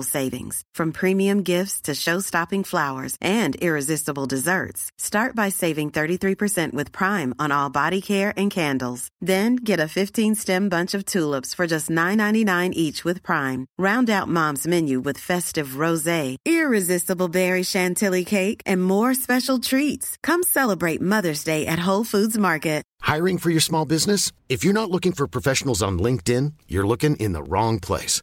savings. From premium gifts to show-stopping flowers and irresistible desserts. Start by saving 33% with Prime on all body care and candles. Then get a 15-stem bunch of tulips for just $9.99 each with Prime. Round out Mom's menu with festive rosé, irresistible berry chantilly cake, and more special treats. Come celebrate Mother's Day at Whole Foods Market. Hiring for your small business? If you're not looking for professionals on LinkedIn, you're looking in the wrong place.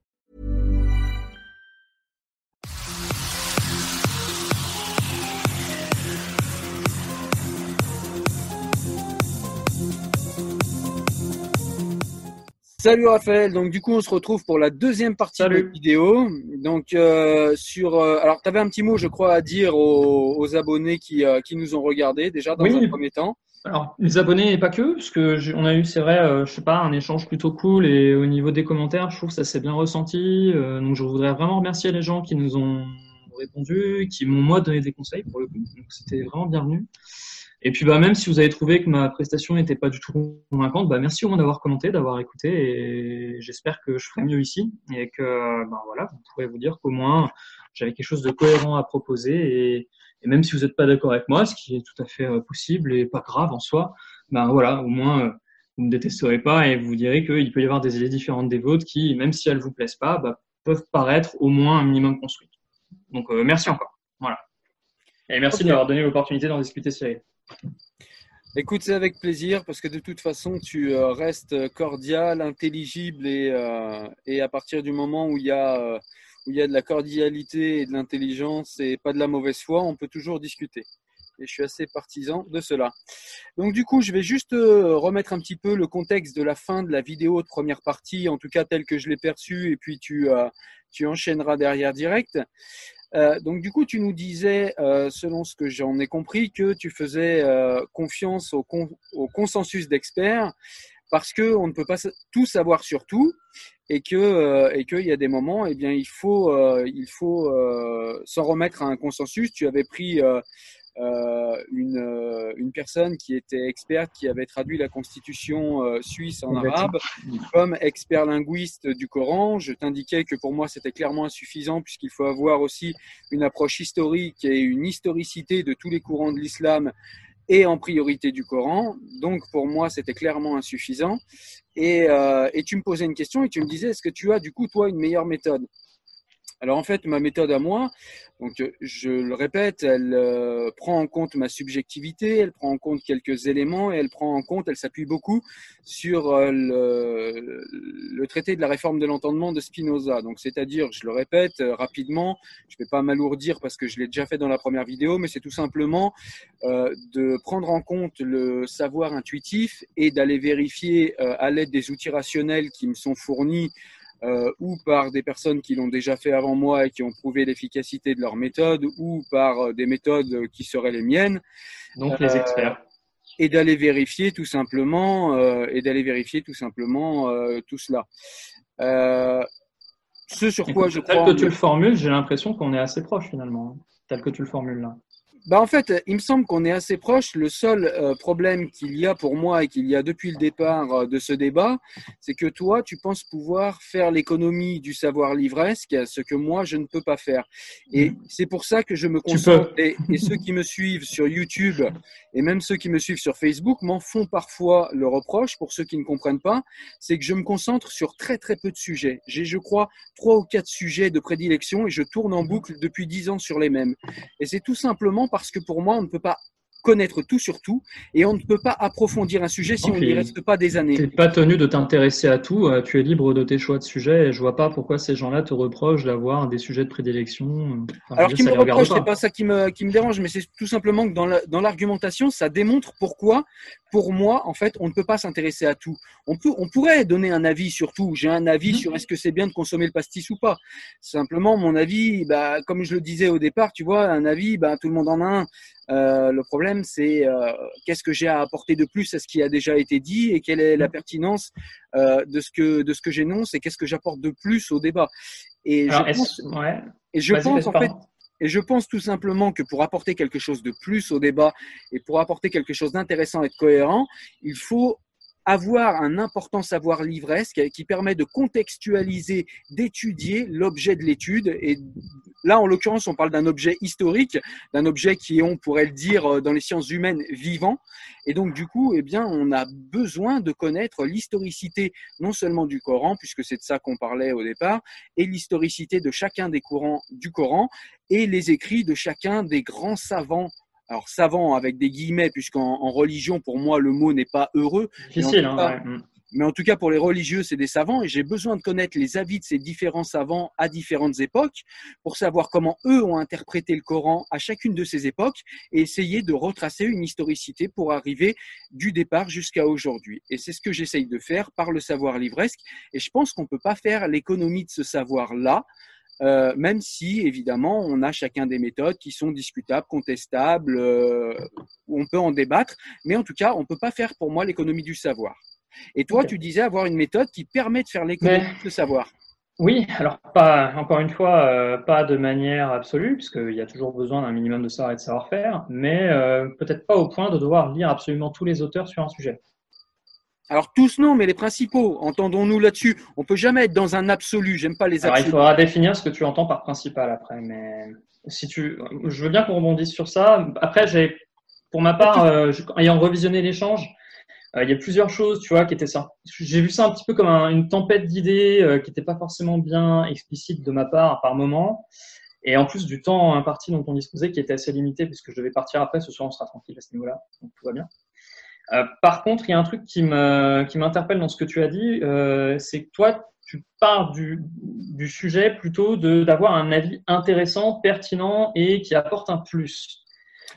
Salut Raphaël, donc du coup on se retrouve pour la deuxième partie de la vidéo. Donc euh, sur, euh, alors tu avais un petit mot je crois à dire aux, aux abonnés qui, euh, qui nous ont regardé déjà dans Oui. un premier temps. Alors, les abonnés et pas que, parce que on a eu, c'est vrai, je sais pas, un échange plutôt cool et au niveau des commentaires, je trouve que ça s'est bien ressenti. Donc, je voudrais vraiment remercier les gens qui nous ont répondu, qui m'ont moi donné des conseils pour le coup. Donc, c'était vraiment bienvenu. Et puis, bah, même si vous avez trouvé que ma prestation n'était pas du tout convaincante, bah, merci au moins d'avoir commenté, d'avoir écouté et j'espère que je ferai mieux ici et que, bah, voilà, vous pourrez vous dire qu'au moins j'avais quelque chose de cohérent à proposer et, et même si vous n'êtes pas d'accord avec moi, ce qui est tout à fait euh, possible et pas grave en soi, ben voilà, au moins euh, vous me détesterez pas et vous direz qu'il peut y avoir des idées différentes des vôtres qui, même si elles vous plaisent pas, bah, peuvent paraître au moins un minimum construites. Donc euh, merci encore. Voilà. Et merci Ok. de m'avoir donné l'opportunité d'en discuter, Cyril. Écoute, c'est avec plaisir parce que de toute façon tu euh, restes cordial, intelligible et, euh, et à partir du moment où il y a, euh, où il y a de la cordialité et de l'intelligence et pas de la mauvaise foi, on peut toujours discuter. Et je suis assez partisan de cela. Donc du coup, je vais juste euh, remettre un petit peu le contexte de la fin de la vidéo de première partie, en tout cas tel que je l'ai perçu, et puis tu, euh, tu enchaîneras derrière direct. Euh, donc du coup, tu nous disais, euh, selon ce que j'en ai compris, que tu faisais euh, confiance au, con- au consensus d'experts parce que on ne peut pas tout savoir sur tout et que et qu'il y a des moments, eh bien, il faut il faut s'en remettre à un consensus. Tu avais pris une, euh, une personne qui était experte, qui avait traduit la constitution euh, suisse en arabe comme expert linguiste du Coran. Je t'indiquais que pour moi c'était clairement insuffisant puisqu'il faut avoir aussi une approche historique et une historicité de tous les courants de l'islam et en priorité du Coran. Donc pour moi c'était clairement insuffisant. Et, euh, et tu me posais une question et tu me disais est-ce que tu as du coup toi une meilleure méthode? Alors en fait, ma méthode à moi, donc euh, je le répète, elle euh, prend en compte ma subjectivité, elle prend en compte quelques éléments et elle prend en compte, elle s'appuie beaucoup sur euh, le, traité de la réforme de l'entendement de Spinoza. Donc c'est-à-dire, je le répète rapidement, je ne vais pas m'alourdir parce que je l'ai déjà fait dans la première vidéo, mais c'est tout simplement de prendre en compte le savoir intuitif et d'aller vérifier à l'aide des outils rationnels qui me sont fournis euh, ou par des personnes qui l'ont déjà fait avant moi et qui ont prouvé l'efficacité de leur méthode, ou par euh, des méthodes qui seraient les miennes, Donc les Euh, experts. et d'aller vérifier tout simplement et d'aller vérifier tout simplement tout cela. Ce sur quoi Écoute, je tel crois. que tu le formules, j'ai l'impression qu'on est assez proche finalement, hein, tel que tu le formules là. Bah en fait, il me semble qu'on est assez proche. Le seul euh, problème qu'il y a pour moi et qu'il y a depuis le départ euh, de ce débat, c'est que toi, tu penses pouvoir faire l'économie du savoir livresque, ce que moi, je ne peux pas faire. Et c'est pour ça que je me concentre. Et, et, ceux qui me suivent sur YouTube et même ceux qui me suivent sur Facebook m'en font parfois le reproche, pour ceux qui ne comprennent pas, c'est que je me concentre sur très très peu de sujets. J'ai, je crois, trois ou quatre sujets de prédilection et je tourne en boucle depuis dix ans sur les mêmes. Et c'est tout simplement parce que pour moi, on ne peut pas connaître tout sur tout et on ne peut pas approfondir un sujet si on n'y reste pas des années. Tu n'es pas tenu de t'intéresser à tout, euh, tu es libre de tes choix de sujets et je vois pas pourquoi ces gens-là te reprochent d'avoir des sujets de prédilection. Alors, qui me reproche, c'est pas ça qui me, qui me dérange, mais c'est tout simplement que dans l'argumentation, ça démontre pourquoi, pour moi, en fait, on ne peut pas s'intéresser à tout. On, peut, on pourrait donner un avis sur tout. J'ai un avis sur est-ce que c'est bien de consommer le pastis ou pas. Simplement, mon avis, bah, comme je le disais au départ, tu vois, un avis, bah, tout le monde en a un. Euh, le problème, c'est euh, qu'est-ce que j'ai à apporter de plus à ce qui a déjà été dit et quelle est la mm. pertinence euh, de ce que de ce que j'énonce et qu'est-ce que j'apporte de plus au débat. Et je pense, et je pense en fait, et je pense tout simplement que pour apporter quelque chose de plus au débat et pour apporter quelque chose d'intéressant et de cohérent, il faut avoir un important savoir livresque qui permet de contextualiser, d'étudier l'objet de l'étude. Et là, en l'occurrence, on parle d'un objet historique, d'un objet qui est, on pourrait le dire, euh, dans les sciences humaines, vivant. Et donc, du coup, eh bien, on a besoin de connaître l'historicité non seulement du Coran, puisque c'est de ça qu'on parlait au départ, et l'historicité de chacun des courants du Coran et les écrits de chacun des grands savants alors savant avec des guillemets, puisqu'en religion, pour moi, le mot n'est pas heureux. Difficile, hein, mm. mais en tout cas, pour les religieux, c'est des savants, et j'ai besoin de connaître les avis de ces différents savants à différentes époques pour savoir comment eux ont interprété le Coran à chacune de ces époques et essayer de retracer une historicité pour arriver du départ jusqu'à aujourd'hui. Et c'est ce que j'essaye de faire par le savoir livresque, et je pense qu'on ne peut pas faire l'économie de ce savoir-là euh, même si évidemment on a chacun des méthodes qui sont discutables, contestables, euh, on peut en débattre, mais en tout cas on ne peut pas faire pour moi l'économie du savoir. Et toi, tu disais avoir une méthode qui permet de faire l'économie du savoir. Oui, alors pas encore une fois, euh, pas de manière absolue, puisqu'il y a toujours besoin d'un minimum de savoir et de savoir-faire, mais peut-être pas au point de devoir lire absolument tous les auteurs sur un sujet. Alors tous non, mais les principaux, entendons-nous là-dessus. On peut jamais être dans un absolu. J'aime pas les absolus. il faudra définir ce que tu entends par principal après. Mais si tu, je veux bien qu'on rebondisse sur ça. Après, j'ai, pour ma part, euh, ayant revisionné l'échange, euh, il y a plusieurs choses, tu vois, qui étaient ça. J'ai vu ça un petit peu comme une tempête d'idées euh, qui n'était pas forcément bien explicite de ma part par moment. Et en plus du temps imparti dont on disposait, qui était assez limité, puisque je devais partir après, ce soir on sera tranquille à ce niveau-là, donc tout va bien. Euh, par contre, il y a un truc qui m'interpelle dans ce que tu as dit, euh, c'est que toi, tu pars du, sujet plutôt d'avoir un avis intéressant, pertinent et qui apporte un plus.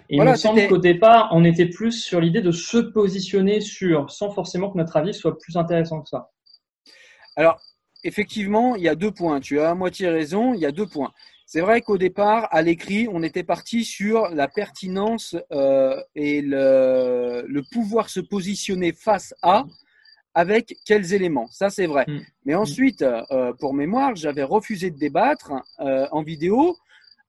Et il me semble qu'au départ, on était plus sur l'idée de se positionner sur, sans forcément que notre avis soit plus intéressant que ça. Alors, effectivement, il y a deux points. Tu as à moitié raison, il y a deux points. C'est vrai qu'au départ, à l'écrit, on était parti sur la pertinence euh, et le, pouvoir se positionner face à avec quels éléments. Ça, c'est vrai. Mm. Mais ensuite, euh, pour mémoire, j'avais refusé de débattre euh, en vidéo,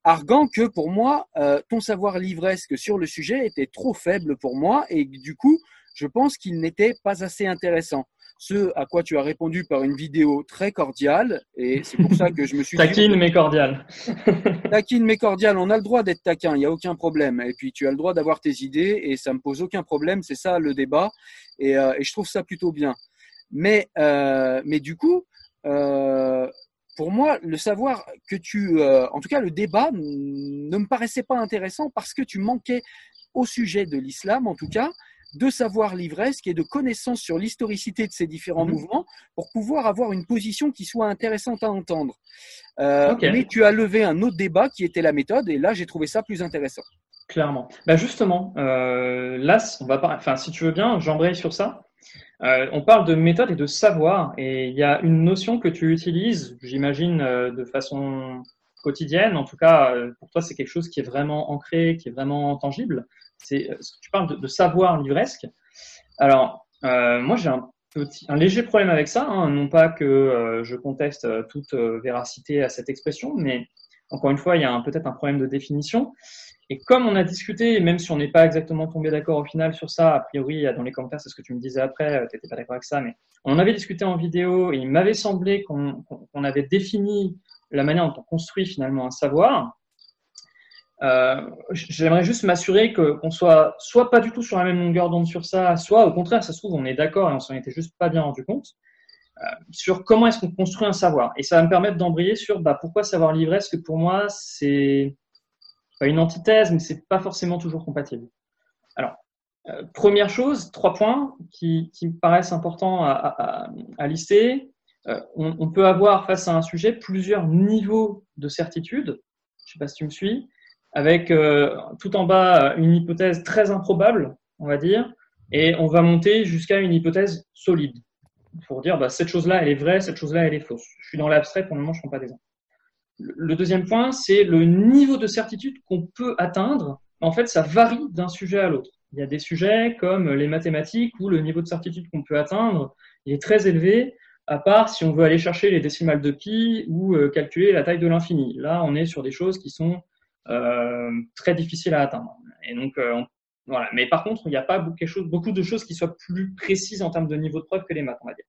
arguant que pour moi, ton savoir livresque sur le sujet était trop faible pour moi et du coup, je pense qu'il n'était pas assez intéressant ce à quoi tu as répondu par une vidéo très cordiale. Et c'est pour ça que je me suis Taquine mais cordiale. taquine mais cordiale, on a le droit d'être taquin, il n'y a aucun problème. Et puis tu as le droit d'avoir tes idées et ça me pose aucun problème. C'est ça le débat. Et, euh, je trouve ça plutôt bien. Mais, euh, mais du coup, euh, pour moi, le savoir que tu, en tout cas, le débat ne me paraissait pas intéressant parce que tu manquais au sujet de l'islam, en tout cas, de savoir livresque et de connaissances sur l'historicité de ces différents mhm. mouvements pour pouvoir avoir une position qui soit intéressante à entendre. Euh, mais tu as levé un autre débat qui était la méthode et là j'ai trouvé ça plus intéressant. Clairement. Bah justement, euh, là, on va pas, enfin, si tu veux bien, j'embraye sur ça. Euh, on parle de méthode et de savoir, et il y a une notion que tu utilises, j'imagine, de façon quotidienne. En tout cas, pour toi, c'est quelque chose qui est vraiment ancré, qui est vraiment tangible. C'est, euh, tu parles de, savoir livresque. Alors, euh, moi, j'ai un, léger problème avec ça. Hein. non pas que euh, je conteste toute véracité à cette expression, mais encore une fois, il y a peut-être un problème de définition. Et comme on a discuté, même si on n'est pas exactement tombé d'accord au final sur ça, a priori, dans les commentaires, c'est ce que tu me disais après, tu n'étais pas d'accord avec ça, mais on avait discuté en vidéo et il m'avait semblé qu'on avait défini la manière dont on construit finalement un savoir. Euh, J'aimerais juste m'assurer qu'on soit soit pas du tout sur la même longueur d'onde sur ça, soit au contraire, ça se trouve, on est d'accord et on s'en était juste pas bien rendu compte euh, sur comment est-ce qu'on construit un savoir. Et ça va me permettre d'embrayer sur bah, pourquoi savoir livrer, parce que pour moi, c'est une antithèse, mais c'est pas forcément toujours compatible. Alors, euh, première chose, trois points qui, me paraissent importants à, lister. On, on, peut avoir face à un sujet plusieurs niveaux de certitude. Je sais pas si tu me suis avec euh, tout en bas une hypothèse très improbable, on va dire, et on va monter jusqu'à une hypothèse solide pour dire bah, cette chose-là, elle est vraie, cette chose-là, elle est fausse. Je suis dans l'abstrait, pour le moment, je ne prends pas d'exemple. Le deuxième point, c'est le niveau de certitude qu'on peut atteindre. En fait, ça varie d'un sujet à l'autre. Il y a des sujets comme les mathématiques où le niveau de certitude qu'on peut atteindre est très élevé, à part si on veut aller chercher les décimales de pi ou euh, calculer la taille de l'infini. Là, on est sur des choses qui sont euh, très difficile à atteindre. Et donc, euh, voilà. Mais par contre, il n'y a pas beaucoup, beaucoup de choses qui soient plus précises en termes de niveau de preuve que les maths, on va dire.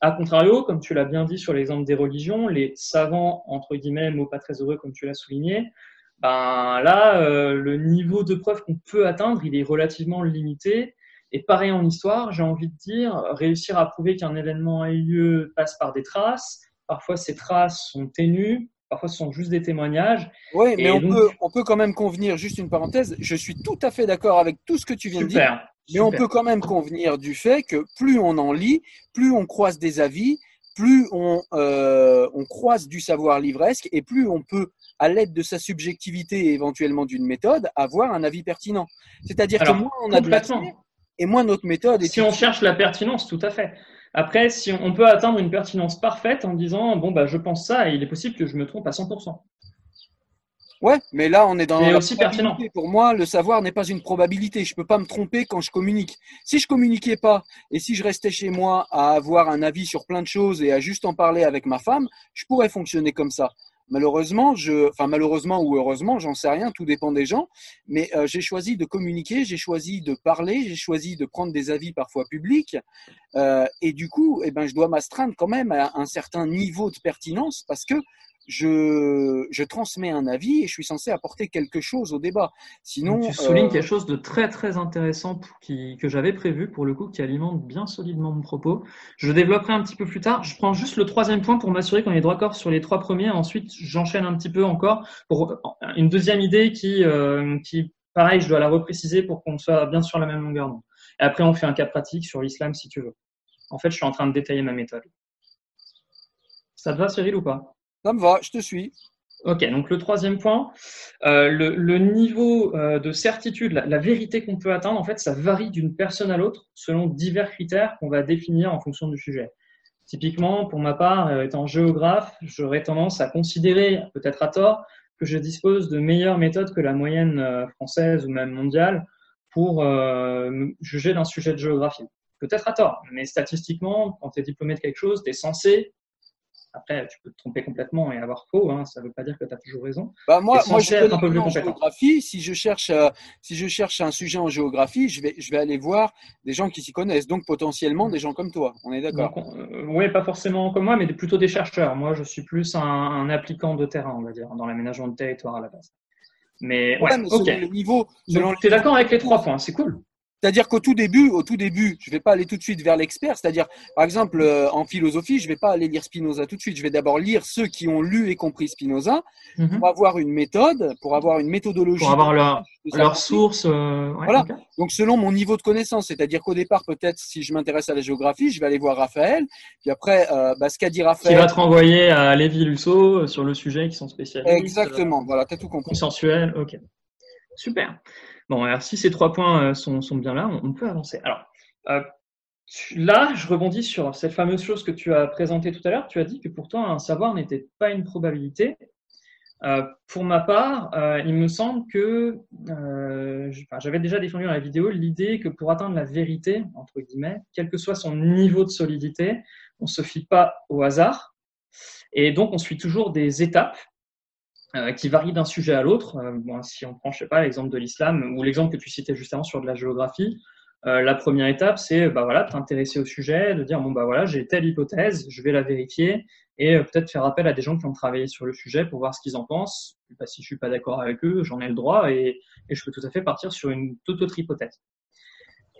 A contrario, comme tu l'as bien dit sur l'exemple des religions, les savants, entre guillemets, mots pas très heureux comme tu l'as souligné, ben là, euh, le niveau de preuve qu'on peut atteindre, il est relativement limité. Et pareil en histoire, j'ai envie de dire, réussir à prouver qu'un événement a eu lieu passe par des traces. Parfois, ces traces sont ténues, Parfois, ce sont juste des témoignages. Oui, mais on, peut, on peut quand même convenir, juste une parenthèse, je suis tout à fait d'accord avec tout ce que tu viens de dire. Mais on peut quand même convenir du fait que plus on en lit, plus on croise des avis, plus on, euh, on croise du savoir livresque et plus on peut, à l'aide de sa subjectivité et éventuellement d'une méthode, avoir un avis pertinent. C'est-à-dire que moins on a de et moins notre méthode est. Si on cherche la pertinence, tout à fait. Après, si on, peut atteindre une pertinence parfaite en disant bon bah je pense ça et il est possible que je me trompe à 100%. Ouais, mais là on est dans la aussi pertinent. Pour moi, le savoir n'est pas une probabilité. Je peux pas me tromper quand je communique. Si je communiquais pas et si je restais chez moi à avoir un avis sur plein de choses et à juste en parler avec ma femme, je pourrais fonctionner comme ça. Malheureusement, je, enfin malheureusement ou heureusement, j'en sais rien, tout dépend des gens. Mais euh, j'ai choisi de communiquer, j'ai choisi de parler, j'ai choisi de prendre des avis parfois publics, euh, et du coup, eh ben, je dois m'astreindre quand même à un certain niveau de pertinence parce que je, je transmets un avis et je suis censé apporter quelque chose au débat. Sinon, tu soulignes euh, quelque chose de très très intéressant qui, que j'avais prévu pour le coup, qui alimente bien solidement mon propos. Je développerai un petit peu plus tard. Je prends juste le troisième point pour m'assurer qu'on est droit corps sur les trois premiers. Ensuite, j'enchaîne un petit peu encore pour une deuxième idée qui, euh, qui pareil, je dois la repréciser pour qu'on soit bien sur la même longueur d'onde. Et après, on fait un cas pratique sur l'islam si tu veux. En fait, je suis en train de détailler ma méthode. Ça te va, Cyril, ou pas? Ça me va, je te suis. Ok, donc le troisième point, euh, le, niveau euh, de certitude, la, vérité qu'on peut atteindre, en fait, ça varie d'une personne à l'autre selon divers critères qu'on va définir en fonction du sujet. Typiquement, pour ma part, euh, étant géographe, j'aurais tendance à considérer, peut-être à tort, que je dispose de meilleures méthodes que la moyenne française ou même mondiale pour juger d'un sujet de géographie. Peut-être à tort, mais statistiquement, quand tu es diplômé de quelque chose, tu es censé après, tu peux te tromper complètement et avoir faux. Hein, ça ne veut pas dire que tu as toujours raison. Bah moi, moi je un peu plus en géographie. Si je cherche, euh, si je cherche un sujet en géographie, je vais, je vais aller voir des gens qui s'y connaissent. Donc potentiellement des gens comme toi. On est d'accord. Euh, oui, pas forcément comme moi, mais plutôt des chercheurs. Moi, je suis plus un, un appliquant de terrain, on va dire, dans l'aménagement de territoire à la base. Mais, ouais, ok. Le niveau, tu es d'accord avec les trois points, c'est cool. C'est-à-dire qu'au tout début, au tout début, je ne vais pas aller tout de suite vers l'expert. C'est-à-dire, par exemple, euh, en philosophie, je ne vais pas aller lire Spinoza tout de suite. Je vais d'abord lire ceux qui ont lu et compris Spinoza mhm. pour avoir une méthode, pour avoir une méthodologie. Pour avoir leur, leur source. Euh, voilà. Donc, selon mon niveau de connaissance, c'est-à-dire qu'au départ, peut-être, si je m'intéresse à la géographie, je vais aller voir Raphaël. Puis après, euh, bah, ce qu'a dit Raphaël. Qui va te renvoyer à Lévi-Lusso sur le sujet, qui sont spécialistes. Exactement. Voilà, tu as tout compris. Consensuel. Ok. Super. Bon, alors si ces trois points euh, sont, bien là, on, peut avancer. Alors, euh, là, je rebondis sur cette fameuse chose que tu as présentée tout à l'heure. Tu as dit que pour toi, un savoir n'était pas une probabilité. Euh, pour ma part, il me semble que j'avais déjà défendu dans la vidéo l'idée que pour atteindre la vérité, entre guillemets, quel que soit son niveau de solidité, on ne se fie pas au hasard. Et donc, on suit toujours des étapes euh, qui varie d'un sujet à l'autre. Bon, si on prend, je sais pas, l'exemple de l'islam ou l'exemple que tu citais juste avant sur de la géographie, la première étape, c'est bah voilà, t'intéresser au sujet, de dire bon bah voilà, j'ai telle hypothèse, je vais la vérifier et peut-être faire appel à des gens qui ont travaillé sur le sujet pour voir ce qu'ils en pensent. Bah, si je suis pas d'accord avec eux, j'en ai le droit et, et, je peux tout à fait partir sur une toute autre hypothèse.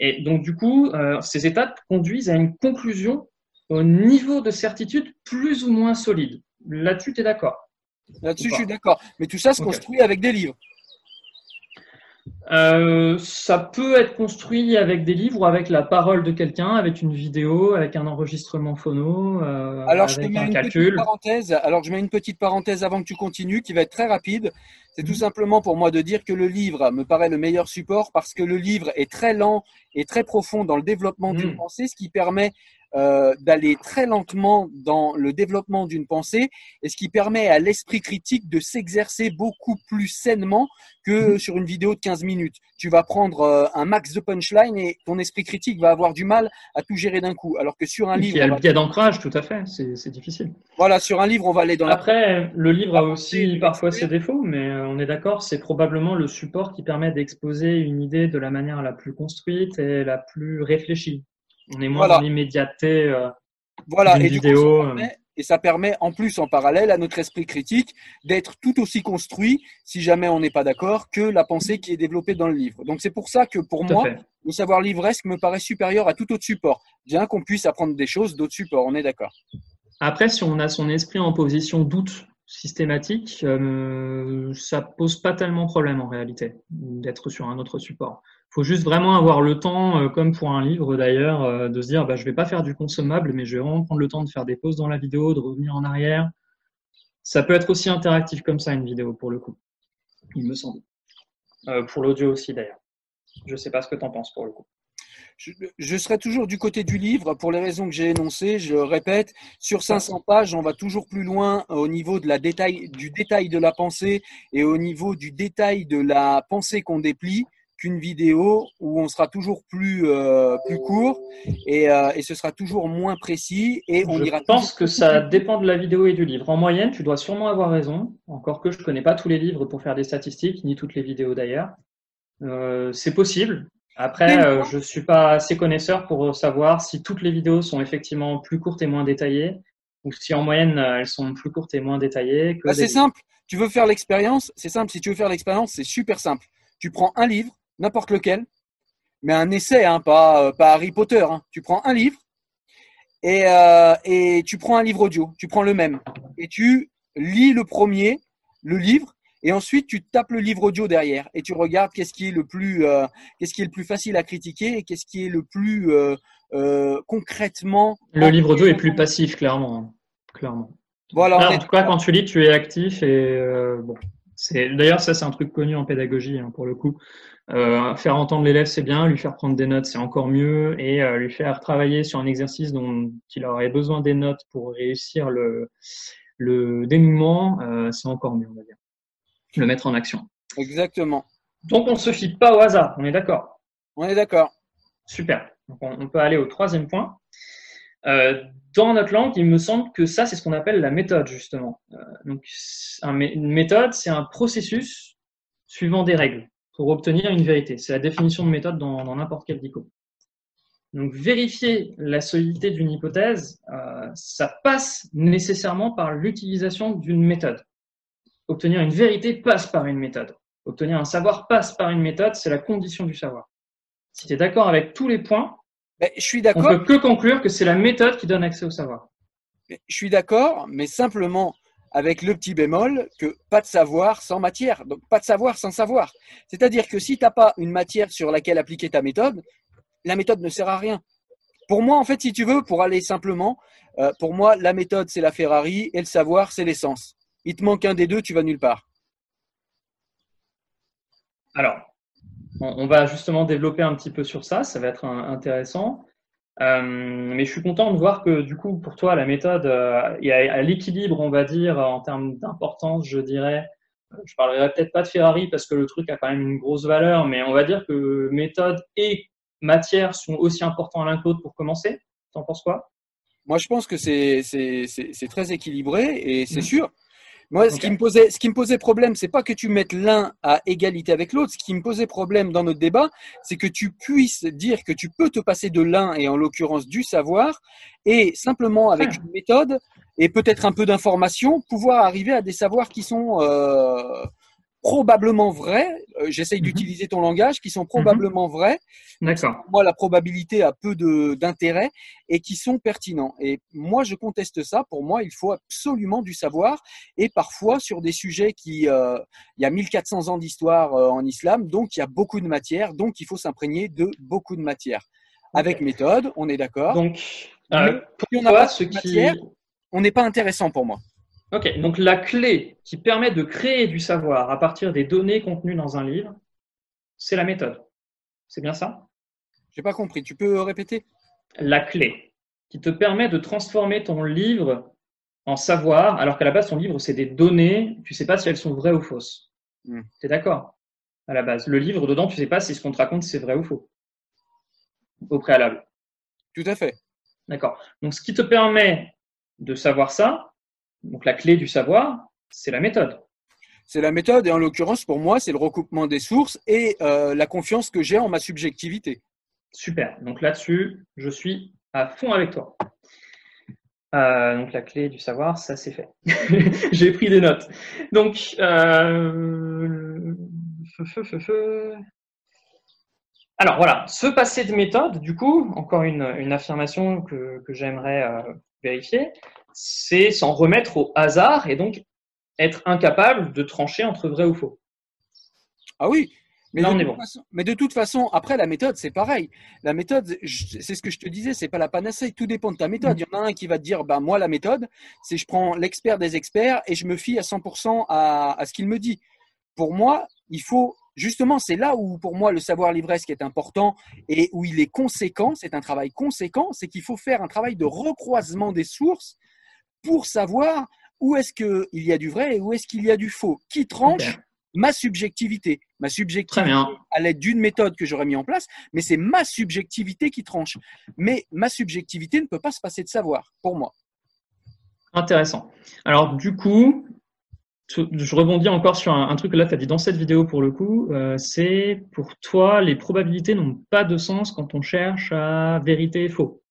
Et donc du coup, ces étapes conduisent à une conclusion au niveau de certitude plus ou moins solide. Là-dessus, tu es d'accord? Là-dessus, je suis d'accord. Mais tout ça se construit avec des livres. Euh, ça peut être construit avec des livres ou avec la parole de quelqu'un, avec une vidéo, avec un enregistrement phono, euh, alors, avec je mets un une calcul. Petite parenthèse, alors je mets une petite parenthèse avant que tu continues, qui va être très rapide. C'est tout simplement pour moi de dire que le livre me paraît le meilleur support parce que le livre est très lent et très profond dans le développement d'une Mm. pensée, ce qui permet euh, d'aller très lentement dans le développement d'une pensée et ce qui permet à l'esprit critique de s'exercer beaucoup plus sainement que Mhm. sur une vidéo de 15 minutes. Tu vas prendre euh, un max de punchline et ton esprit critique va avoir du mal à tout gérer d'un coup. Alors que sur un livre, il y a le biais d'ancrage, tout à fait. C'est difficile. voilà, sur un livre, on va aller dans la Après, le livre a aussi du parfois ses défauts, mais euh, on est d'accord, c'est probablement le support qui permet d'exposer une idée de la manière la plus construite et la plus réfléchie. On est moins Voilà. dans l'immédiateté. euh, Voilà, d'une et du coup, vidéo, ça permet, et ça permet en plus en parallèle à notre esprit critique d'être tout aussi construit, si jamais on n'est pas d'accord, que la pensée qui est développée dans le livre. Donc c'est pour ça que pour tout moi, fait. le savoir livresque me paraît supérieur à tout autre support, bien qu'on puisse apprendre des choses d'autres supports, on est d'accord. Après, si on a son esprit en position doute systématique, euh, ça pose pas tellement problème en réalité d'être sur un autre support. faut juste vraiment avoir le temps, euh, comme pour un livre d'ailleurs, euh, de se dire bah, je vais pas faire du consommable, mais je vais vraiment prendre le temps de faire des pauses dans la vidéo, de revenir en arrière. Ça peut être aussi interactif comme ça, une vidéo, pour le coup, il me semble. Euh, pour l'audio aussi d'ailleurs. Je sais pas ce que tu en penses pour le coup. Je, je serai toujours du côté du livre pour les raisons que j'ai énoncées. Je le répète, sur 500 pages, on va toujours plus loin au niveau de la détail, du détail de la pensée et au niveau du détail de la pensée qu'on déplie qu'une vidéo où on sera toujours plus euh, plus court et, euh, et ce sera toujours moins précis et on je ira pense toujours que ça dépend de la vidéo et du livre. En moyenne, tu dois sûrement avoir raison, encore que je connais pas tous les livres pour faire des statistiques, ni toutes les vidéos d'ailleurs. Euh, c'est possible. Après, euh, je suis pas assez connaisseur pour savoir si toutes les vidéos sont effectivement plus courtes et moins détaillées, ou si en moyenne euh, elles sont plus courtes et moins détaillées Bah, des c'est simple. Tu veux faire l'expérience, c'est simple. Si tu veux faire l'expérience, c'est super simple. Tu prends un livre, n'importe lequel, mais un essai, hein, pas, euh, pas Harry Potter. hein. Tu prends un livre et, euh, et tu prends un livre audio. Tu prends le même et tu lis le premier, le livre, et ensuite tu tapes le livre audio derrière et tu regardes qu'est-ce qui est le plus, euh, qu'est-ce qui est le plus facile à critiquer et qu'est-ce qui est le plus euh, euh, concrètement. Le livre audio est plus passif, clairement. hein. Clairement. Voilà, Là, en tout cas, quand tu lis, tu es actif et bon. C'est d'ailleurs ça, c'est un truc connu en pédagogie hein, pour le coup. Faire entendre l'élève, c'est bien. Lui faire prendre des notes, c'est encore mieux. Et lui faire travailler sur un exercice dont il aurait besoin des notes pour réussir le le dénouement, euh, c'est encore mieux, on va dire. Le mettre en action. Exactement. Donc, on se fie pas au hasard. On est d'accord? On est d'accord. Super. Donc, on, on peut aller au troisième point. Euh, dans notre langue, il me semble que ça, c'est ce qu'on appelle la méthode, justement. Euh, donc, un mé- une méthode, c'est un processus suivant des règles pour obtenir une vérité. C'est la définition de méthode dans dans n'importe quel dico. Donc, vérifier la solidité d'une hypothèse, euh, ça passe nécessairement par l'utilisation d'une méthode. Obtenir une vérité passe par une méthode. Obtenir un savoir passe par une méthode, c'est la condition du savoir. Si tu es d'accord avec tous les points, Ben, je suis on d'accord. peut que conclure que c'est la méthode qui donne accès au savoir. Je suis d'accord, mais simplement avec le petit bémol que pas de savoir sans matière. Donc pas de savoir sans savoir. C'est-à-dire que si tu n'as pas une matière sur laquelle appliquer ta méthode, la méthode ne sert à rien. Pour moi, en fait, si tu veux, pour aller simplement, euh, pour moi, la méthode, c'est la Ferrari et le savoir, c'est l'essence. Il te manque un des deux, tu vas nulle part. Alors, on, va justement développer un petit peu sur ça, ça va être intéressant. Euh, mais je suis content de voir que du coup, pour toi, la méthode euh, est à, à l'équilibre, on va dire, en termes d'importance, je dirais. Je parlerai peut-être pas de Ferrari parce que le truc a quand même une grosse valeur, mais on va dire que méthode et matière sont aussi importants l'un que l'autre pour commencer. T'en penses quoi? Moi, je pense que c'est très équilibré et c'est Mhm. sûr. Moi, ce, qui me posait, ce qui me posait problème, c'est pas que tu mettes l'un à égalité avec l'autre. Ce qui me posait problème dans notre débat, c'est que tu puisses dire que tu peux te passer de l'un, et en l'occurrence du savoir, et simplement avec une méthode et peut-être un peu d'information, pouvoir arriver à des savoirs qui sont euh, probablement vrais. Euh, j'essaye mhm. d'utiliser ton langage, qui sont probablement vrais. D'accord. Moi, la probabilité a peu d'intérêt et qui sont pertinents. Et moi, je conteste ça. Pour moi, il faut absolument du savoir. Et parfois, sur des sujets qui, euh, il y a 1400 ans d'histoire euh, en islam, donc il y a beaucoup de matière, donc il faut s'imprégner de beaucoup de matière. Avec méthode, on est d'accord. Donc, pour on pas ce matière, on n'est pas intéressant pour moi. Ok, donc la clé qui permet de créer du savoir à partir des données contenues dans un livre, c'est la méthode. C'est bien ça? J'ai pas compris. Tu peux répéter? La clé qui te permet de transformer ton livre en savoir, alors qu'à la base, ton livre, c'est des données, tu sais pas si elles sont vraies ou fausses. Hmm. Tu es d'accord? À la base. Le livre, dedans, tu sais pas si ce qu'on te raconte, c'est vrai ou faux. Au préalable. Tout à fait. D'accord. Donc, ce qui te permet de savoir ça, donc la clé du savoir, c'est la méthode. C'est la méthode et en l'occurrence pour moi, c'est le recoupement des sources et euh, la confiance que j'ai en ma subjectivité. Super. Donc là-dessus, je suis à fond avec toi. Euh, donc la clé du savoir, ça c'est fait. j'ai pris des notes. Donc, euh... alors voilà, ce passé de méthode, du coup, encore une, affirmation que, que j'aimerais vérifier c'est s'en remettre au hasard et donc être incapable de trancher entre vrai ou faux. Ah oui, mais, de, toute façon, mais de toute façon, après la méthode, c'est pareil. La méthode, c'est ce que je te disais, c'est pas la panacée. Tout dépend de ta méthode. Mm. Il y en a un qui va te dire, bah moi la méthode, c'est je prends l'expert des experts et je me fie à 100% à, à ce qu'il me dit. Pour moi, il faut justement, c'est là où pour moi le savoir livresque est important et où il est conséquent. C'est un travail conséquent, c'est qu'il faut faire un travail de recroisement des sources pour savoir où est-ce qu'il y a du vrai et où est-ce qu'il y a du faux. Qui tranche ma subjectivité Ma subjectivité à l'aide d'une méthode que j'aurais mis en place, mais c'est ma subjectivité qui tranche. Mais ma subjectivité ne peut pas se passer de savoir, pour moi. Intéressant. Alors, du coup, je rebondis encore sur un, truc que là, tu as dit dans cette vidéo pour le coup. Euh, c'est pour toi, les probabilités n'ont pas de sens quand on cherche à vérité et faux.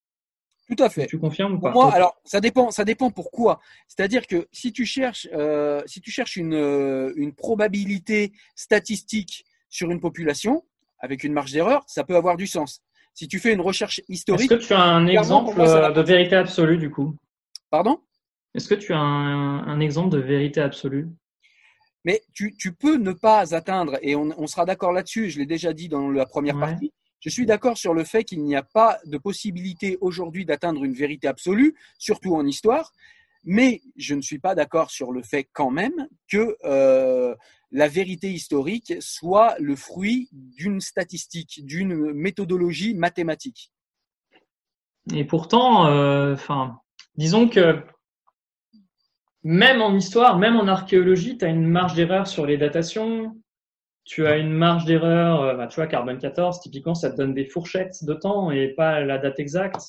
Tout à fait. Tu confirmes ou pas Moi, alors ça dépend. Ça dépend pourquoi. C'est-à-dire que si tu cherches, euh, si tu cherches une, euh, une probabilité statistique sur une population avec une marge d'erreur, ça peut avoir du sens. Si tu fais une recherche historique. Est-ce que tu as un exemple de vérité absolue du coup? Pardon? Est-ce que tu as un, exemple de vérité absolue? Mais tu, tu, peux ne pas atteindre, et on, on sera d'accord là-dessus, je l'ai déjà dit dans la première partie, je suis d'accord sur le fait qu'il n'y a pas de possibilité aujourd'hui d'atteindre une vérité absolue, surtout en histoire, mais je ne suis pas d'accord sur le fait quand même que euh, la vérité historique soit le fruit d'une statistique, d'une méthodologie mathématique. Et pourtant, euh, disons que même en histoire, même en archéologie, tu as une marge d'erreur sur les datations, tu as une marge d'erreur, euh, bah, tu vois, carbone 14, typiquement, ça te donne des fourchettes de temps et pas la date exacte,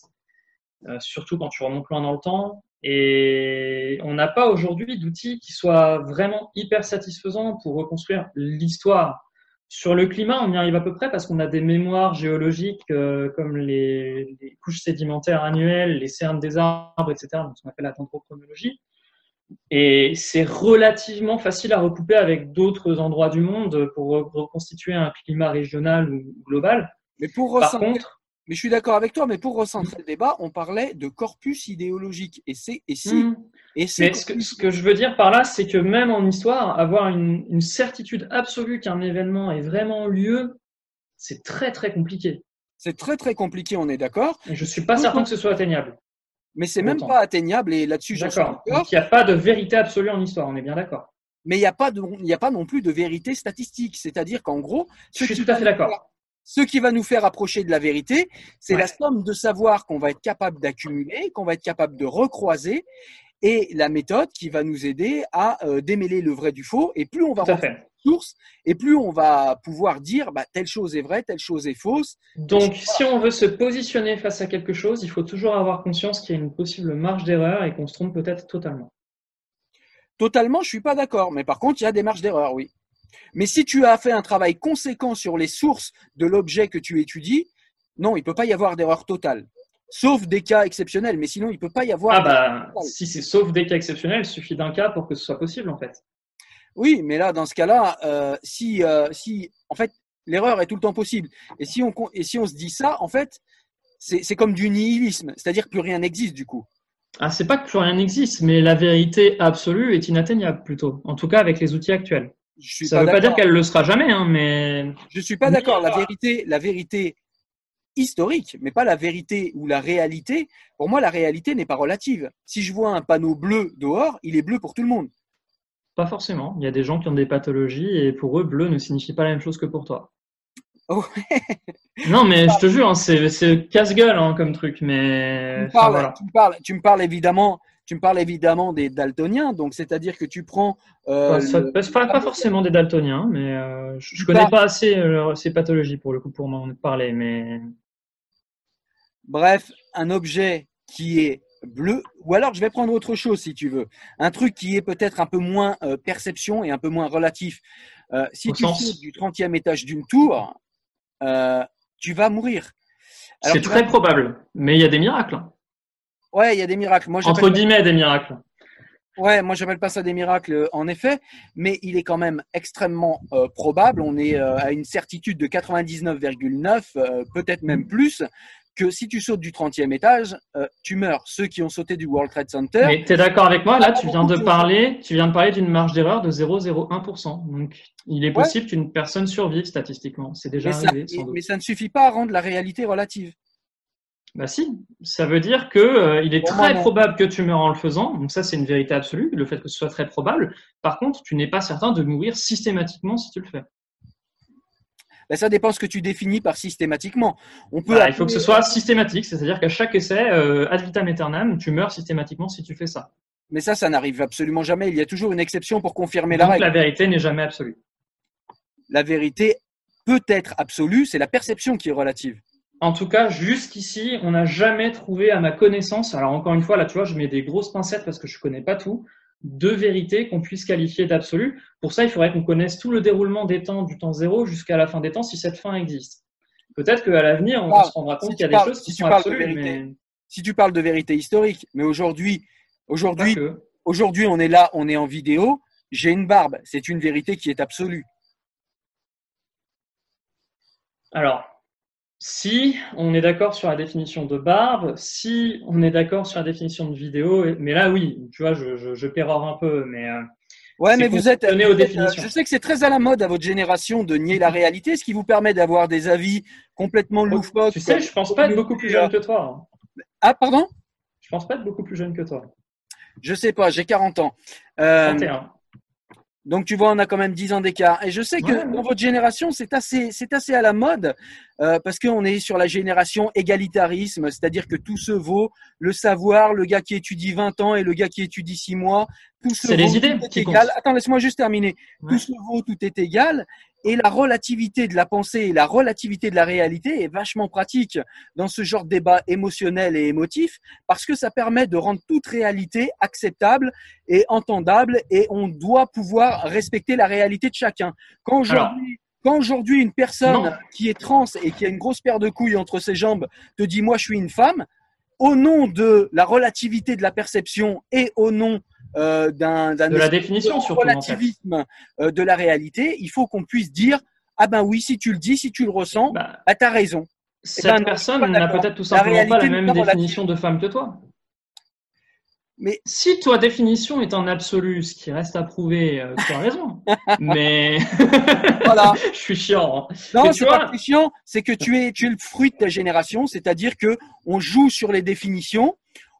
euh, surtout quand tu remontes loin dans le temps. Et on n'a pas aujourd'hui d'outils qui soient vraiment hyper satisfaisants pour reconstruire l'histoire. Sur le climat, on y arrive à peu près parce qu'on a des mémoires géologiques euh, comme les, couches sédimentaires annuelles, les cernes des arbres, etc., donc ce qu'on appelle la dendrochronologie. Et c'est relativement facile à recouper avec d'autres endroits du monde pour reconstituer un climat régional ou global. Mais pour Par contre, mais je suis d'accord avec toi, mais pour recentrer le débat, on parlait de corpus idéologique. Et c'est et si hmm. et mais ce que, ce que, je veux dire par là, c'est que même en histoire, avoir une, une certitude absolue qu'un événement est vraiment lieu, c'est très très compliqué. C'est très très compliqué, on est d'accord. Je suis pas certain que ce soit atteignable mais c'est même pas atteignable et là-dessus, je suis d'accord. Il n'y a pas de vérité absolue en histoire, on est bien d'accord. Mais il n'y a, pas a pas non plus de vérité statistique. C'est-à-dire qu'en gros, je suis tout à fait d'accord. Ce qui va nous faire approcher de la vérité, c'est la somme de savoir qu'on va être capable d'accumuler, qu'on va être capable de recroiser, et la méthode qui va nous aider à euh, démêler le vrai du faux. Et plus on va et plus on va pouvoir dire bah, telle chose est vraie, telle chose est fausse. Donc, si on veut se positionner face à quelque chose, il faut toujours avoir conscience qu'il y a une possible marge d'erreur et qu'on se trompe peut-être totalement. Totalement, je suis pas d'accord. Mais par contre, il y a des marges d'erreur, oui. Mais si tu as fait un travail conséquent sur les sources de l'objet que tu étudies, non, il peut pas y avoir d'erreur totale. Sauf des cas exceptionnels, mais sinon il peut pas y avoir. Ah bah, si c'est sauf des cas exceptionnels, il suffit d'un cas pour que ce soit possible en fait. Oui, mais là, dans ce cas-là, euh, si, euh, si, en fait, l'erreur est tout le temps possible. Et si on, et si on se dit ça, en fait, c'est comme du nihilisme, c'est-à-dire que plus rien n'existe du coup. Ah, c'est pas que plus rien n'existe, mais la vérité absolue est inatteignable plutôt. En tout cas, avec les outils actuels. ça ne veut pas dire qu'elle le sera jamais, hein, mais. Je suis pas d'accord. La vérité, la vérité historique, mais pas la vérité ou la réalité. Pour moi, la réalité n'est pas relative. Si je vois un panneau bleu dehors, il est bleu pour tout le monde. Pas forcément. Il y a des gens qui ont des pathologies et pour eux, bleu ne signifie pas la même chose que pour toi. Oh non, mais je te jure, hein, c'est casse-gueule hein, comme truc. Mais tu me, parles, tu, me parles, évidemment, tu me parles évidemment des daltoniens. Donc, c'est-à-dire que tu prends. Euh, pas, pas, forcément des daltoniens, mais euh, je, ne connais pas assez euh, ces pathologies pour le coup pour m'en parler. Mais bref, un objet qui est bleu, ou alors je vais prendre autre chose si tu veux, un truc qui est peut-être un peu moins euh, perception et un peu moins relatif. Euh, si tu sautes du 30e étage d'une tour, euh, tu vas mourir. C'est très probable, mais il y a des miracles. Ouais, il y a des miracles. Moi, Entre guillemets, des miracles. Ouais, moi j'appelle pas ça des miracles en effet, mais il est quand même extrêmement probable. On est à une certitude de 99,9, peut-être même plus, que si tu sautes du 30e étage, euh, tu meurs. Ceux qui ont sauté du World Trade Center. Mais tu es d'accord avec moi? Là, tu viens de parler, tu viens de parler d'une marge d'erreur de 0,01%. Donc, il est possible qu'une personne survive statistiquement. C'est déjà arrivé. mais ça ne suffit pas à rendre la réalité relative. Bah si, ça veut dire que euh, il est très probable que tu meurs en le faisant. Donc ça, c'est une vérité absolue, le fait que ce soit très probable. Par contre, tu n'es pas certain de mourir systématiquement si tu le fais. Ben, ça dépend ce que tu définis par systématiquement. On peut bah, Il faut que ce soit systématique, c'est-à-dire qu'à chaque essai, euh, ad vitam aeternam, tu meurs systématiquement si tu fais ça. Mais ça, ça n'arrive absolument jamais. Il y a toujours une exception pour confirmer la règle. La vérité n'est jamais absolue. La vérité peut être absolue, c'est la perception qui est relative. En tout cas, jusqu'ici, on n'a jamais trouvé à ma connaissance. Alors encore une fois, là, tu vois, je mets des grosses pincettes parce que je connais pas tout de vérités qu'on puisse qualifier d'absolues. Pour ça, il faudrait qu'on connaisse tout le déroulement des temps du temps zéro jusqu'à la fin des temps si cette fin existe. Peut-être qu'à l'avenir, on se rendra compte qu'il y a des choses qui sont absolues. Si tu parles de vérité historique, mais aujourd'hui, aujourd'hui, aujourd'hui, on est là, on est en vidéo. J'ai une barbe, c'est une vérité qui est absolue. Alors, si on est d'accord sur la définition de barbe, si on est d'accord sur la définition de vidéo, mais là oui, tu vois, je, je, je pérore un peu, mais euh, ouais, mais vous êtes, aux euh, définitions. je sais que c'est très à la mode à votre génération de nier la réalité, ce qui vous permet d'avoir des avis complètement oh, loufoques. Tu sais, je pense pas être beaucoup plus jeune que toi. Ah, pardon? Je pense pas être beaucoup plus jeune que toi. Je sais pas, j'ai 40 ans. Euh, 31. Donc tu vois, on a quand même 10 ans d'écart. Et je sais que dans votre génération, c'est assez, c'est assez à la mode euh, parce qu'on est sur la génération égalitarisme, c'est-à-dire que tout se vaut, le savoir, le gars qui étudie 20 ans et le gars qui étudie 6 mois, tout se vaut, les idées tout est égal. Attends, laisse-moi juste terminer. Tout se vaut, tout est égal. Et la relativité de la pensée et la relativité de la réalité est vachement pratique dans ce genre de débat émotionnel et émotif parce que ça permet de rendre toute réalité acceptable et entendable et on doit pouvoir respecter la réalité de chacun. Quand aujourd'hui, quand aujourd'hui une personne qui est trans et qui a une grosse paire de couilles entre ses jambes te dit moi je suis une femme, au nom de la relativité de la perception et au nom euh, d'un de la définition de relativisme euh, de la réalité, il faut qu'on puisse dire ah ben oui, si tu le dis, si tu le ressens, bah, bah t'as raison. Cette ben, personne n'a peut-être tout simplement pas la même définition de femme que toi. Mais si toi définition est en absolu, ce qui reste à prouver, euh, tu as raison. Mais voilà, je suis chiant. Hein. Non, c'est pas chiant, c'est que tu es tu es le fruit de ta génération, c'est-à-dire que on joue sur les définitions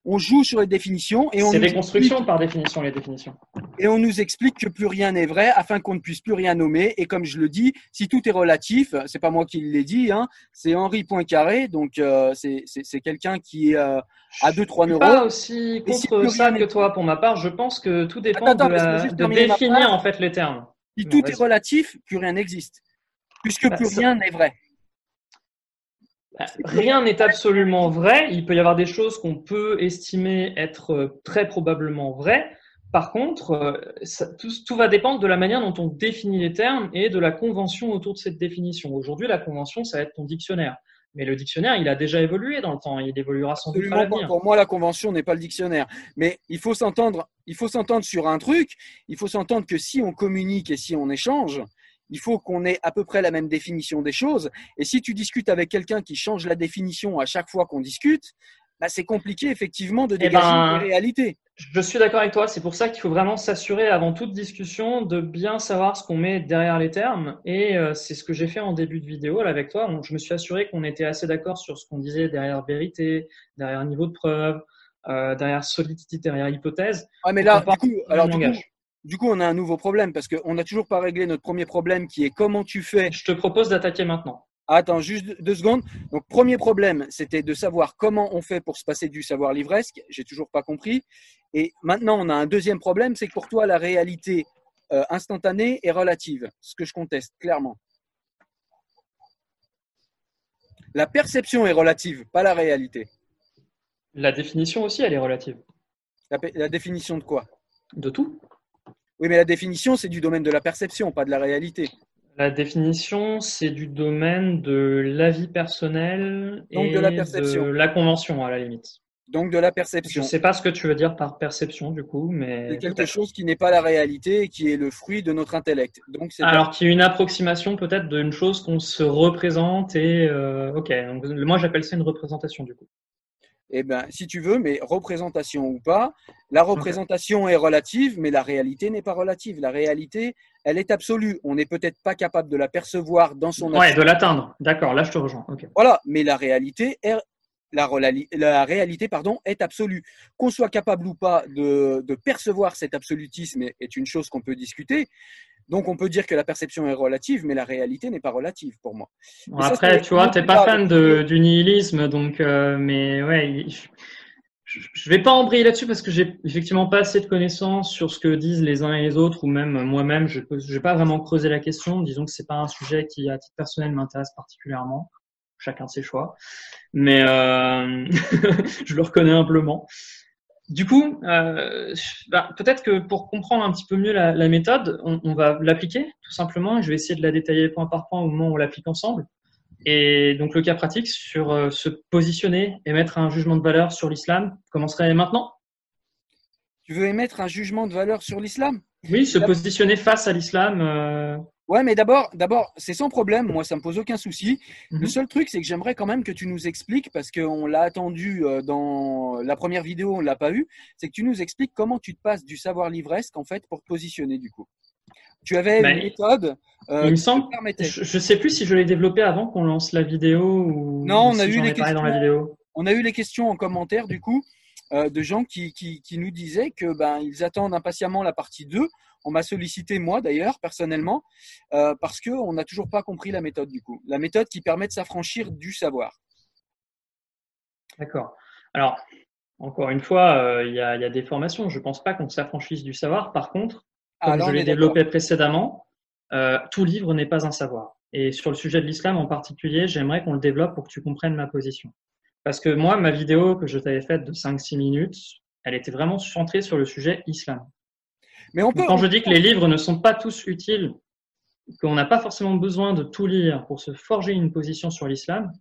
on joue sur les définitions et on. C'est des constructions par définition, les définitions. Et on nous explique que plus rien n'est vrai afin qu'on ne puisse plus rien nommer. Et comme je le dis, si tout est relatif, c'est pas moi qui l'ai dit, hein, c'est Henri Poincaré, donc euh, c'est quelqu'un qui est euh, à 2-3 neurones. Pas aussi contre ça que toi, pour ma part. Je pense que tout dépend de, définir en fait les termes. Si tout est relatif, plus rien n'existe, puisque bah, plus rien n'est vrai. Rien n'est absolument vrai. Il peut y avoir des choses qu'on peut estimer être euh, très probablement vraies. Par contre, euh, tout, va dépendre de la manière dont on définit les termes et de la convention autour de cette définition. Aujourd'hui, la convention, ça va être ton dictionnaire. Mais le dictionnaire, il a déjà évolué dans le temps. Il évoluera sans doute à l'avenir. Pour moi, la convention n'est pas le dictionnaire. Mais il faut s'entendre. Il faut s'entendre sur un truc. Il faut s'entendre que si on communique et si on échange, il faut qu'on ait à peu près la même définition des choses. Et si tu discutes avec quelqu'un qui change la définition à chaque fois qu'on discute, bah, c'est compliqué effectivement de eh dégager ben, une réalité. Je suis d'accord avec toi. C'est pour ça qu'il faut vraiment s'assurer avant toute discussion de bien savoir ce qu'on met derrière les termes. Et euh, c'est ce que j'ai fait en début de vidéo là, avec toi. je me suis assuré qu'on était assez d'accord sur ce qu'on disait derrière vérité, derrière niveau de preuve, euh, derrière solidité, derrière hypothèse. Ah, mais là, du coup, alors, du coup, du coup, on a un nouveau problème parce qu'on n'a toujours pas réglé notre premier problème qui est comment tu fais. Je te propose d'attaquer maintenant. Attends, juste deux secondes. Donc, premier problème, c'était de savoir comment on fait pour se passer du savoir livresque. J'ai toujours pas compris. Et maintenant, on a un deuxième problème, c'est que pour toi, la réalité euh, instantanée est relative. Ce que je conteste clairement. La perception est relative, pas la réalité. La définition aussi, elle est relative. la définition de quoi? De tout. Oui, mais la définition, c'est du domaine de la perception, pas de la réalité. La définition, c'est du domaine de l'avis personnel et de la, perception. de la convention, à la limite. Donc de la perception. Je ne sais pas ce que tu veux dire par perception, du coup, mais. C'est quelque chose qui n'est pas la réalité et qui est le fruit de notre intellect. Donc, Alors, qui est une approximation peut-être d'une chose qu'on se représente et. Euh, ok, donc moi j'appelle ça une représentation, du coup eh ben, si tu veux, mais représentation ou pas, la représentation est relative, mais la réalité n'est pas relative. La réalité, elle est absolue. On n'est peut-être pas capable de la percevoir dans son. Ouais, de l'atteindre. D'accord, là je te rejoins. Voilà, mais la réalité est la, la, réalité pardon, est absolue. Qu'on soit capable ou pas de, de percevoir cet absolutisme est une chose qu'on peut discuter, donc on peut dire que la perception est relative, mais la réalité n'est pas relative pour moi. après, tu vois, tu n'es pas fan du nihilisme, donc, euh, mais ouais, je ne vais pas embrayer là-dessus parce que j'ai effectivement pas assez de connaissances sur ce que disent les uns et les autres, ou même moi-même, je n'ai pas vraiment creusé la question. Disons que c'est pas un sujet qui, à titre personnel, m'intéresse particulièrement. Chacun ses choix, mais euh, je le reconnais humblement. Du coup, euh, bah, peut-être que pour comprendre un petit peu mieux la, méthode, on, va l'appliquer tout simplement. Je vais essayer de la détailler point par point au moment où on l'applique ensemble. Et donc le cas pratique sur euh, se positionner, émettre un jugement de valeur sur l'islam commencerait maintenant? Tu veux émettre un jugement de valeur sur l'islam? Oui, se positionner face à l'islam. Euh, Ouais, mais d'abord, d'abord, c'est sans problème. Moi, ça me pose aucun souci. Le mhm. seul truc, c'est que j'aimerais quand même que tu nous expliques, parce qu'on l'a attendu euh, dans la première vidéo, on l'a pas eu. C'est que tu nous expliques comment tu te passes du savoir livresque en fait pour te positionner du coup. Tu avais bah, une méthode. Euh, il me semble. Je, ne sais plus si je l'ai développé avant qu'on lance la vidéo ou. Non, on a eu les questions. Dans la vidéo. On a eu les questions en commentaire du coup. Euh, de gens qui, qui, qui, nous disaient que ben ils attendent impatiemment la partie 2 on m'a sollicité, moi d'ailleurs, personnellement, euh, parce qu'on n'a toujours pas compris la méthode du coup. La méthode qui permet de s'affranchir du savoir. D'accord. Alors, encore une fois, euh, il y, a, des formations. Je ne pense pas qu'on s'affranchisse du savoir. Par contre, comme je l'ai développé précédemment, euh, tout livre n'est pas un savoir. Et sur le sujet de l'islam en particulier, j'aimerais qu'on le développe pour que tu comprennes ma position. Parce que moi, ma vidéo que je t'avais faite de 5-6 minutes, elle était vraiment centrée sur le sujet islam. Mais on peut, Quand je dis que les livres ne sont pas tous utiles, qu'on n'a pas forcément besoin de tout lire pour se forger une position sur l'islam,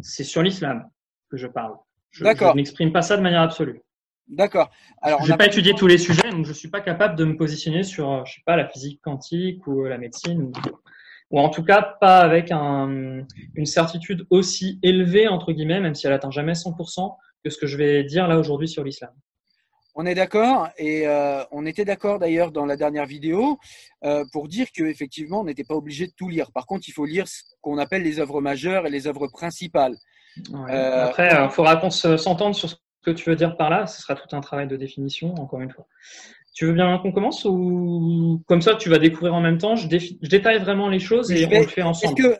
c'est sur l'islam que je parle. Je, je n'exprime pas ça de manière absolue. D'accord. Alors, je n'ai pas étudié tous les sujets, donc je ne suis pas capable de me positionner sur, je sais pas, la physique quantique ou la médecine, ou, en tout cas pas avec un, une certitude aussi élevée entre guillemets, même si elle atteint jamais 100%, que ce que je vais dire là aujourd'hui sur l'islam. On est d'accord et euh, on était d'accord d'ailleurs dans la dernière vidéo euh, pour dire qu'effectivement on n'était pas obligé de tout lire. Par contre, il faut lire ce qu'on appelle les œuvres majeures et les œuvres principales. Euh, Après, il faudra qu'on s'entende sur ce que tu veux dire par là. Ce sera tout un travail de définition, encore une fois. Tu veux bien qu'on commence ou comme ça tu vas découvrir en même temps Je, détaille vraiment les choses et on le fait ensemble. Est-ce que,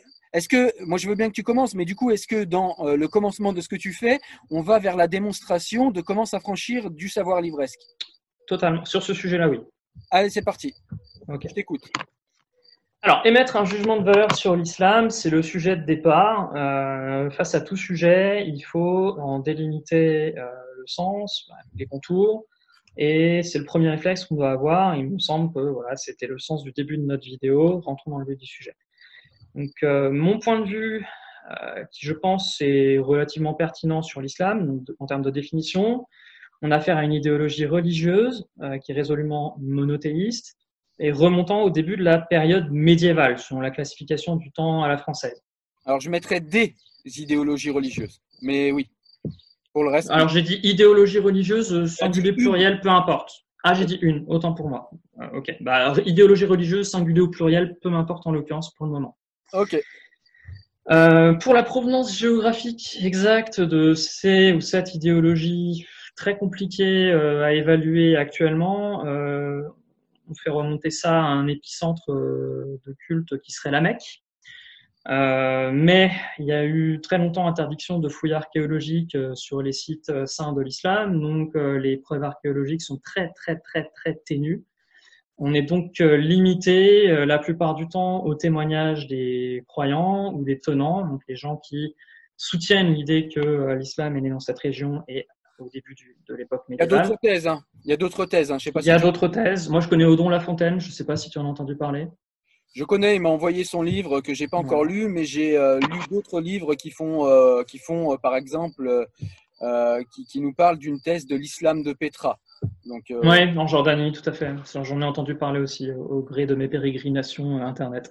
moi je veux bien que tu commences, mais du coup, est-ce que dans euh, le commencement de ce que tu fais, on va vers la démonstration de comment s'affranchir du savoir livresque? Totalement. Sur ce sujet-là, oui. Allez, c'est parti. Ok. Je t'écoute. Alors, émettre un jugement de valeur sur l'islam, c'est le sujet de départ. Euh, face à tout sujet, il faut en délimiter euh, le sens, les contours, Et c'est le premier réflexe qu'on doit avoir. Il me semble que voilà, c'était le sens du début de notre vidéo. Rentrons dans le vif du sujet. Donc, euh, mon point de vue, euh, qui je pense est relativement pertinent sur l'islam en termes de définition, on a affaire à une idéologie religieuse euh, qui est résolument monothéiste et remontant au début de la période médiévale, selon la classification du temps à la française. Alors, je mettrais des idéologies religieuses, mais oui. Pour le reste. Alors, j'ai dit idéologie religieuse, singulier, pluriel, peu importe. Ah, j'ai dit une, autant pour moi. Ok. Bah, alors, idéologie religieuse, singulier ou pluriel, peu m'importe en l'occurrence pour le moment. Euh, pour la provenance géographique exacte de ces ou cette idéologie, très compliquée à évaluer actuellement. on fait remonter ça à un épicentre de culte qui serait la Mecque. Euh, mais il y a eu très longtemps interdiction de fouilles archéologiques euh, sur les sites euh, saints de l'islam, donc les preuves archéologiques sont très très très très ténues. On est donc limité la plupart du temps aux témoignages des croyants ou des tenants, donc les gens qui soutiennent l'idée que l'islam est né dans cette région et au début de l'époque médiévale. Il y a d'autres thèses. Hein. Il y a d'autres thèses. Hein. Je sais pas il y a d'autres thèses. Moi, je connais Odon Lafontaine. Je ne sais pas si tu en as entendu parler. Je connais, il m'a envoyé son livre que j'ai pas encore lu, mais j'ai euh, lu d'autres livres qui font, euh, qui font euh, par exemple, qui, qui, nous parlent d'une thèse de l'islam de Petra. Donc, oui, en Jordanie, tout à fait. J'en ai entendu parler aussi au gré de mes pérégrinations Internet.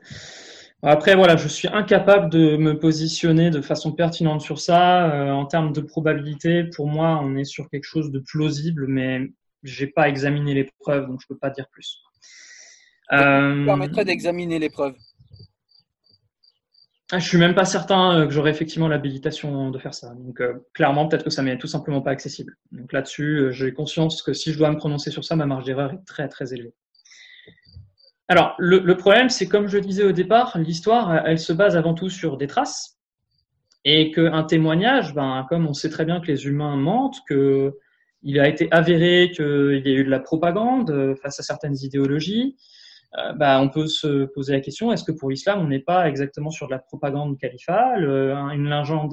Après, voilà, je suis incapable de me positionner de façon pertinente sur ça. en termes de probabilité, pour moi, on est sur quelque chose de plausible, mais j'ai pas examiné les preuves, donc je peux pas dire plus. Euh... permettrait d'examiner l'épreuve. Ah, je suis même pas certain euh, que j'aurais effectivement l'habilitation de faire ça. Donc euh, clairement, peut-être que ça m'est tout simplement pas accessible. Donc là-dessus, euh, j'ai conscience que si je dois me prononcer sur ça, ma marge d'erreur est très très élevée. Alors le, problème, c'est comme je le disais au départ, l'histoire, elle se base avant tout sur des traces et qu'un témoignage, ben comme on sait très bien que les humains mentent, que il a été avéré qu'il y a eu de la propagande face à certaines idéologies, bah, on peut se poser la question est-ce que pour l'islam, on n'est pas exactement sur de la propagande califale, euh, une,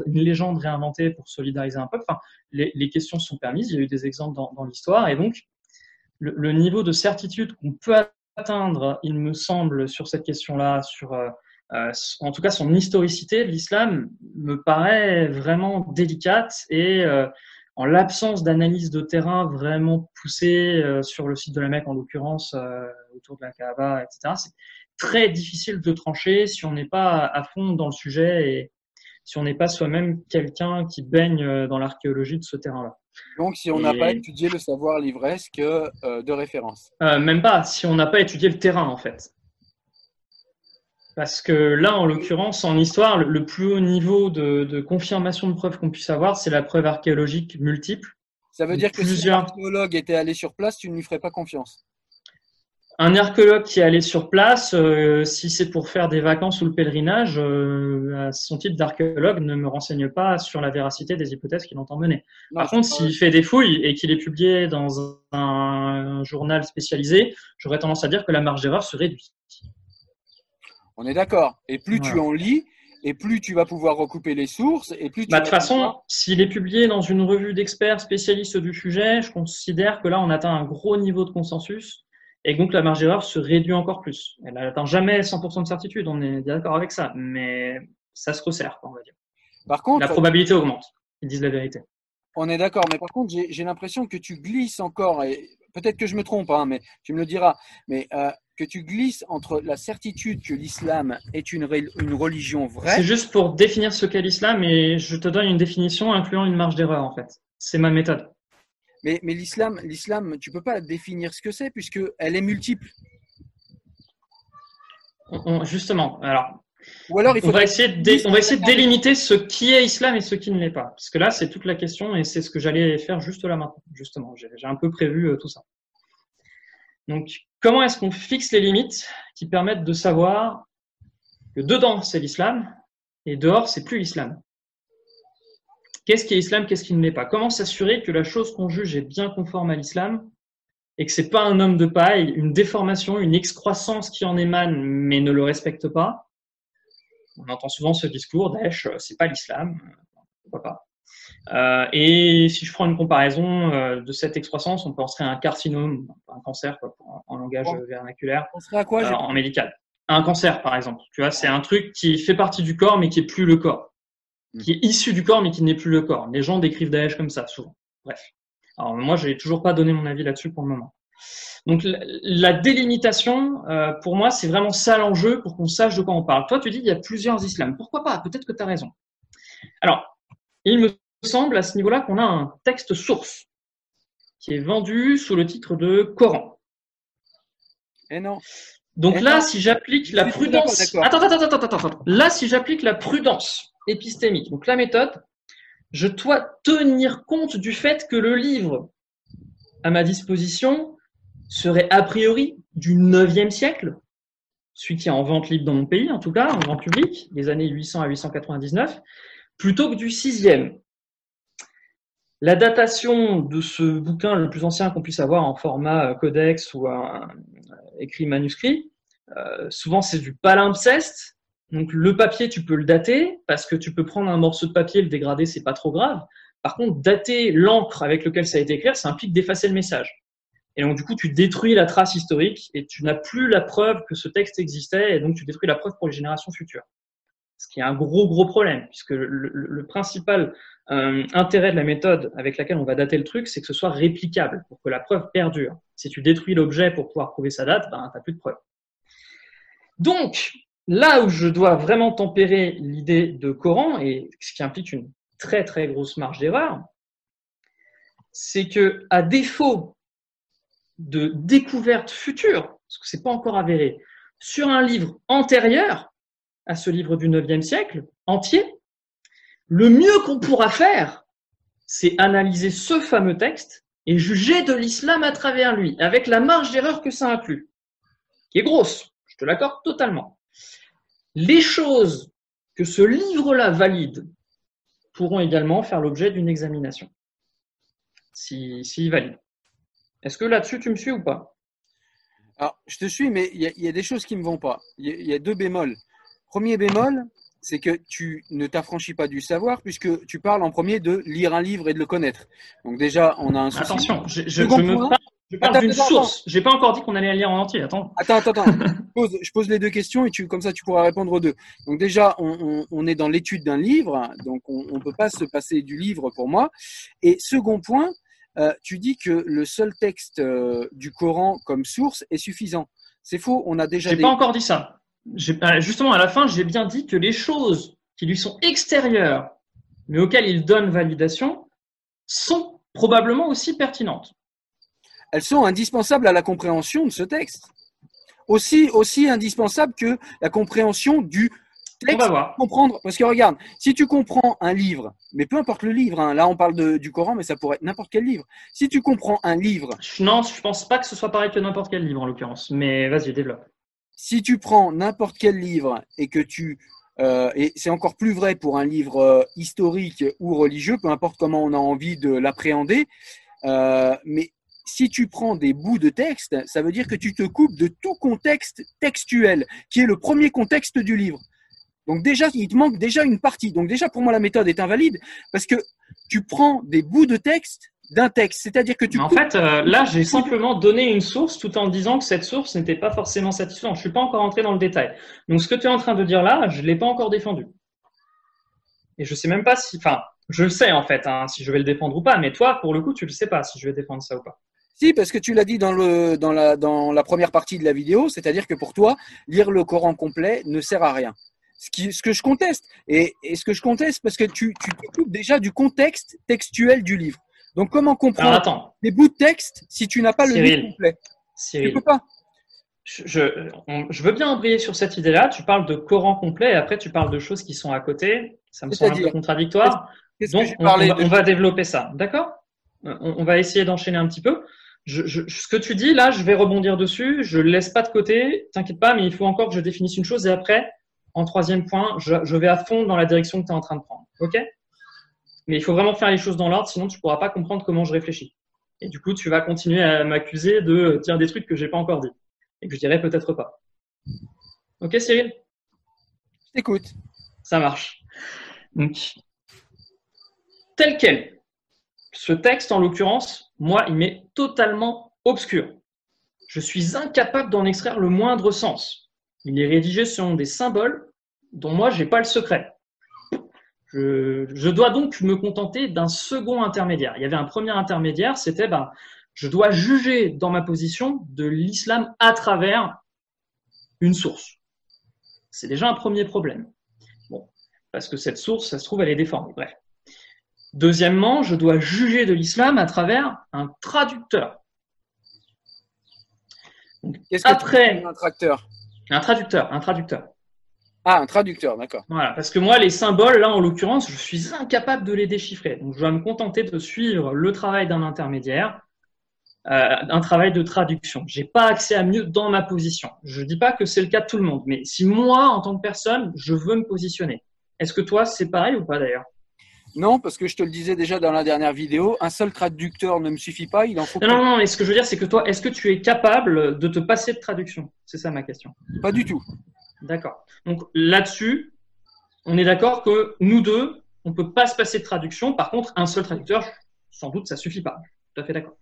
légende, réinventée pour solidariser un peuple? Enfin, les, questions sont permises, il y a eu des exemples dans, l'histoire, et donc le, niveau de certitude qu'on peut atteindre, il me semble, sur cette question-là, sur euh, euh en tout cas son historicité de l'islam, me paraît vraiment délicate et euh, en l'absence d'analyse de terrain vraiment poussée euh, sur le site de la Mecque en l'occurrence, euh, autour de la Kaaba, etc., c'est très difficile de trancher si on n'est pas à fond dans le sujet et si on n'est pas soi-même quelqu'un qui baigne euh, dans l'archéologie de ce terrain-là. Donc, si on n'a pas étudié le savoir livresque de référence. même pas, si on n'a pas étudié le terrain, en fait. Parce que là, en l'occurrence, en histoire, le, plus haut niveau de, de confirmation de preuve qu'on puisse avoir, c'est la preuve archéologique multiple. Ça veut dire que si un archéologue était allé sur place, tu ne lui ferais pas confiance Un archéologue qui est allé sur place, euh, si c'est pour faire des vacances ou le pèlerinage, euh, son titre d'archéologue ne me renseigne pas sur la véracité des hypothèses qu'il entend mener. Par contre, s'il fait des fouilles et qu'il est publié dans un, un journal spécialisé, j'aurais tendance à dire que la marge d'erreur se réduit. On est d'accord. Et plus tu en lis, et plus tu vas pouvoir recouper les sources, et plus tu bah, De toute façon, s'il est publié dans une revue d'experts spécialistes du sujet, je considère que là, on atteint un gros niveau de consensus, et donc la marge d'erreur se réduit encore plus. Elle n'atteint jamais 100% de certitude, on est d'accord avec ça, mais ça se resserre, on va dire. Par contre, la probabilité augmente. Ils disent la vérité. On est d'accord, mais par contre, j'ai l'impression que tu glisses encore, et peut-être que je me trompe, hein, mais tu me le diras, mais euh, que tu glisses entre la certitude que l'islam est une, une religion vraie. C'est juste pour définir ce qu'est l'islam et je te donne une définition incluant une marge d'erreur en fait. C'est ma méthode. Mais, mais l'islam, l'islam, tu peux pas définir ce que c'est puisque elle est multiple. justement, alors. Ou alors il on, va essayer de on va essayer de délimiter ce qui est islam et ce qui ne l'est pas. Parce que là, c'est toute la question et c'est ce que j'allais faire juste là maintenant. Justement, j'ai un peu prévu euh, tout ça. Donc, comment est-ce qu'on fixe les limites qui permettent de savoir que dedans, c'est l'islam et dehors, c'est plus l'islam? Qu'est-ce qui est islam, qu'est-ce qui ne l'est pas? Comment s'assurer que la chose qu'on juge est bien conforme à l'islam et que c'est pas un homme de paille, une déformation, une excroissance qui en émane mais ne le respecte pas? On entend souvent ce discours, Daesh, c'est pas l'islam, pourquoi pas? Euh, et si je prends une comparaison euh, de cette excroissance, on penserait à un carcinome, un cancer quoi, en, langage vernaculaire, on serait à quoi, euh, en médical. Un cancer, par exemple. Tu vois, c'est un truc qui fait partie du corps, mais qui est plus le corps, hmm. qui est issu du corps, mais qui n'est plus le corps. Les gens décrivent Daesh comme ça, souvent. Bref. Alors moi, j'ai toujours pas donné mon avis là-dessus pour le moment. Donc la délimitation, euh, pour moi, c'est vraiment ça l'enjeu pour qu'on sache de quoi on parle. Toi, tu dis il y a plusieurs islams. Pourquoi pas? Peut-être que tu as raison. Alors, il me semble à ce niveau-là qu'on a un texte source qui est vendu sous le titre de Coran. Et eh non. Donc là, si j'applique la prudence, attends, attends, attends, attends, attends, là, si j'applique la prudence épistémique, donc la méthode, je dois tenir compte du fait que le livre à ma disposition serait a priori du 9e siècle, celui qui est en vente libre dans mon pays, en tout cas, en vente publique, des années 800 à 899, plutôt que du 6e. La datation de ce bouquin, le plus ancien qu'on puisse avoir en format codex ou un écrit manuscrit, euh, souvent c'est du palimpseste. Donc le papier, tu peux le dater parce que tu peux prendre un morceau de papier, le dégrader, c'est pas trop grave. Par contre, dater l'encre avec lequel ça a été écrit, ça implique d'effacer le message. Et donc, du coup, tu détruis la trace historique et tu n'as plus la preuve que ce texte existait et donc tu détruis la preuve pour les générations futures. Ce qui est un gros, gros problème puisque le, principal euh, intérêt de la méthode avec laquelle on va dater le truc, c'est que ce soit réplicable pour que la preuve perdure. Si tu détruis l'objet pour pouvoir prouver sa date, ben, tu n'as plus de preuve. Donc, là où je dois vraiment tempérer l'idée de Coran, et ce qui implique une très, très grosse marge d'erreur, c'est que, à défaut de découverte future, parce que c'est pas encore avéré, sur un livre antérieur à ce livre du 9e siècle, entier, le mieux qu'on pourra faire, c'est analyser ce fameux texte et juger de l'islam à travers lui, avec la marge d'erreur que ça inclut, qui est grosse, je te l'accorde totalement. Les choses que ce livre-là valide pourront également faire l'objet d'une examination, s'il si, si valide. Est-ce que là-dessus, tu me suis ou pas? Alors, je te suis, mais il y, a des choses qui ne me vont pas. Il y, a deux bémols. Premier bémol, c'est que tu ne t'affranchis pas du savoir puisque tu parles en premier de lire un livre et de le connaître. Donc déjà, on a un souci. Attention, je, je, me parle, je parle d'une source. J'ai pas encore dit qu'on allait lire en entier. Attends. Attends, attends, attends. je, pose, les deux questions et tu, comme ça, tu pourras répondre aux deux. Donc déjà, on, on est dans l'étude d'un livre, donc on ne peut pas se passer du livre pour moi. Et second point, euh, tu dis que le seul texte euh, du Coran comme source est suffisant. C'est faux, on a déjà. J'ai pas encore dit ça. Justement, à la fin, j'ai bien dit que les choses qui lui sont extérieures, mais auxquelles il donne validation, sont probablement aussi pertinentes. Elles sont indispensables à la compréhension de ce texte. Aussi, aussi indispensables que la compréhension du on va voir. Comprendre, parce que regarde, si tu comprends un livre, mais peu importe le livre, hein, là on parle du Coran, mais ça pourrait être n'importe quel livre. Si tu comprends un livre. Non, je pense pas que ce soit pareil que n'importe quel livre en l'occurrence, mais vas-y, développe. Si tu prends n'importe quel livre et que tu. Euh, et c'est encore plus vrai pour un livre euh, historique ou religieux, peu importe comment on a envie de l'appréhender, euh, mais si tu prends des bouts de texte, ça veut dire que tu te coupes de tout contexte textuel, qui est le premier contexte du livre. Donc déjà, il te manque déjà une partie. Donc déjà, pour moi, la méthode est invalide parce que tu prends des bouts de texte d'un texte. C'est-à-dire que tu... En fait, euh, là, j'ai simplement donné une source tout en disant que cette source n'était pas forcément satisfaisante. Je suis pas encore entré dans le détail. Donc ce que tu es en train de dire là, je l'ai pas encore défendu. Et je sais même pas si... Enfin, je le sais en fait, hein, si je vais le défendre ou pas. Mais toi, pour le coup, tu le sais pas si je vais défendre ça ou pas. Si, parce que tu l'as dit dans, le, dans, la, dans la première partie de la vidéo, c'est-à-dire que pour toi, lire le Coran complet ne sert à rien ce, qui, ce que je conteste. Et, ce que je conteste, parce que tu, tu te coupes déjà du contexte textuel du livre. Donc, comment comprendre les bouts de texte si tu n'as pas le livre complet? Cyril, Tu peux pas. Je, je, veux bien embrayer sur cette idée-là. Tu parles de Coran complet et après tu parles de choses qui sont à côté. Ça me semble un peu contradictoire. Donc, on, va, développer ça. D'accord? On, va essayer d'enchaîner un petit peu. Je, ce que tu dis là, je vais rebondir dessus. Je le laisse pas de côté. T'inquiète pas, mais il faut encore que je définisse une chose et après, en troisième point, je, vais à fond dans la direction que tu es en train de prendre. OK? Mais il faut vraiment faire les choses dans l'ordre, sinon tu ne pourras pas comprendre comment je réfléchis. Et du coup, tu vas continuer à m'accuser de dire des trucs que j'ai pas encore dit et que je dirais peut-être pas. Ok, Cyril? Écoute. Ça marche. Donc, tel quel. Ce texte, en l'occurrence, moi, il m'est totalement obscur. Je suis incapable d'en extraire le moindre sens. Il est rédigé selon des symboles dont moi, je n'ai pas le secret. Je, dois donc me contenter d'un second intermédiaire. Il y avait un premier intermédiaire, c'était ben, je dois juger dans ma position de l'islam à travers une source. C'est déjà un premier problème. Bon, parce que cette source, ça se trouve, elle est déformée. Bref. Deuxièmement, je dois juger de l'islam à travers un traducteur. Qu'est-ce que après, un traducteur? Un traducteur, un traducteur. Ah, un traducteur, d'accord. Voilà, parce que moi, les symboles, là, en l'occurrence, je suis incapable de les déchiffrer. Donc, je vais me contenter de suivre le travail d'un intermédiaire, euh, un travail de traduction. J'ai pas accès à mieux dans ma position. Je dis pas que c'est le cas de tout le monde, mais si moi, en tant que personne, je veux me positionner, est-ce que toi, c'est pareil ou pas d'ailleurs? Non, parce que je te le disais déjà dans la dernière vidéo, un seul traducteur ne me suffit pas, il en faut. Non, non, non, mais ce que je veux dire, c'est que toi, est-ce que tu es capable de te passer de traduction? C'est ça ma question. Pas du tout. D'accord. Donc là-dessus, on est d'accord que nous deux, on ne peut pas se passer de traduction. Par contre, un seul traducteur, sans doute, ça ne suffit pas. Tout à fait d'accord.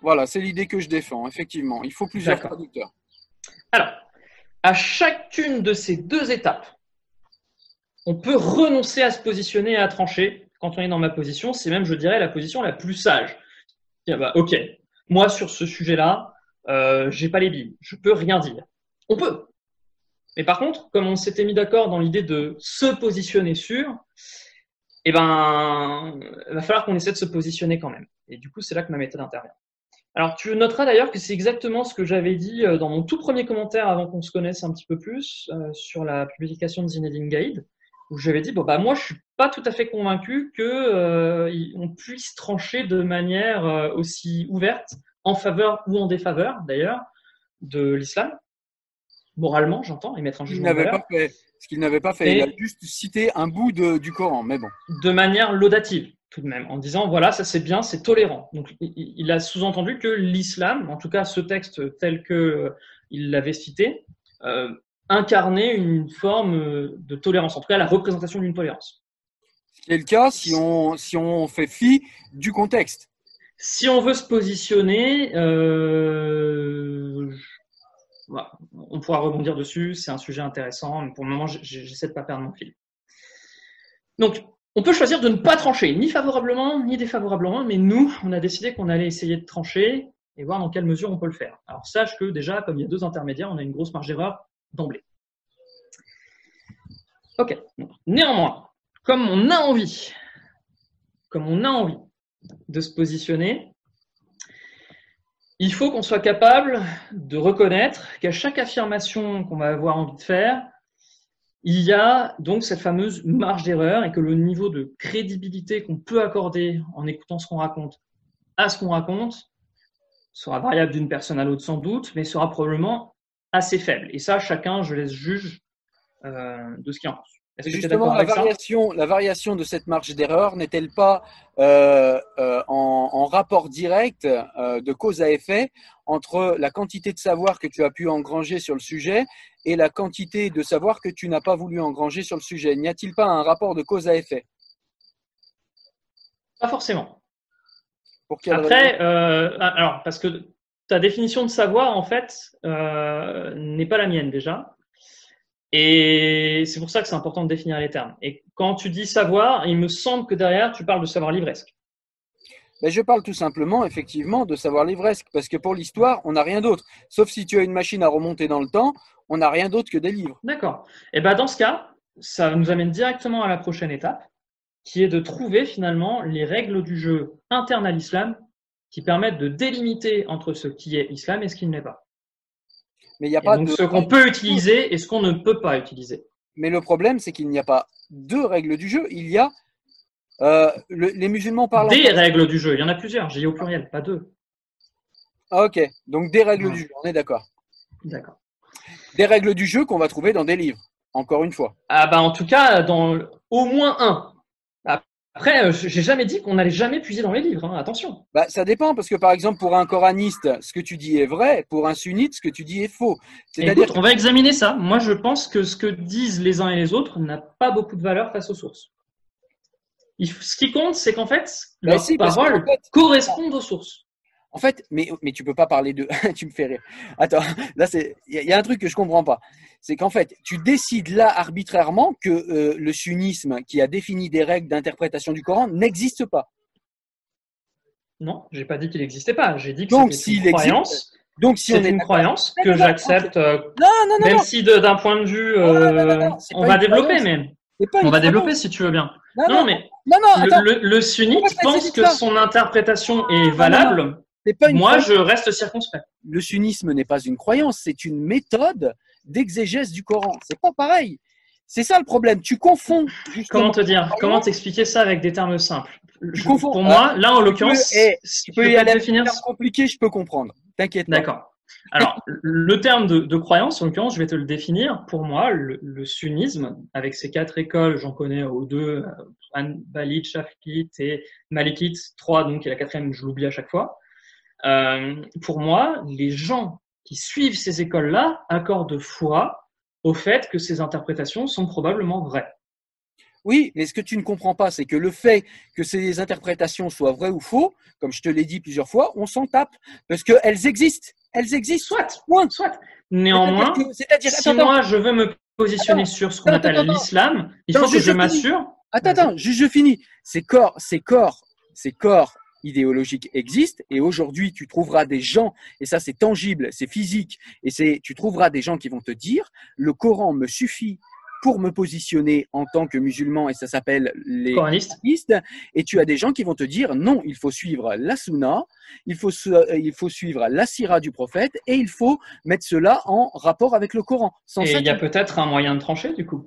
Voilà, c'est l'idée que je défends, effectivement. Il faut plusieurs traducteurs. Alors, à chacune de ces deux étapes, on peut renoncer à se positionner et à trancher quand on est dans ma position. C'est même, je dirais, la position la plus sage. Bah, ok, moi sur ce sujet-là, euh, j'ai pas les billes, je peux rien dire. On peut, mais par contre, comme on s'était mis d'accord dans l'idée de se positionner sur, eh ben, il va falloir qu'on essaie de se positionner quand même. Et du coup, c'est là que ma méthode intervient. Alors, tu noteras d'ailleurs que c'est exactement ce que j'avais dit euh, dans mon tout premier commentaire avant qu'on se connaisse un petit peu plus euh, sur la publication de Zinedine Gaïd, où j'avais dit bon bah moi je suis pas tout à fait convaincu que euh, on puisse trancher de manière aussi ouverte en faveur ou en défaveur d'ailleurs de l'islam moralement, j'entends, et mettre un jugement. Il pas fait, ce qu'il n'avait pas fait. il a juste cité un bout du Coran, mais bon. De manière laudative, tout de même, en disant voilà, ça c'est bien, c'est tolérant. Donc il, a sous-entendu que l'islam, en tout cas ce texte tel que euh, il l'avait cité, euh, incarnait une forme euh, de tolérance, en tout cas la représentation d'une tolérance. Ce qui est le cas si on, si on fait fi du contexte. Si on veut se positionner, on pourra rebondir dessus, c'est un sujet intéressant, mais pour le moment, j'essaie de ne pas perdre mon fil. Donc, on peut choisir de ne pas trancher, ni favorablement, ni défavorablement, mais nous, on a décidé qu'on allait essayer de trancher et voir dans quelle mesure on peut le faire. Alors, sache que déjà, comme il y a deux intermédiaires, on a une grosse marge d'erreur d'emblée. Ok. Néanmoins, comme on a envie, comme on a envie de se positionner, il faut qu'on soit capable de reconnaître qu'à chaque affirmation qu'on va avoir envie de faire, il y a donc cette fameuse marge d'erreur et que le niveau de crédibilité qu'on peut accorder en écoutant ce qu'on raconte à ce qu'on raconte sera variable d'une personne à l'autre sans doute, mais sera probablement assez faible. Et ça, chacun, je laisse juge euh, de ce qu'il en pense. Justement, la variation, la variation de cette marge d'erreur n'est-elle pas euh, euh, en, rapport direct euh, de cause à effet entre la quantité de savoir que tu as pu engranger sur le sujet et la quantité de savoir que tu n'as pas voulu engranger sur le sujet? N'y a-t-il pas un rapport de cause à effet? Pas forcément. Pour Après, alors parce que ta définition de savoir en fait n'est pas la mienne déjà. Et c'est pour ça que c'est important de définir les termes. Et quand tu dis savoir, il me semble que derrière, tu parles de savoir livresque. Ben, je parle tout simplement, effectivement, de savoir livresque, parce que pour l'histoire, on n'a rien d'autre. Sauf si tu as une machine à remonter dans le temps, on n'a rien d'autre que des livres. D'accord. Et ben dans ce cas, ça nous amène directement à la prochaine étape, qui est de trouver finalement les règles du jeu interne à l'islam qui permettent de délimiter entre ce qui est islam et ce qui ne l'est pas. Mais il n'y a pas donc ce qu'on peut utiliser et ce qu'on ne peut pas utiliser. Mais le problème, c'est qu'il n'y a pas deux règles du jeu. Il y a euh, les musulmans parlent. Des règles du jeu. Il y en a plusieurs. J'ai au pluriel, pas deux. Ah, ok. Donc des règles du jeu. On est d'accord. D'accord. Des règles du jeu qu'on va trouver dans des livres. Encore une fois. Ah bah en tout cas dans au moins un. Après, euh, j'ai jamais dit qu'on n'allait jamais puiser dans les livres, hein, attention. Bah, ça dépend, parce que par exemple, pour un coraniste, ce que tu dis est vrai, pour un sunnite, ce que tu dis est faux. C'est-à-dire on va examiner ça. Moi, je pense que ce que disent les uns et les autres n'a pas beaucoup de valeur face aux sources. ce qui compte, c'est qu'en fait, Bah leurs si, paroles fait- correspondent aux sources. En fait, mais, mais tu peux pas parler de. tu me fais rire. Attends, là, c'est. Il y, a- il y a un truc que je comprends pas. C'est qu'en fait, tu décides là arbitrairement que euh, le sunnisme qui a défini des règles d'interprétation du Coran n'existe pas. Non, j'ai pas dit qu'il n'existait pas. J'ai dit que Donc, c'était existe, si on C'est est une croyance que j'accepte, euh, Non, non, non, même non. si d'un point de vue, non, non, euh, on va développer, mais on va développer si tu veux bien. Non, Non, non, mais le, le- sunnite pense que son interprétation est valable. C'est pas une Moi, croyance. je reste circonspect. Le sunnisme n'est pas une croyance, c'est une méthode d'exégèse du Coran. C'est pas pareil. C'est ça le problème. Tu confonds. Comment te dire? Comment t'expliquer ça avec des termes simples? Je- confonds. Pour moi, là, en l'occurrence, peux- eh, si Tu tu peux y aller définir. compliqué, je peux comprendre. T'inquiète. D'accord. Alors, le terme de, de croyance, en l'occurrence, je vais te le définir. Pour moi, le, le sunnisme, avec ses quatre écoles, j'en connais aux deux, euh, Hanbalite, Shafi'ite et Malikite, trois, donc, et la quatrième, je l'oublie à chaque fois. Euh, pour moi, les gens qui suivent ces écoles-là accordent foi au fait que ces interprétations sont probablement vraies. Oui, mais ce que tu ne comprends pas, c'est que le fait que ces interprétations soient vraies ou faux, comme je te l'ai dit plusieurs fois, on s'en tape. Parce qu'elles existent. Elles existent. Soit, Point. soit. Néanmoins, C'est-à-dire si attends, moi je veux me positionner Attends, sur ce qu'on appelle l'islam, il faut que je fini. m'assure. attends, attends, juste je finis. Ces corps, ces corps, ces corps idéologiques existent et aujourd'hui tu trouveras des gens et ça c'est tangible, c'est physique et c'est tu trouveras des gens qui vont te dire le Coran me suffit pour me positionner en tant que musulman et ça s'appelle les Coraniste. coranistes. et tu as des gens qui vont te dire non, il faut suivre la sunna, il faut, il faut suivre la sira du prophète et il faut mettre cela en rapport avec le Coran. Sans Et il y a peut-être un moyen de trancher du coup.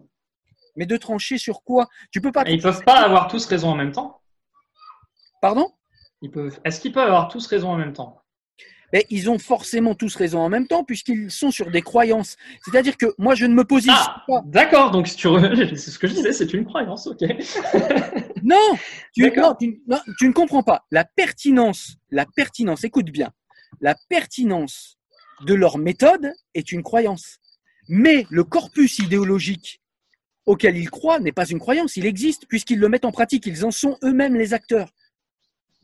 Mais de trancher sur quoi? Tu peux pas. Et ils peuvent pas avoir tous raison en même temps. Pardon? Ils peuvent. Est-ce qu'ils peuvent avoir tous raison en même temps? Mais ils ont forcément tous raison en même temps puisqu'ils sont sur des croyances. C'est-à-dire que moi je ne me positionne Ah, pas. d'accord. Donc si tu re- c'est ce que je disais, c'est une croyance, ok. Non tu, D'accord. non, tu, non, tu ne comprends pas. La pertinence, la pertinence, écoute bien, la pertinence de leur méthode est une croyance. Mais le corpus idéologique auquel ils croient n'est pas une croyance, il existe puisqu'ils le mettent en pratique, ils en sont eux-mêmes les acteurs.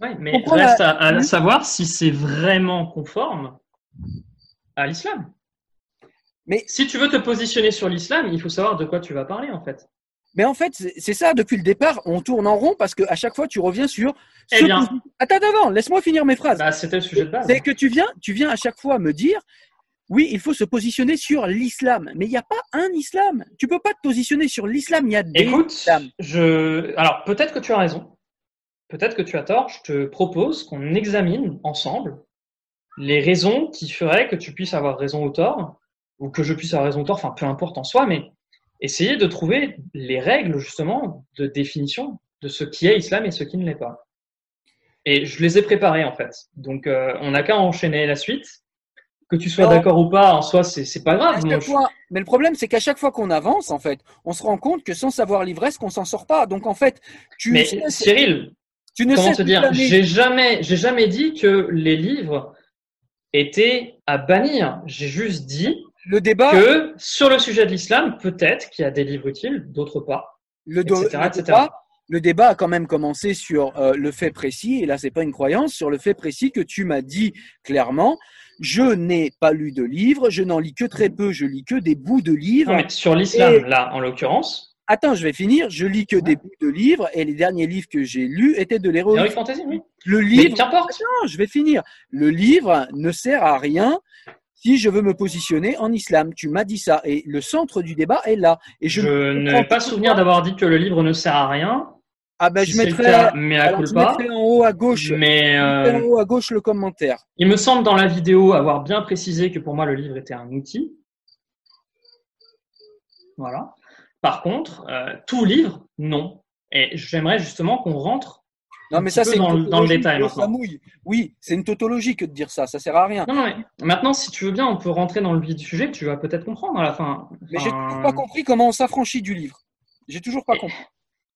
Ouais, mais reste la- à, à savoir si c'est vraiment conforme à l'islam. Mais- si tu veux te positionner sur l'islam, il faut savoir de quoi tu vas parler en fait. Mais en fait, c'est ça, depuis le départ, on tourne en rond parce qu'à chaque fois, tu reviens sur... Eh bien. Attends, attends, attends, laisse-moi finir mes phrases. Bah, c'était le sujet de base. C'est que tu viens, tu viens à chaque fois me dire, oui, il faut se positionner sur l'islam. Mais il n'y a pas un islam. Tu peux pas te positionner sur l'islam, il y a des Écoute, islams. je... alors peut-être que tu as raison, peut-être que tu as tort. Je te propose qu'on examine ensemble les raisons qui feraient que tu puisses avoir raison ou tort, ou que je puisse avoir raison ou tort, enfin peu importe en soi, mais essayer de trouver les règles justement de définition de ce qui est islam et ce qui ne l'est pas. Et je les ai préparées en fait. Donc euh, on n'a qu'à enchaîner la suite. Que tu sois d'accord ou pas, en soi, c'est pas grave. Moi, je- Mais le problème, c'est qu'à chaque fois qu'on avance, en fait, on se rend compte que sans savoir l'ivresse, qu'on s'en sort pas. Donc, en fait, tu, Mais Cyril, tu ne comment sais te dire J'ai jamais, j'ai jamais dit que les livres étaient à bannir. J'ai juste dit le débat, que sur le sujet de l'islam, peut-être qu'il y a des livres utiles, d'autres pas. le, etc., le etc. débat, le débat a quand même commencé sur euh, le fait précis, et là, c'est pas une croyance, sur le fait précis que tu m'as dit clairement. Je n'ai pas lu de livres, je n'en lis que très peu, je lis que des bouts de livres. Non, mais sur l'islam, Et- là, en l'occurrence, Attends, je vais finir. Je lis que des bouts de livres et les derniers livres que j'ai lus étaient de l'héroïque. Fantasy, oui. Le Mais livre, qu'importe. non, je vais finir. Le livre ne sert à rien si je veux me positionner en islam. Tu m'as dit ça et le centre du débat est là. Et je, Je ne n'ai pas souvenir d'avoir dit que le livre ne sert à rien. Ah ben, Si je mettrai, cas, mais à alors, je mettrai en haut à gauche. Mais euh, en haut à gauche le commentaire. il me semble dans la vidéo avoir bien précisé que pour moi le livre était un outil. Voilà. Par contre, euh, tout livre, non. Et j'aimerais justement qu'on rentre. Non, un mais ça, peu c'est dans, le- dans le tautologie, détail ça maintenant. mouille. Oui, c'est une tautologie que de dire ça. Ça sert à rien. Non, non, mais maintenant, si tu veux bien, on peut rentrer dans le vif du sujet. Tu vas peut-être comprendre à la fin. Mais j'ai toujours pas compris comment on s'affranchit du livre. J'ai toujours pas Et- compris.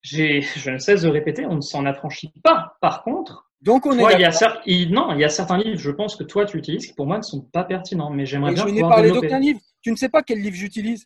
j'ai- je ne cesse de répéter, on ne s'en affranchit pas. Par contre, Donc on toi, est il y a il- non, il y a certains livres, je pense que toi tu utilises, qui pour moi ne sont pas pertinents. Mais j'aimerais bien je n'ai parlé d'aucun livre. Tu ne sais pas quel livre j'utilise.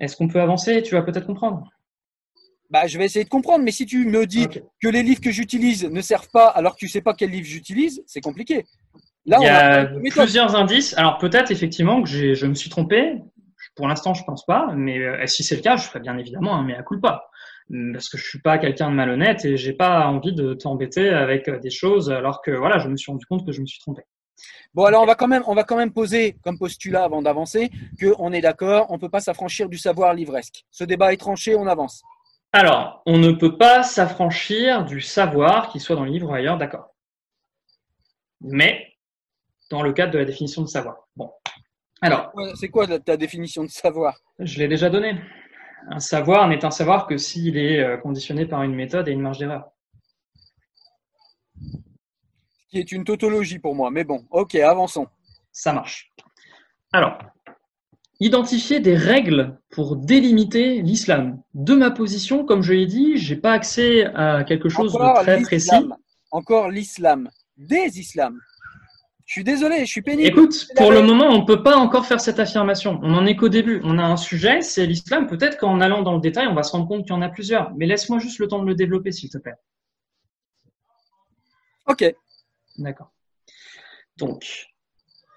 Est-ce qu'on peut avancer? Tu vas peut-être comprendre. Bah, je vais essayer de comprendre, mais si tu me dis que les livres que j'utilise ne servent pas alors que tu sais pas quel livre j'utilise, c'est compliqué. Là, Il y on a plusieurs indices. Alors peut-être effectivement que je me suis trompé. Pour l'instant, je pense pas. Mais euh, si c'est le cas, je ferai bien évidemment un mea culpa. Parce que je suis pas quelqu'un de malhonnête et j'ai pas envie de t'embêter avec euh, des choses alors que voilà, je me suis rendu compte que je me suis trompé. Bon, alors on va quand même, on va quand même poser comme postulat avant d'avancer que on est d'accord, on peut pas s'affranchir du savoir livresque. Ce débat est tranché, on avance. Alors, on ne peut pas s'affranchir du savoir, qu'il soit dans le livre ou ailleurs, d'accord. Mais dans le cadre de la définition de savoir. Bon. Alors, C'est quoi ta- définition de savoir? Je l'ai déjà donné. Un savoir n'est un savoir que s'il est euh, conditionné par une méthode et une marge d'erreur. Qui est une tautologie pour moi. Mais bon, ok, avançons. Ça marche. Alors, identifier des règles pour délimiter l'islam. De ma position, comme je l'ai dit, j'ai pas accès à quelque chose Encore de très précis. Encore l'islam. Des islams. Je suis désolé, je suis pénible. Écoute, pour le moment, on ne peut pas encore faire cette affirmation. On n'en est qu'au début. On a un sujet, c'est l'islam. Peut-être qu'en allant dans le détail, on va se rendre compte qu'il y en a plusieurs. Mais laisse-moi juste le temps de le développer, s'il te plaît. Ok. D'accord. Donc,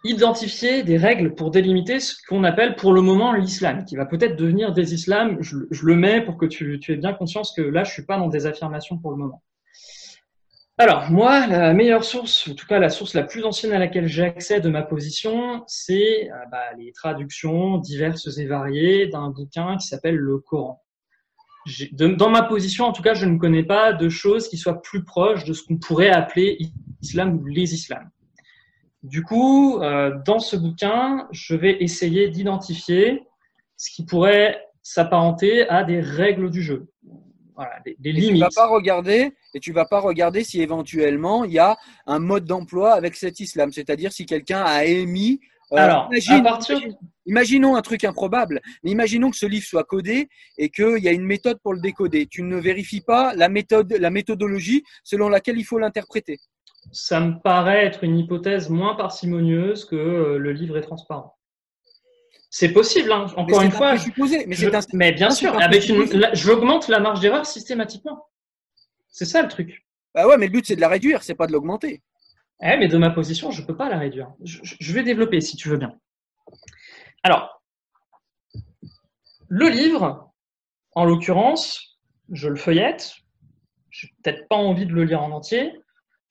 identifier des règles pour délimiter ce qu'on appelle pour le moment l'islam, qui va peut-être devenir des islams. Je, le mets pour que tu, aies bien conscience que là, je suis pas dans des affirmations pour le moment. Alors, moi, la meilleure source, en tout cas la source la plus ancienne à laquelle j'ai accès de ma position, c'est euh, bah, les traductions diverses et variées d'un bouquin qui s'appelle le Coran. Dans ma position, en tout cas, je ne connais pas de choses qui soient plus proches de ce qu'on pourrait appeler islam ou les islams. Du coup, euh, dans ce bouquin, je vais essayer d'identifier ce qui pourrait s'apparenter à des règles du jeu. Voilà, des, des Et tu vas limites. pas regarder et tu vas pas regarder si éventuellement il y a un mode d'emploi avec cet islam, c'est-à-dire si quelqu'un a émis. euh, Alors, imagine- à partir, imagine- imaginons un truc improbable, mais imaginons que ce livre soit codé et qu'il y a une méthode pour le décoder. Tu ne vérifies pas la méthode, la méthodologie selon laquelle il faut l'interpréter. Ça me paraît être une hypothèse moins parcimonieuse que euh, le livre est transparent. C'est possible, hein. Encore une un fois. mais je- c'est un- mais bien sûr, un avec une, présupposé. la- j'augmente la marge d'erreur systématiquement. C'est ça le truc. Bah ouais, mais le but c'est de la réduire, c'est pas de l'augmenter. Eh, mais de ma position, je peux pas la réduire. Je vais développer si tu veux bien. Alors, le livre, en l'occurrence, je le feuillette. J'ai peut-être pas envie de le lire en entier.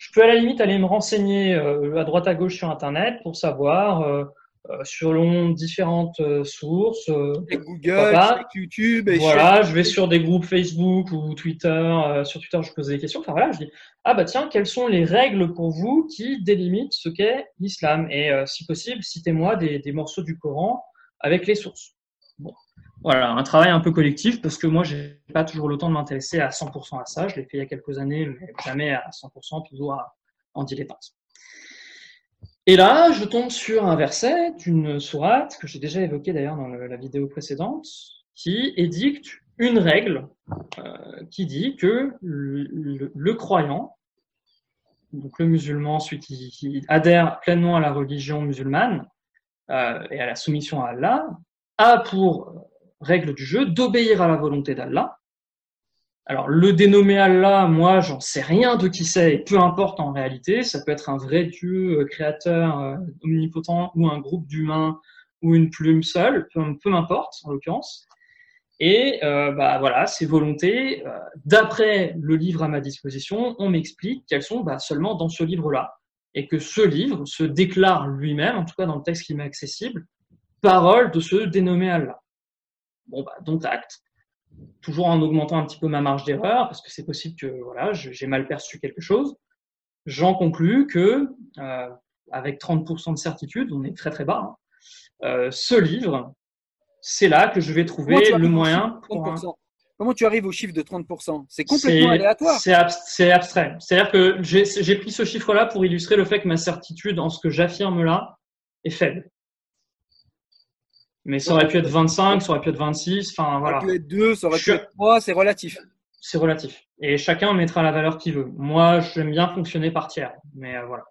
Je peux à la limite aller me renseigner euh, à droite à gauche sur Internet pour savoir, euh, euh, selon différentes euh, sources, euh, Google, YouTube, et voilà, je vais sur des groupes Facebook ou Twitter. euh, sur Twitter, je pose des questions. Enfin voilà, je dis ah bah tiens, quelles sont les règles pour vous qui délimitent ce qu'est l'islam? Et euh, si possible, citez-moi des, des morceaux du Coran avec les sources. Bon, voilà, un travail un peu collectif parce que moi, j'ai pas toujours le temps de m'intéresser à 100% à ça. Je l'ai fait il y a quelques années, mais jamais à 100%, toujours en dilettante. Et là, je tombe sur un verset d'une sourate que j'ai déjà évoqué d'ailleurs dans la vidéo précédente, qui édicte une règle euh, qui dit que le, croyant, donc le musulman, celui qui, qui adhère pleinement à la religion musulmane euh, et à la soumission à Allah, a pour règle du jeu d'obéir à la volonté d'Allah. Alors, le dénommer Allah, moi, j'en sais rien de qui c'est, peu importe en réalité, ça peut être un vrai Dieu euh, créateur euh, omnipotent ou un groupe d'humains ou une plume seule, peu, m'importe en l'occurrence. Et euh, bah voilà, ces volontés, d'après le livre à ma disposition, on m'explique qu'elles sont bah, seulement dans ce livre-là, et que ce livre se déclare lui-même, en tout cas dans le texte qui m'est accessible, parole de ce dénommé Allah. Bon, bah, dont acte toujours en augmentant un petit peu ma marge d'erreur, parce que c'est possible que voilà, j'ai mal perçu quelque chose. J'en conclus que, euh, avec 30% de certitude, on est très très bas, hein, euh, ce livre, c'est là que je vais trouver le moyen pour un- 30% Comment tu arrives au chiffre de 30% C'est complètement aléatoire. C'est abs- c'est abstrait. C'est-à-dire que j'ai j'ai pris ce chiffre-là pour illustrer le fait que ma certitude en ce que j'affirme là est faible. Mais ça aurait pu être 25, ça aurait pu être 26, enfin Ça voilà. aurait pu être 2, ça aurait pu être 3, c'est relatif. c'est relatif. Et chacun mettra la valeur qu'il veut. Moi, j'aime bien fonctionner par tiers. Mais euh, voilà.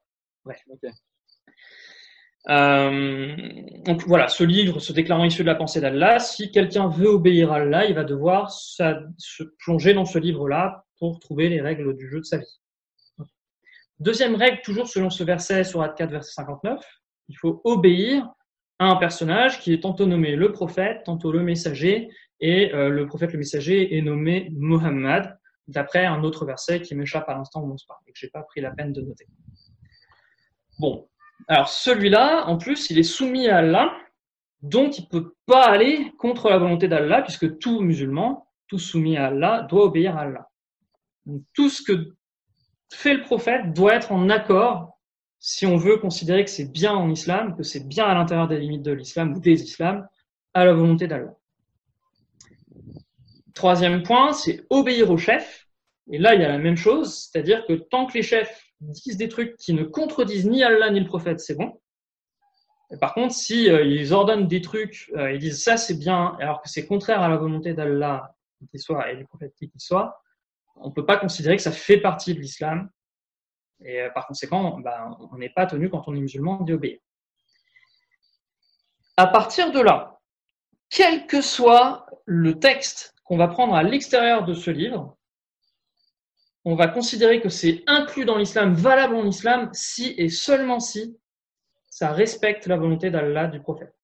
Euh, donc voilà, ce livre se déclarant issu de la pensée d'Allah, si quelqu'un veut obéir à Allah, il va devoir se plonger dans ce livre-là pour trouver les règles du jeu de sa vie. Deuxième règle, toujours selon ce verset, sur 4, verset 59, il faut obéir un personnage qui est tantôt nommé le prophète, tantôt le messager, et euh, le prophète, le messager est nommé Muhammad, d'après un autre verset qui m'échappe à l'instant où on se parle, et que j'ai pas pris la peine de noter. Bon, alors celui-là, en plus, il est soumis à Allah, donc il peut pas aller contre la volonté d'Allah, puisque tout musulman, tout soumis à Allah, doit obéir à Allah. Tout ce que fait le prophète doit être en accord si on veut considérer que c'est bien en islam, que c'est bien à l'intérieur des limites de l'islam ou des islams, à la volonté d'Allah. Troisième point, c'est obéir au chef. Et là, il y a la même chose, c'est-à-dire que tant que les chefs disent des trucs qui ne contredisent ni Allah ni le prophète, c'est bon. Par contre, si euh, ils ordonnent des trucs, euh, ils disent ça c'est bien, alors que c'est contraire à la volonté d'Allah qui qu'il soit et du prophète qui qu'il soit, on ne peut pas considérer que ça fait partie de l'islam. Et euh, par conséquent, ben, on n'est pas tenu quand on est musulman d'y obéir. À partir de là, quel que soit le texte qu'on va prendre à l'extérieur de ce livre, on va considérer que c'est inclus dans l'islam, valable en islam, si et seulement si ça respecte la volonté d'Allah du prophète.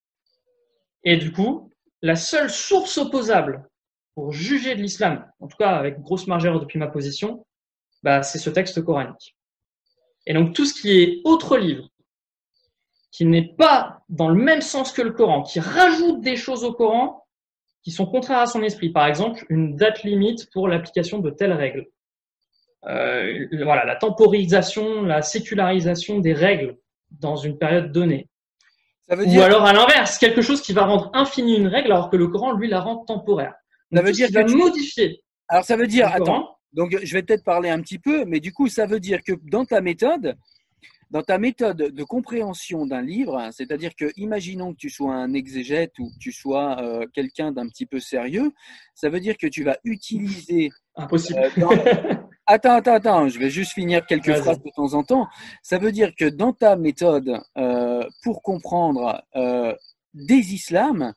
Et du coup, la seule source opposable pour juger de l'islam, en tout cas avec grosse marge d'erreur depuis ma position, bah, c'est ce texte coranique. Et donc tout ce qui est autre livre, qui n'est pas dans le même sens que le Coran, qui rajoute des choses au Coran qui sont contraires à son esprit, par exemple une date limite pour l'application de telles règles, euh, voilà, la temporisation, la sécularisation des règles dans une période donnée. Ça veut Ou alors à l'inverse, quelque chose qui va rendre infinie une règle alors que le Coran, lui, la rend temporaire. Ça veut dire va que tu- modifier alors ça veut dire, attends, Coran, donc je vais peut-être parler un petit peu, mais du coup, ça veut dire que dans ta méthode, dans ta méthode de compréhension d'un livre, hein, c'est-à-dire que, imaginons que tu sois un exégète ou que tu sois euh, quelqu'un d'un petit peu sérieux, ça veut dire que tu vas utiliser impossible. Euh, dans- Attends, attends, attends, je vais juste finir quelques Vas-y. phrases de temps en temps. Ça veut dire que dans ta méthode, euh, pour comprendre des islams,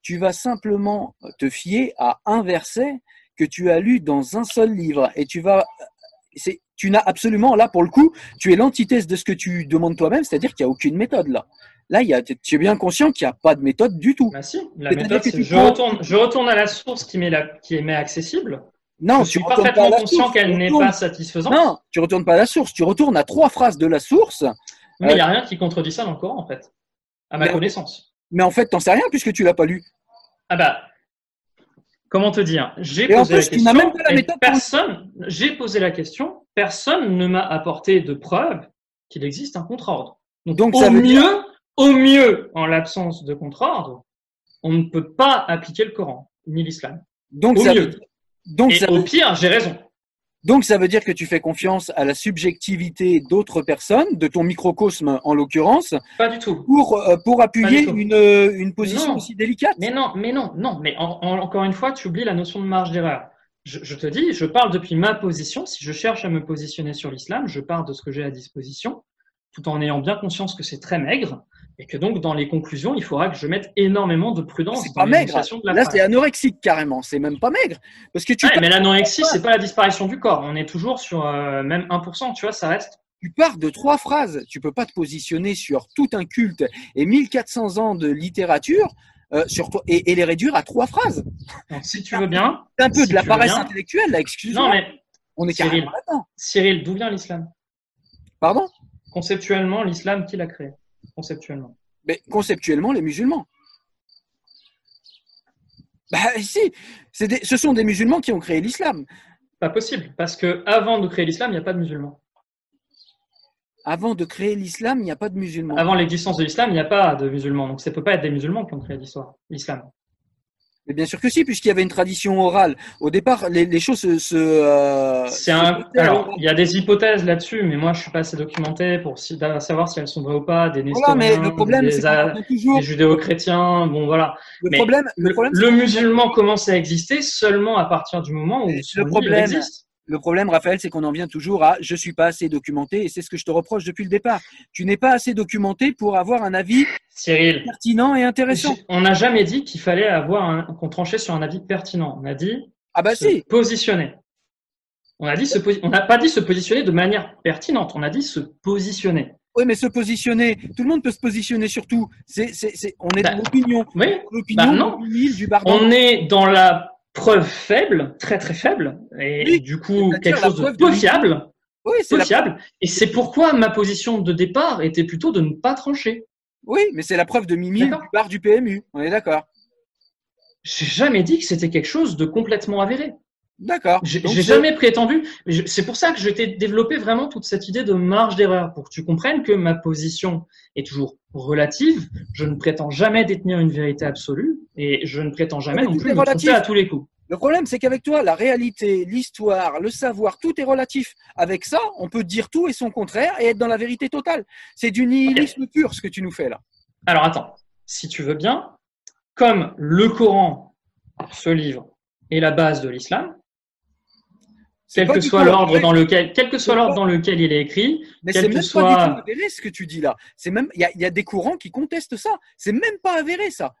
tu vas simplement te fier à un verset que tu as lu dans un seul livre. Et tu vas. c'est- Tu n'as absolument, là, pour le coup, tu es l'antithèse de ce que tu demandes toi-même, c'est-à-dire qu'il n'y a aucune méthode là. Là, il y a, tu es bien conscient qu'il n'y a pas de méthode du tout. Bah si, la méthode, que c'est tu je prends- retourne, je retourne à la source qui m'est, la, qui m'est accessible. Non, je suis tu pas parfaitement la conscient source, qu'elle n'est pas satisfaisante. Non, tu retournes pas à la source, tu retournes à trois phrases de la source. Mais il n'y a rien qui contredit ça dans le Coran, en fait, à ma Mais- connaissance. Mais en fait, t'en sais rien puisque tu l'as pas lu. Ah bah, comment te dire? J'ai en posé la question même pas la et méthode pour- personne, j'ai posé la question, personne ne m'a apporté de preuve qu'il existe un contre-ordre. Donc, Donc, au mieux, dire- au mieux, en l'absence de contre-ordre, on ne peut pas appliquer le Coran, ni l'islam. Donc Au ça mieux. veut dire- donc Et ça au pire, j'ai raison. Donc ça veut dire que tu fais confiance à la subjectivité d'autres personnes, de ton microcosme en l'occurrence, Pas du tout. pour, euh, pour appuyer une, euh, une position Non. aussi délicate. Mais non, mais non, non. Mais en- en- encore une fois, tu oublies la notion de marge d'erreur. Je, je te dis, je parle depuis ma position. Si je cherche à me positionner sur l'islam, je pars de ce que j'ai à disposition, tout en ayant bien conscience que c'est très maigre et que donc dans les conclusions, il faudra que je mette énormément de prudence C'est dans pas maigre. l'énonciation de la Là, c'est anorexique carrément. C'est même pas maigre. Parce que tu, Ouais, mais l'anorexie, c'est pas la disparition du corps. On est toujours sur euh, même 1%, tu vois, ça reste. tu pars de trois phrases. Tu peux pas te positionner sur tout un culte et 1400 ans de littérature euh, sur toi, et, et les réduire à trois phrases. Donc, si tu veux bien. C'est un peu Si de la paresse bien. intellectuelle, là, excuse-moi. Non, mais On est Cyril. carrément là-dedans. Cyril, d'où vient l'islam? Pardon? Conceptuellement, l'islam, qui l'a créé? Conceptuellement. Mais conceptuellement, les musulmans. Bah si, c'est des- ce sont des musulmans qui ont créé l'islam. Pas possible, parce que avant de créer l'islam, il n'y a pas de musulmans. Avant de créer l'islam, il n'y a pas de musulmans. Avant l'existence de l'islam, il n'y a pas de musulmans. Donc, ça peut pas être des musulmans qui ont créé l'histoire, l'islam. Mais bien sûr que si, puisqu'il y avait une tradition orale. Au départ, les, les choses se. se, euh, se un. Alors, il y a des hypothèses là-dessus, mais moi, je suis pas assez documenté pour si- savoir si elles sont vraies ou pas. Des Voilà, mais le problème, des, a- toujours. des judéo-chrétiens. Bon, voilà. Le mais problème, le problème, le musulman commence à exister seulement à partir du moment où Le problème, existe. Le problème, Raphaël, c'est qu'on en vient toujours à je suis pas assez documenté et c'est ce que je te reproche depuis le départ. Tu n'es pas assez documenté pour avoir un avis Cyril, pertinent et intéressant. on n'a jamais dit qu'il fallait avoir un, qu'on tranchait sur un avis pertinent. On a dit Ah bah se si, positionner. On a dit se posi- on n'a pas dit se positionner de manière pertinente. On a dit se positionner. oui, mais se positionner, tout le monde peut se positionner sur tout. C'est, on est Bah, dans l'opinion. Oui. L'opinion bah du mille, du bardon. On est dans la preuve faible, très très faible, et Oui, du coup quelque chose de peu fiable, Oui, c'est la, fiable. Et c'est pourquoi ma position de départ était plutôt de ne pas trancher. oui, mais c'est la preuve de Mimi du du PMU. On est d'accord. J'ai jamais dit que c'était quelque chose de complètement avéré. D'accord. J'ai jamais prétendu. C'est pour ça que je t'ai développé vraiment toute cette idée de marge d'erreur pour que tu comprennes que ma position est toujours relative. Je ne prétends jamais détenir une vérité absolue et je ne prétends jamais Mais non plus me à tous les coups. Le problème, c'est qu'avec toi, la réalité, l'histoire, le savoir, tout est relatif. Avec ça, on peut dire tout et son contraire et être dans la vérité totale. C'est du nihilisme pur ce que tu nous fais là. Alors attends, si tu veux bien, comme le Coran, ce livre, est la base de l'islam, quel que soit l'ordre dans lequel, quel que soit C'est l'ordre pas- dans lequel il est écrit, Mais quel c'est que même soit- pas du tout avéré ce que tu dis là. C'est même, il y a, il y a des courants qui contestent ça. C'est même pas avéré ça.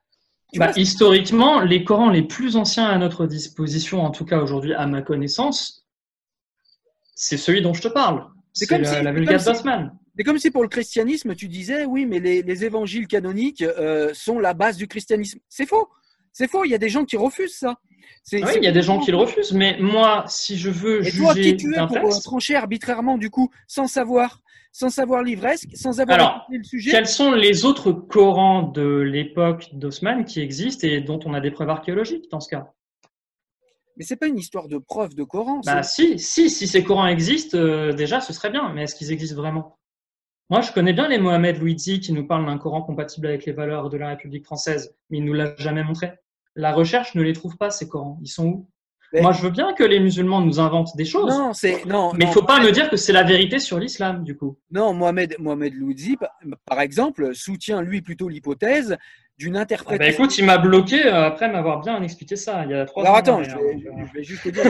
Bah, vois, historiquement, les Corans les plus anciens à notre disposition, en tout cas aujourd'hui à ma connaissance, c'est celui dont je te parle. C'est comme la, si- la Vulgate d'Osman. c'est comme si pour le christianisme, tu disais, oui, mais les, les évangiles canoniques euh, sont la base du christianisme. C'est faux. C'est faux. Il y a des gens qui refusent ça. C'est- Oui, il y a des gens qui le refusent, mais moi, si je veux Et toi, juger qui tu es d'un pour texte, trancher arbitrairement, du coup, sans savoir, sans savoir l'ivresque, sans avoir Alors, le sujet? quels sont les autres Corans de l'époque d'Osman qui existent et dont on a des preuves archéologiques dans ce cas? Mais c'est pas une histoire de preuve de Coran. Bah si, si, si ces Corans existent, euh, déjà, ce serait bien, mais est-ce qu'ils existent vraiment? Moi, je connais bien les Mohamed Louidzi qui nous parlent d'un Coran compatible avec les valeurs de la République française, mais il nous l'a jamais montré. La recherche ne les trouve pas, ces Corans. Ils sont où? Mais- Moi, je veux bien que les musulmans nous inventent des choses, Non, c'est non. mais il non, faut pas me dire que c'est la vérité sur l'islam, du coup. Non, Mohamed Mohamed par exemple, soutient lui plutôt l'hypothèse d'une Ah bah interprétation. écoute, il m'a bloqué euh, après m'avoir bien expliqué ça, il y a trois Alors attends, en je vais, euh. je vais juste te dire,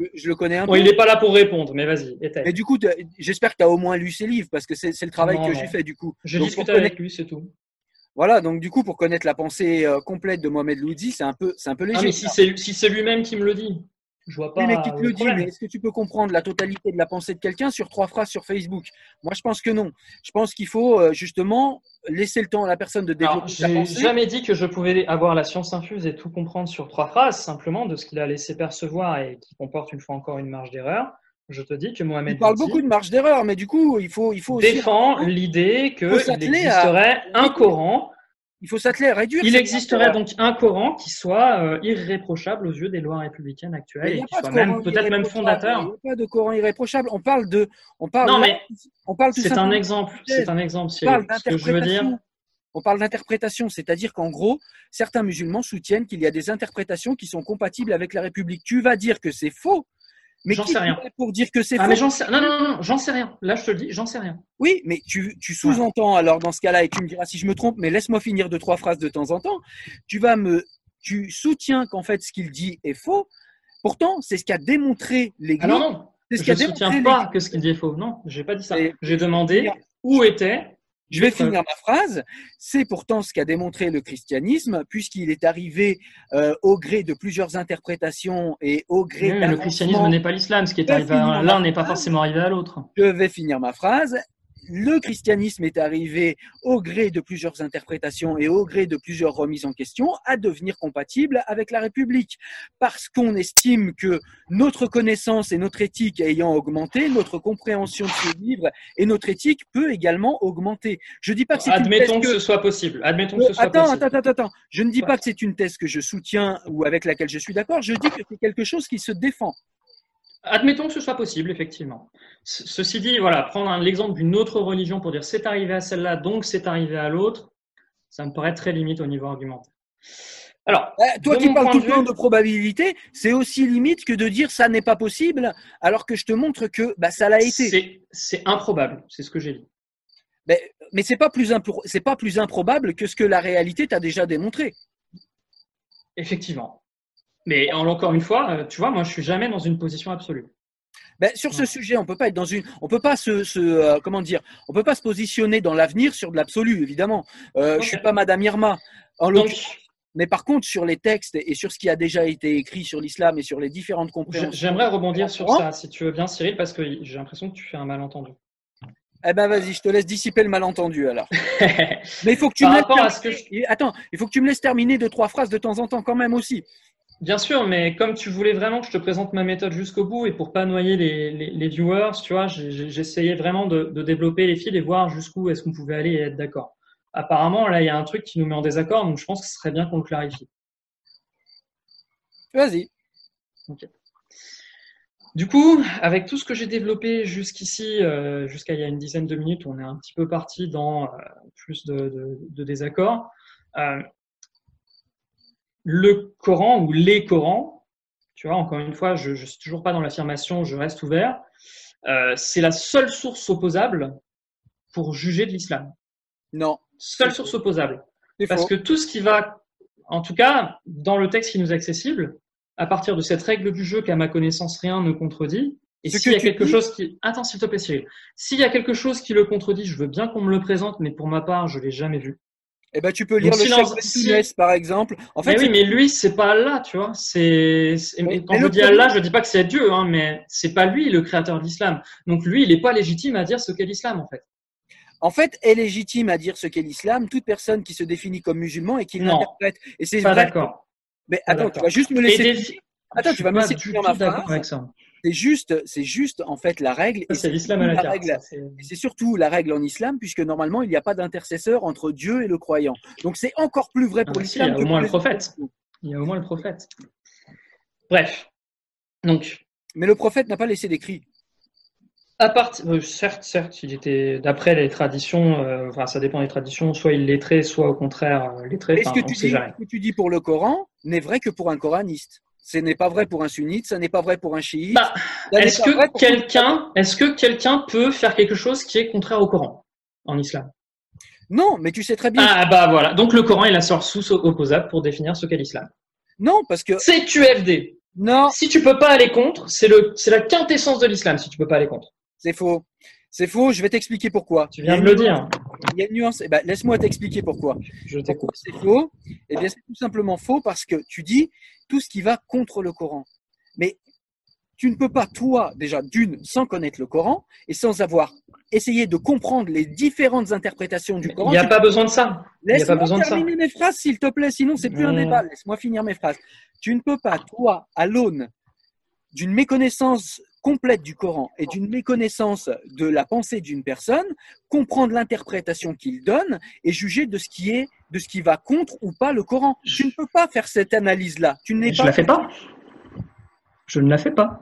je, je le connais un Bon, peu. il n'est pas là pour répondre, mais vas-y. Mais du coup, j'espère que tu as au moins lu ses livres parce que c'est le travail Non, que j'ai fait du coup. Donc, pour connaître- avec lui, c'est tout. Voilà, donc du coup, pour connaître la pensée euh, complète de Mohamed Louzi, c'est un peu, c'est un peu léger. Ah, mais si c'est si c'est lui-même qui me le dit, je vois pas Oui, mais qui te le le dit, mais est-ce que tu peux comprendre la totalité de la pensée de quelqu'un sur trois phrases sur Facebook? Moi, je pense que non. Je pense qu'il faut euh, justement laisser le temps à la personne de développer sa j'ai pensée. jamais dit que je pouvais avoir la science infuse et tout comprendre sur trois phrases, simplement de ce qu'il a laissé percevoir et qui comporte une fois encore une marge d'erreur. Je te dis que Mohamed parles Louzi beaucoup de marge d'erreur, mais du coup, il faut, il faut aussi, défend l'idée qu'il s'atteler à- existerait un Coran. Il faut s'atteler à réduire. Il existerait donc un Coran qui soit euh, irréprochable aux yeux des lois républicaines actuelles et qui soit même peut-être même fondateur. Il n'y a pas de Coran irréprochable. On parle de, on parle. Non, mais on parle tout C'est un exemple. C'est un exemple. Cyril. Ce que je veux dire. On parle d'interprétation, c'est-à-dire qu'en gros, certains musulmans soutiennent qu'il y a des interprétations qui sont compatibles avec la République. Tu vas dire que c'est faux, Mais J'en sais rien. pour dire que c'est Ah, faux mais j'en sais, non, non, non, non, j'en sais rien. Là, je te le dis, j'en sais rien. Oui, mais tu, tu sous-entends alors dans ce cas-là, et tu me diras si je me trompe, mais laisse-moi finir deux, trois phrases de temps en temps. Tu vas me, tu soutiens qu'en fait ce qu'il dit est faux. Pourtant, c'est ce qu'a démontré l'Église. Ah non, non, C'est ce je ne soutiens pas que ce qu'il dit est faux. Non, j'ai pas dit ça. J'ai demandé où était. Je vais finir ma phrase. C'est pourtant ce qu'a démontré le christianisme, puisqu'il est arrivé euh, au gré de plusieurs interprétations et au gré Oui, le christianisme n'est pas l'islam. Ce qui est arrivé à l'un n'est pas forcément arrivé à l'autre. Je vais finir ma phrase. Le christianisme est arrivé au gré de plusieurs interprétations et au gré de plusieurs remises en question à devenir compatible avec la République. Parce qu'on estime que notre connaissance et notre éthique ayant augmenté, notre compréhension de ce livre et notre éthique peut également augmenter. Je dis pas que c'est une Admettons que que- ce soit possible. Admettons que ce soit Attends, possible. attends, attends, attends. Je ne dis pas que c'est une thèse que je soutiens ou avec laquelle je suis d'accord. Je dis que c'est quelque chose qui se défend. Admettons que ce soit possible, effectivement. Ce- Ceci dit, voilà, prendre l'exemple d'une autre religion pour dire c'est arrivé à celle-là, donc c'est arrivé à l'autre, ça me paraît très limite au niveau argumentaire. Alors, Eh, toi qui parles tout le temps de probabilité, c'est aussi limite que de dire ça n'est pas possible, alors que je te montre que bah, ça l'a été. c'est improbable, c'est ce que j'ai dit. Mais, mais c'est pas plus impro- c'est pas plus improbable que ce que la réalité t'a déjà démontré. Effectivement. Mais en- encore une fois, euh, tu vois, moi, je suis jamais dans une position absolue. Ben, sur ce sujet, on peut pas être dans une, on peut pas se, se euh, comment dire, on peut pas se positionner dans l'avenir sur de l'absolu, évidemment. Euh, Ok. Je suis pas Madame Irma. En Donc, mais par contre, sur les textes et sur ce qui a déjà été écrit sur l'islam et sur les différentes compréhensions. j'aimerais rebondir sur Hein ça, si tu veux bien, Cyril, parce que j'ai l'impression que tu fais un malentendu. Eh ben vas-y, je te laisse dissiper le malentendu alors. Mais il faut que tu me laisses Attends, il faut que tu me laisses terminer deux trois phrases de temps en temps quand même aussi. Bien sûr, mais comme tu voulais vraiment que je te présente ma méthode jusqu'au bout et pour pas noyer les, les, les viewers, tu vois, j'essayais vraiment de, de développer les fils et voir jusqu'où est-ce qu'on pouvait aller et être d'accord. Apparemment, là, il y a un truc qui nous met en désaccord, donc je pense que ce serait bien qu'on le clarifie. Vas-y. Du coup, avec tout ce que j'ai développé jusqu'ici, euh, jusqu'à il y a une dizaine de minutes, on est un petit peu parti dans euh, plus de, de, de désaccords. Euh, le Coran ou les Corans, tu vois, encore une fois, je ne suis toujours pas dans l'affirmation, je reste ouvert. Euh, c'est la seule source opposable pour juger de l'islam. Non. Seule source opposable. Parce faux. que tout ce qui va, en tout cas, dans le texte qui nous est accessible, à partir de cette règle du jeu qu'à ma connaissance rien ne contredit, et s'il y a quelque dis- chose qui, attends s'il te plaît Cyril, s'il y a quelque chose qui le contredit, je veux bien qu'on me le présente, mais pour ma part, je l'ai jamais vu. Eh ben tu peux lire Donc, le si chef dans- Ben si- par exemple. En fait, mais oui, mais lui, c'est pas Allah, tu vois. C'est, quand je dis Allah, je dis pas que c'est Dieu, hein, mais c'est pas lui le créateur de l'islam. Donc lui, il est pas légitime à dire ce qu'est l'islam, en fait. en fait, est légitime à dire ce qu'est l'islam toute personne qui se définit comme musulman et qui l'interprète. Et c'est Pas d'accord. Mais attends, tu vas juste me laisser. des- Attends, je tu vas me laisser finir ma d'accord phrase. C'est juste, c'est juste en fait la règle. Et c'est l'islam à la carte. c'est- surtout la règle en islam, puisque normalement, il n'y a pas d'intercesseur entre Dieu et le croyant. Donc, c'est encore plus vrai pour Ah, si, l'islam. il y a au moins le prophète. Il y a au moins le prophète. Bref. Donc, Mais le prophète n'a pas laissé d'écrit. à partir, euh, certes, certes, il était, d'après les traditions, euh, enfin, ça dépend des traditions, soit il lettré, soit au contraire euh, lettré. Et ce que, tu dis, ce que tu dis pour le Coran n'est vrai que pour un coraniste. Ce n'est pas vrai pour un sunnite, ce n'est pas vrai pour un chiite. Bah, ça est-ce que quelqu'un, est-ce que quelqu'un peut faire quelque chose qui est contraire au Coran en islam? Non, mais tu sais très bien. Ah bah voilà. Donc le Coran est la source opposable pour définir ce qu'est l'islam. Non, parce que C'est QFD. non, Si tu peux pas aller contre, c'est le, c'est la quintessence de l'islam. Si tu peux pas aller contre, c'est faux. C'est faux. Je vais t'expliquer pourquoi. tu viens de le dire. Il y a une nuance. Eh ben, laisse-moi t'expliquer pourquoi. Je t'écoute. c'est faux Eh bien, c'est tout simplement faux parce que tu dis tout ce qui va contre le Coran. Mais tu ne peux pas, toi, déjà, d'une, sans connaître le Coran et sans avoir essayé de comprendre les différentes interprétations du Coran. Il n'y a tu- pas besoin de ça. Il n'y a pas Laisse-moi besoin de ça. terminer mes phrases, s'il te plaît, sinon c'est plus un débat. Laisse-moi finir mes phrases. Tu ne peux pas, toi, à l'aune d'une méconnaissance complète du Coran et d'une méconnaissance de la pensée d'une personne, comprendre l'interprétation qu'il donne et juger de ce qui est, de ce qui va contre ou pas le Coran. Tu ne peux pas faire cette analyse-là. Tu n'es Je pas. la fais pas. Je ne la fais pas.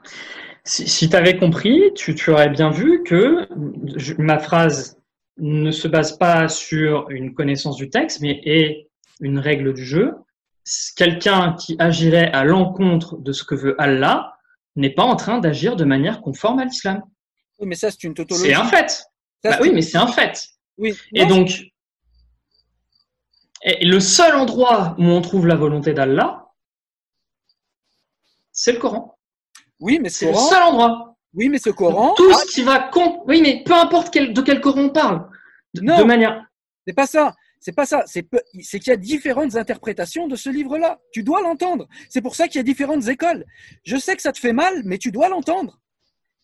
Si, si tu avais compris, tu, tu aurais bien vu que je- ma phrase ne se base pas sur une connaissance du texte, mais est une règle du jeu. Quelqu'un qui agirait à l'encontre de ce que veut Allah n'est pas en train d'agir de manière conforme à l'islam. Oui, mais ça, c'est une tautologie. C'est un fait. Ça, Bah oui, mais c'est un fait. Oui. Et Non, donc, et le seul endroit où on trouve la volonté d'Allah, c'est le Coran. oui, mais C'est ce le seul endroit. oui, mais ce Coran, Tout ce qui va. Oui, mais peu importe quel- de quel Coran on parle. De, Non. de manière. c'est pas ça. C'est pas ça. C'est peu- c'est qu'il y a différentes interprétations de ce livre-là. Tu dois l'entendre. C'est pour ça qu'il y a différentes écoles. Je sais que ça te fait mal, mais tu dois l'entendre.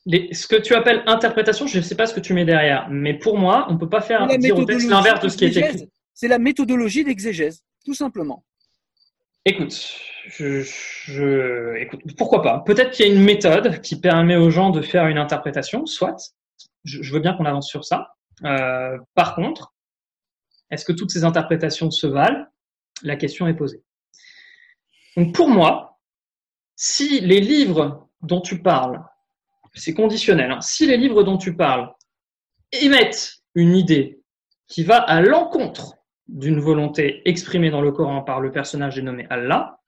Les- ce que tu appelles interprétation, je ne sais pas ce que tu mets derrière, mais pour moi, on ne peut pas faire dire au texte l'inverse de ce qui est écrit. C'est la méthodologie d'exégèse, tout simplement. Écoute, je, je- écoute, pourquoi pas? Peut-être qu'il y a une méthode qui permet aux gens de faire une interprétation, soit. Je, je veux bien qu'on avance sur ça. Euh, par contre, est-ce que toutes ces interprétations se valent? La question est posée. Donc pour moi, si les livres dont tu parles, c'est conditionnel, hein, si les livres dont tu parles émettent une idée qui va à l'encontre d'une volonté exprimée dans le Coran par le personnage dénommé Allah,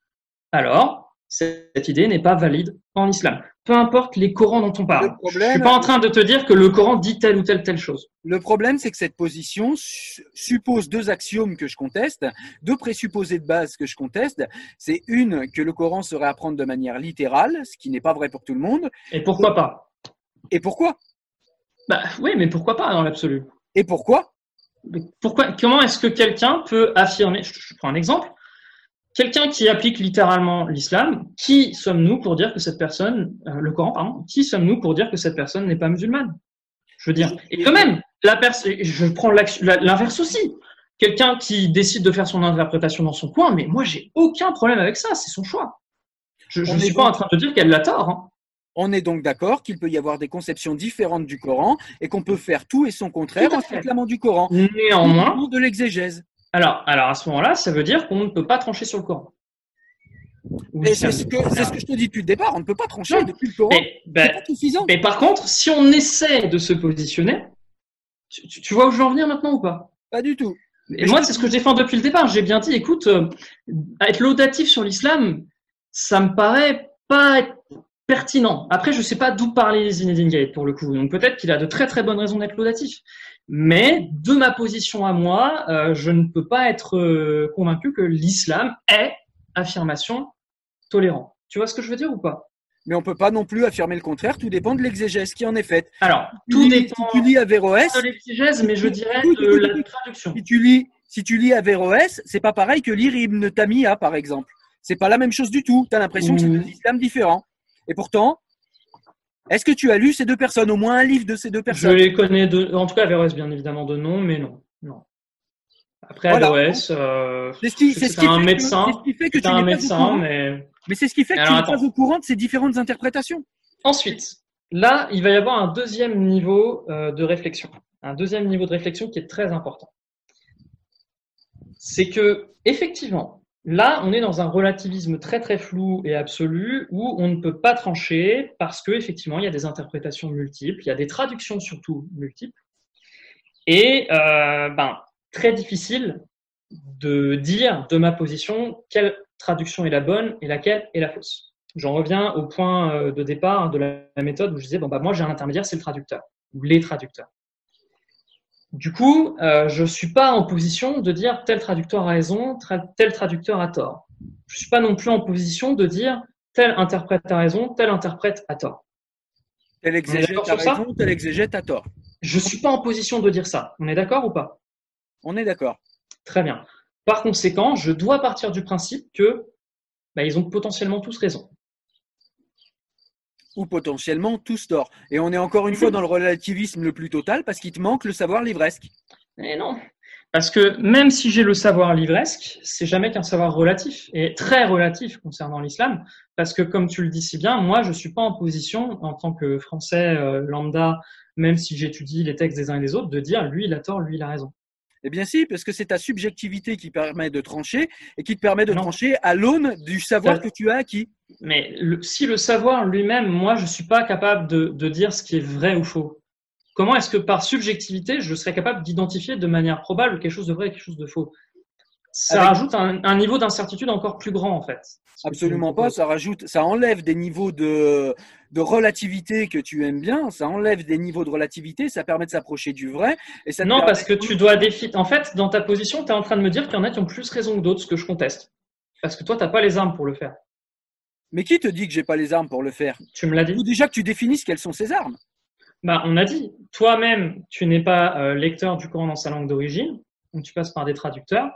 alors cette idée n'est pas valide en islam. Peu importe les Corans dont on parle. Le problème- Je suis pas en train de te dire que le Coran dit telle ou telle telle chose. Le problème, c'est que cette position su- suppose deux axiomes que je conteste, deux présupposés de base que je conteste. C'est une, que le Coran serait à prendre de manière littérale, ce qui n'est pas vrai pour tout le monde. Et pourquoi pas? Et pourquoi? Bah oui, mais pourquoi pas dans l'absolu? Et pourquoi? Pourquoi Comment est-ce que quelqu'un peut affirmer je prends un exemple. Quelqu'un qui applique littéralement l'islam, qui sommes-nous pour dire que cette personne, euh, le Coran, pardon, qui sommes-nous pour dire que cette personne n'est pas musulmane? Je veux dire. Et quand même, la je prends la- l'inverse aussi. Quelqu'un qui décide de faire son interprétation dans son coin, mais moi j'ai aucun problème avec ça, c'est son choix. Je ne suis pas en train de dire qu'elle a tort. hein. On est donc d'accord qu'il peut y avoir des conceptions différentes du Coran et qu'on peut faire tout et son contraire en fait. réclamant du Coran. Néanmoins, de l'exégèse. Alors, alors à ce moment-là, ça veut dire qu'on ne peut pas trancher sur le Coran. Ou Et c'est ce, que, c'est ce que je te dis depuis le départ, on ne peut pas trancher Non. depuis le Coran. Mais, ben, C'est pas suffisant. Mais par contre, si on essaie de se positionner, tu, vois où je veux en venir maintenant ou pas? Pas du tout. Et moi, c'est ce que je défends depuis le départ. J'ai bien dit, écoute, euh, être laudatif sur l'islam, ça me paraît pas être pertinent. Après, je sais pas d'où parlait Zinedine Gate pour le coup. Donc peut-être qu'il a de très très bonnes raisons d'être laudatif. Mais de ma position à moi, euh, je ne peux pas être euh, convaincu que l'islam est affirmation tolérant. Tu vois ce que je veux dire ou pas? Mais on peut pas non plus affirmer le contraire, tout dépend de l'exégèse qui en est faite. Alors, tout dépend Si tu lis Averroès, de l'exégèse, mais je dirais de la traduction. si tu lis, si tu lis Averroès, c'est pas pareil que lire Ibn Tamiya, par exemple. C'est pas la même chose du tout. Tu as l'impression que c'est Mhm. deux islams différents. Et pourtant, est-ce que tu as lu ces deux personnes, au moins un livre de ces deux Je personnes? les connais de, en tout cas Averroès bien évidemment de nom, mais non, non. Après Voilà. Euh, C'est ce qui, je sais c'est que ce qui un fait que- médecin, c'est ce qui fait que tu un médecin, mais Mais c'est ce qui fait que Alors, tu n'es pas au courant de ces différentes interprétations. ensuite, là, il va y avoir un deuxième niveau euh, de réflexion, un deuxième niveau de réflexion qui est très important. C'est que effectivement, là, on est dans un relativisme très très flou et absolu où on ne peut pas trancher parce que effectivement, il y a des interprétations multiples, il y a des traductions surtout multiples, et euh, ben très difficile de dire de ma position quelle traduction est la bonne et laquelle est la fausse. J'en reviens au point euh, de départ de la la méthode où je disais bon bah moi j'ai un intermédiaire, c'est le traducteur ou les traducteurs. Du coup, euh, je suis pas en position de dire tel traducteur a raison, tra- tel traducteur a tort. Je suis pas non plus en position de dire tel interprète a raison, tel interprète a tort. Tel exégète a raison, tel exégète a tort. Je suis pas en position de dire ça. On est d'accord ou pas? On est d'accord. Très bien. Par conséquent, je dois partir du principe que bah, ils ont potentiellement tous raison. Ou potentiellement tous tort. Et on est encore une fois dans le relativisme le plus total parce qu'il te manque le savoir livresque. Mais non. Parce que même si j'ai le savoir livresque, c'est jamais qu'un savoir relatif et très relatif concernant l'islam. Parce que comme tu le dis si bien, moi je suis pas en position en tant que Français euh, lambda, même si j'étudie les textes des uns et des autres, de dire lui il a tort, lui il a raison. Eh bien si, parce que c'est ta subjectivité qui permet de trancher et qui te permet de Non. trancher à l'aune du savoir que tu as acquis. Mais le- si le savoir lui-même, moi je suis pas capable de, de dire ce qui est vrai ou faux. Comment est-ce que par subjectivité, je serais capable d'identifier de manière probable quelque chose de vrai et quelque chose de faux? Ça rajoute un, niveau d'incertitude encore plus grand en fait. Absolument pas. Ça rajoute, ça enlève des niveaux de, de relativité que tu aimes bien. Ça enlève des niveaux de relativité. Ça permet de s'approcher du vrai. Et ça non, parce que tu dois défier. En fait, dans ta position, tu es en train de me dire qu'il y en a qui ont plus raison que d'autres, ce que je conteste. Parce que toi, tu n'as pas les armes pour le faire. Mais qui te dit que j'ai pas les armes pour le faire? Tu me l'as dit. Ou déjà que tu définisses quelles sont ces armes? Bah, on a dit. Toi-même, tu n'es pas euh, lecteur du Coran dans sa langue d'origine. Donc, tu passes par des traducteurs.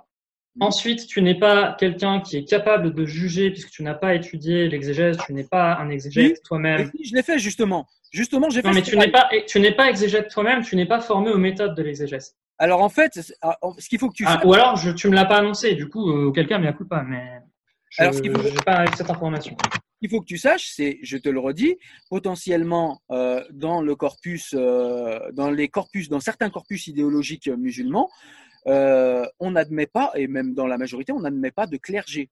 Ensuite, tu n'es pas quelqu'un qui est capable de juger puisque tu n'as pas étudié l'exégèse, tu n'es pas un exégète toi-même. je l'ai fait justement. Justement, j'ai fait. Non, mais tu n'es pas, tu n'es pas exégète toi-même, tu n'es pas formé aux méthodes de l'exégèse. Alors en fait, ah, ce qu'il faut que tu. Ah, ou alors, je, tu me l'as pas annoncé. Du coup, euh, quelqu'un m'y coup pas, mais. Je, alors, ce qu'il faut... pas cette information. Il faut que tu saches, c'est, je te le redis, potentiellement euh, dans le corpus, euh, dans les corpus, dans certains corpus idéologiques musulmans, euh, on n'admet pas, et même dans la majorité, on n'admet pas de clergé.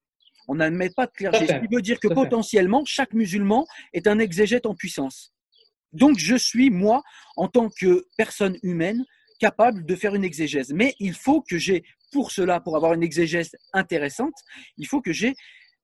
On n'admet pas de clergé. Ce qui veut dire que potentiellement, chaque musulman est un exégète en puissance. Donc, je suis, moi, en tant que personne humaine, capable de faire une exégèse. Mais il faut que j'ai, pour cela, pour avoir une exégèse intéressante, il faut que j'ai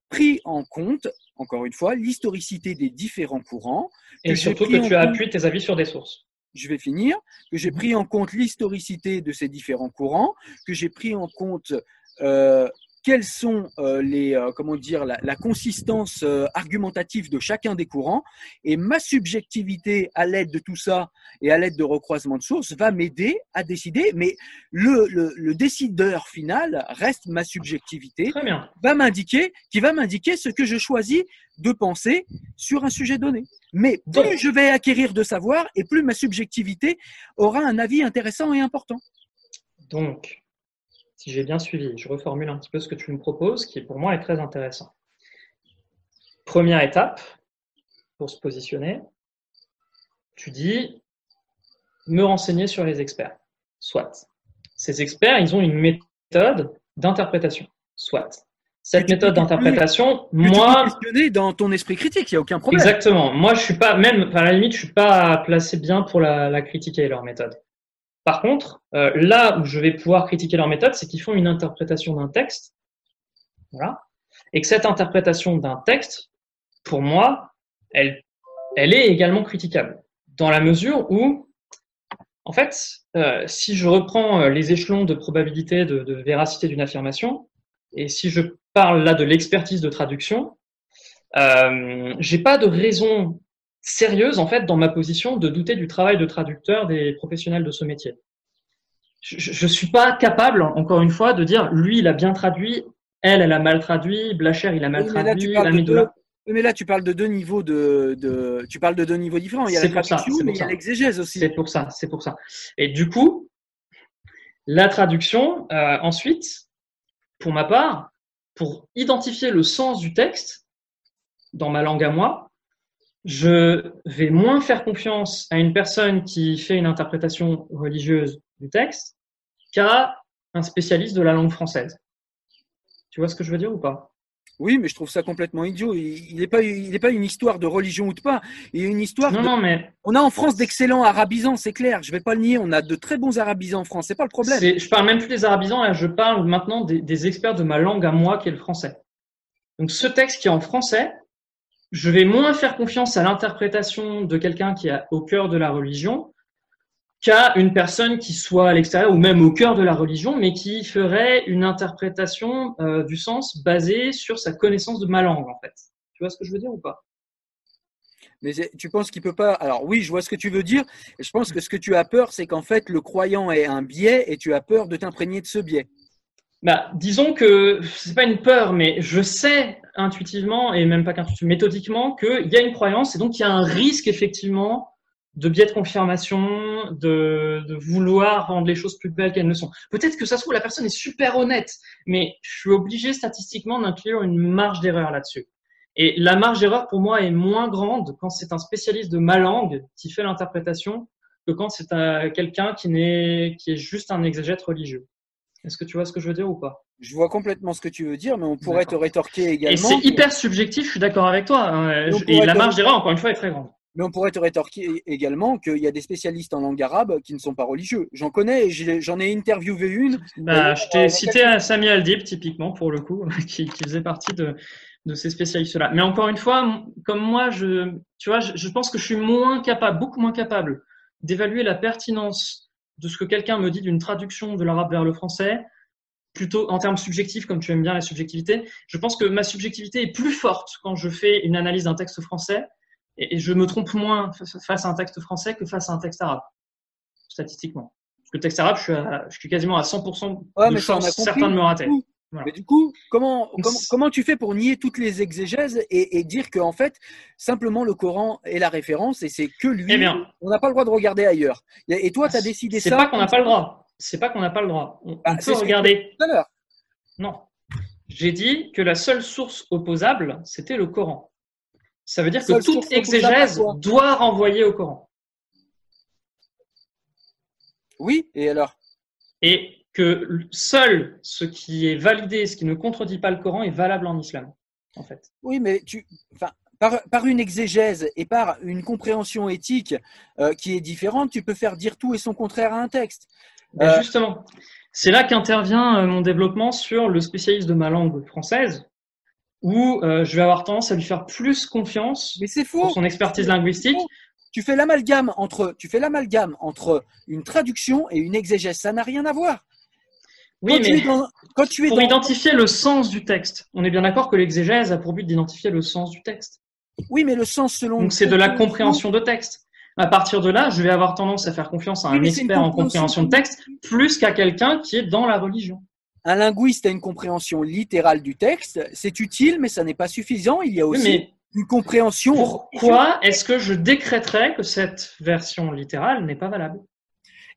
pris en compte, encore une fois, l'historicité des différents courants. Et surtout que tu as appuyé tes avis sur des sources je vais finir, que j'ai pris en compte l'historicité de ces différents courants, que j'ai pris en compte euh, quelles sont euh, les euh, comment dire la, la consistance euh, argumentative de chacun des courants. Et ma subjectivité à l'aide de tout ça et à l'aide de recroisement de sources va m'aider à décider. Mais le, le, le, décideur final reste ma subjectivité Très bien. va m'indiquer qui va m'indiquer ce que je choisis de penser sur un sujet donné. Mais plus je vais acquérir de savoir et plus ma subjectivité aura un avis intéressant et important. Donc si j'ai bien suivi, je reformule un petit peu ce que tu me proposes, qui pour moi est très intéressant. Première étape, pour se positionner, tu dis me renseigner sur les experts. Soit. Ces experts, ils ont une méthode d'interprétation. Soit. Cette méthode d'interprétation, moi. questionner dans ton esprit critique, il n'y a aucun problème. Exactement. Moi, je suis pas, même, à la limite, je suis pas placé bien pour la, la critiquer, leur méthode. Par contre, euh, là où je vais pouvoir critiquer leur méthode, c'est qu'ils font une interprétation d'un texte, voilà, et que cette interprétation d'un texte, pour moi, elle, est également critiquable, dans la mesure où, en fait, euh, si je reprends euh, les échelons de probabilité de, véracité d'une affirmation, et si je parle là de l'expertise de traduction, j'ai pas de raison sérieuse, en fait, dans ma position de douter du travail de traducteur des professionnels de ce métier. Je ne suis pas capable, encore une fois, de dire lui, il a bien traduit, elle, elle a mal traduit, Blacher, il a mal traduit, mais là, tu parles de deux niveaux de, de, tu parles de deux niveaux différents. Il y a la traduction, mais il y a l'exégèse aussi. C'est pour ça, c'est pour ça. Et du coup, la traduction, euh, ensuite, pour ma part, pour identifier le sens du texte dans ma langue à moi, je vais moins faire confiance à une personne qui fait une interprétation religieuse du texte qu'à un spécialiste de la langue française. Tu vois ce que je veux dire ou pas? Oui, mais je trouve ça complètement idiot. Il n'est pas, il pas une histoire de religion ou de pas. Il a une histoire. Non, non, mais. On a en France d'excellents arabisans, c'est clair. Je vais pas le nier. On a de très bons arabisans en France. C'est pas le problème. Je parle même plus des arabisans. Là, je parle maintenant des, des, experts de ma langue à moi, qui est le français. Donc, ce texte qui est en français, je vais moins faire confiance à l'interprétation de quelqu'un qui est au cœur de la religion qu'à une personne qui soit à l'extérieur ou même au cœur de la religion, mais qui ferait une interprétation euh, du sens basée sur sa connaissance de ma langue, en fait. Tu vois ce que je veux dire ou pas? Mais tu penses qu'il peut pas. Alors oui, je vois ce que tu veux dire. Et je pense que ce que tu as peur, c'est qu'en fait, le croyant ait un biais et tu as peur de t'imprégner de ce biais. Bah, disons que c'est pas une peur, mais je sais intuitivement et même pas qu'intuitivement, méthodiquement qu'il y a une croyance et donc il y a un risque effectivement de biais de confirmation, de, vouloir rendre les choses plus belles qu'elles ne sont. Peut-être que ça se trouve la personne est super honnête, mais je suis obligé statistiquement d'inclure une marge d'erreur là-dessus. Et la marge d'erreur pour moi est moins grande quand c'est un spécialiste de ma langue qui fait l'interprétation que quand c'est quelqu'un qui, qui est juste un exégète religieux. Est-ce que tu vois ce que je veux dire ou pas? Je vois complètement ce que tu veux dire, mais on pourrait te rétorquer également. Et c'est hyper subjectif, je suis d'accord avec toi. Hein. Et la marge d'erreur, encore une fois, est très grande. Mais on pourrait te rétorquer également qu'il y a des spécialistes en langue arabe qui ne sont pas religieux. J'en connais, j'en ai interviewé une. Bah, je t'ai cité à Sami Aldib, typiquement, pour le coup, qui, qui faisait partie de, de ces spécialistes-là. Mais encore une fois, comme moi, je, tu vois, je, je pense que je suis moins capable, beaucoup moins capable d'évaluer la pertinence de ce que quelqu'un me dit d'une traduction de l'arabe vers le français, plutôt en termes subjectifs, comme tu aimes bien la subjectivité. Je pense que ma subjectivité est plus forte quand je fais une analyse d'un texte français et, je me trompe moins face à un texte français que face à un texte arabe, statistiquement. Parce que le texte arabe, je suis, je suis quasiment à 100% de chance certain de me rater. Mais du coup, comment, comment, tu fais pour nier toutes les exégèses et, dire que en fait, simplement le Coran est la référence et c'est que lui, eh on n'a pas le droit de regarder ailleurs. Et toi, tu as décidé ça. C'est pas qu'on n'a pas le droit. C'est pas qu'on n'a pas le droit. On, ah, peut regarder. Tout à l'heure. Non. J'ai dit que la seule source opposable, c'était le Coran. Ça veut dire que toute exégèse doit renvoyer au Coran. Oui, et alors? Et que seul ce qui est validé, ce qui ne contredit pas le Coran est valable en islam, en fait. Oui, mais tu, enfin, par, par, une exégèse et par une compréhension éthique euh, qui est différente, tu peux faire dire tout et son contraire à un texte. Euh, justement, c'est là qu'intervient euh, mon développement sur le spécialiste de ma langue française, où je vais avoir tendance à lui faire plus confiance mais c'est faux. son expertise linguistique. Tu fais l'amalgame entre, tu fais l'amalgame entre une traduction et une exégèse. Ça n'a rien à voir. Oui, mais quand tu es pour identifier le sens du texte, on est bien d'accord que l'exégèse a pour but d'identifier le sens du texte. Oui, mais le sens selon. Donc c'est de la compréhension de texte. À partir de là, je vais avoir tendance à faire confiance à un expert en compréhension de texte plus qu'à quelqu'un qui est dans la religion. Un linguiste a une compréhension littérale du texte. C'est utile, mais ça n'est pas suffisant. Il y a aussi une compréhension. Pourquoi est-ce que je décréterais que cette version littérale n'est pas valable?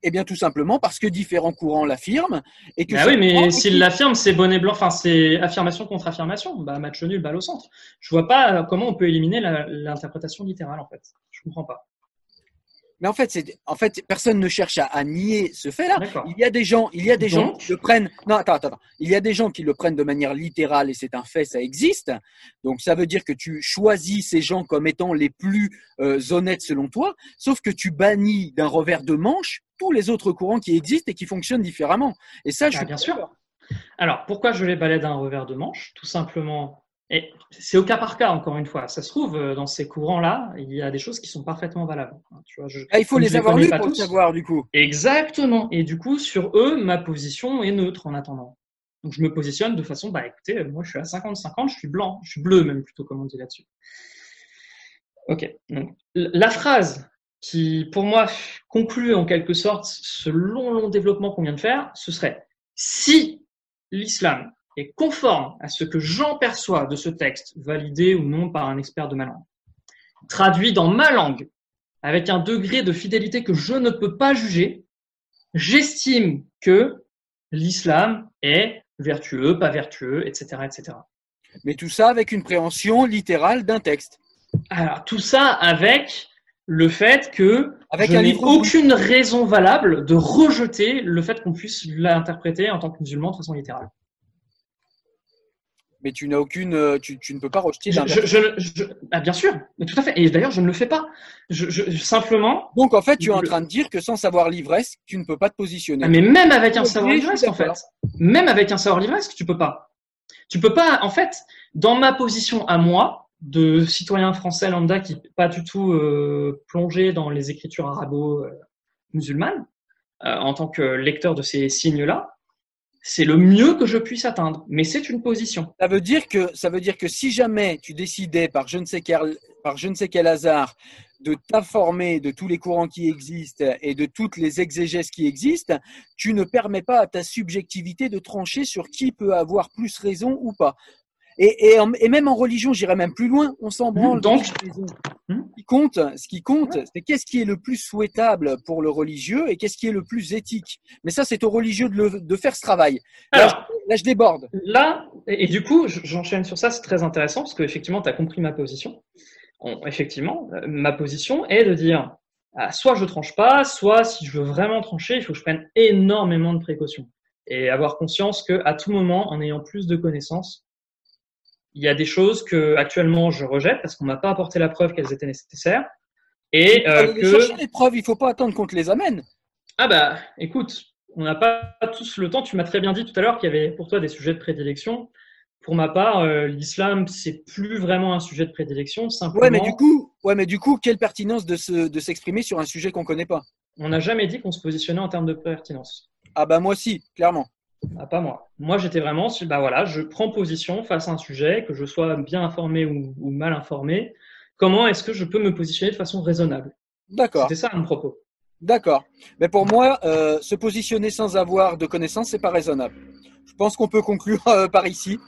Eh bien, tout simplement parce que différents courants l'affirment. Et que bah oui, mais s'ils l'affirment, c'est bonnet blanc, enfin, c'est affirmation contre affirmation. Bah, match nul, balle au centre. Je vois pas comment on peut éliminer l'interprétation littérale, en fait. Je comprends pas. Mais en fait, c'est, en fait, personne ne cherche à, nier ce fait-là. Il y a des gens, il y a des gens qui le prennent. Non, attends, attends, Il y a des gens qui le prennent de manière littérale et c'est un fait, ça existe. Donc, ça veut dire que tu choisis ces gens comme étant les plus euh, honnêtes selon toi, sauf que tu bannis d'un revers de manche tous les autres courants qui existent et qui fonctionnent différemment. Et ça, je bah, bien sûr. Alors, pourquoi je les balaie d'un revers de manche? Tout simplement et c'est au cas par cas, encore une fois. Ça se trouve, euh, dans ces courants-là, il y a des choses qui sont parfaitement valables. Tu vois, ah, il faut les avoir lus pour le savoir, du coup. Exactement. Et du coup, sur eux, ma position est neutre en attendant. Donc, je me positionne de façon, bah écoutez, moi je suis à 50-50, je suis blanc, je suis bleu même plutôt, comme on dit là-dessus. Ok. Donc, la phrase qui, pour moi, conclut en quelque sorte ce long, long développement qu'on vient de faire, ce serait si l'islam est conforme à ce que j'en perçois de ce texte, validé ou non par un expert de ma langue, traduit dans ma langue, avec un degré de fidélité que je ne peux pas juger, j'estime que l'islam est vertueux, pas vertueux, etc., etc. Mais tout ça avec une préhension littérale d'un texte. Alors, tout ça avec le fait que avec je n'ai aucune raison valable de rejeter le fait qu'on puisse l'interpréter en tant que musulman de façon littérale mais tu n'as aucune, euh, tu, tu, ne peux pas rejeter. Je, je, ah, bien sûr, mais tout à fait. Et d'ailleurs, je ne le fais pas. Je, simplement. Donc en fait, tu es en train de dire que sans savoir l'ivresse, tu ne peux pas te positionner. Ah, mais même avec un savoir l'ivresse, en fait, même avec un savoir l'ivresse, tu peux pas. Tu peux pas. En fait, dans ma position à moi, de citoyen français lambda qui n'est pas du tout euh, plongé dans les écritures arabo-musulmanes, euh, en tant que lecteur de ces signes-là, c'est le mieux que je puisse atteindre, mais c'est une position. Ça veut dire que ça veut dire que si jamais tu décidais par je ne sais quel par je ne sais quel hasard de t'informer de tous les courants qui existent et de toutes les exégèses qui existent, tu ne permets pas à ta subjectivité de trancher sur qui peut avoir plus raison ou pas. Et, et, même en religion, j'irais même plus loin, on s'en branle. Donc, ce qui compte, ce qui compte, c'est qu'est-ce qui est le plus souhaitable pour le religieux et qu'est-ce qui est le plus éthique. Mais ça, c'est au religieux de, le, de, faire ce travail. Là, je, déborde. Là, et, du coup, j'enchaîne sur ça, c'est très intéressant parce qu'effectivement, tu as compris ma position. effectivement, euh, ma position est de dire, ah, soit je tranche pas, soit si je veux vraiment trancher, il faut que je prenne énormément de précautions et avoir conscience que à tout moment, en ayant plus de connaissances, il y a des choses que actuellement je rejette parce qu'on m'a pas apporté la preuve qu'elles étaient nécessaires. Et euh, que... chercher les preuves, il faut pas attendre qu'on te les amène. Ah bah, écoute, on n'a pas tous le temps. Tu m'as très bien dit tout à l'heure qu'il y avait pour toi des sujets de prédilection. Pour ma part, euh, l'islam, c'est plus vraiment un sujet de prédilection. Simplement, Ouais, mais du coup, ouais, mais du coup, quelle pertinence de se, de s'exprimer sur un sujet qu'on connaît pas? On n'a jamais dit qu'on se positionnait en termes de pertinence. Ah bah moi aussi, clairement. Ah, pas moi. Moi, j'étais vraiment, sur- bah voilà, je prends position face à un sujet, que je sois bien informé ou, ou mal informé. Comment est-ce que je peux me positionner de façon raisonnable? D'accord, C'était ça mon propos. d'accord. Mais pour moi, euh, se positionner sans avoir de connaissances, c'est pas raisonnable. Je pense qu'on peut conclure euh, par ici.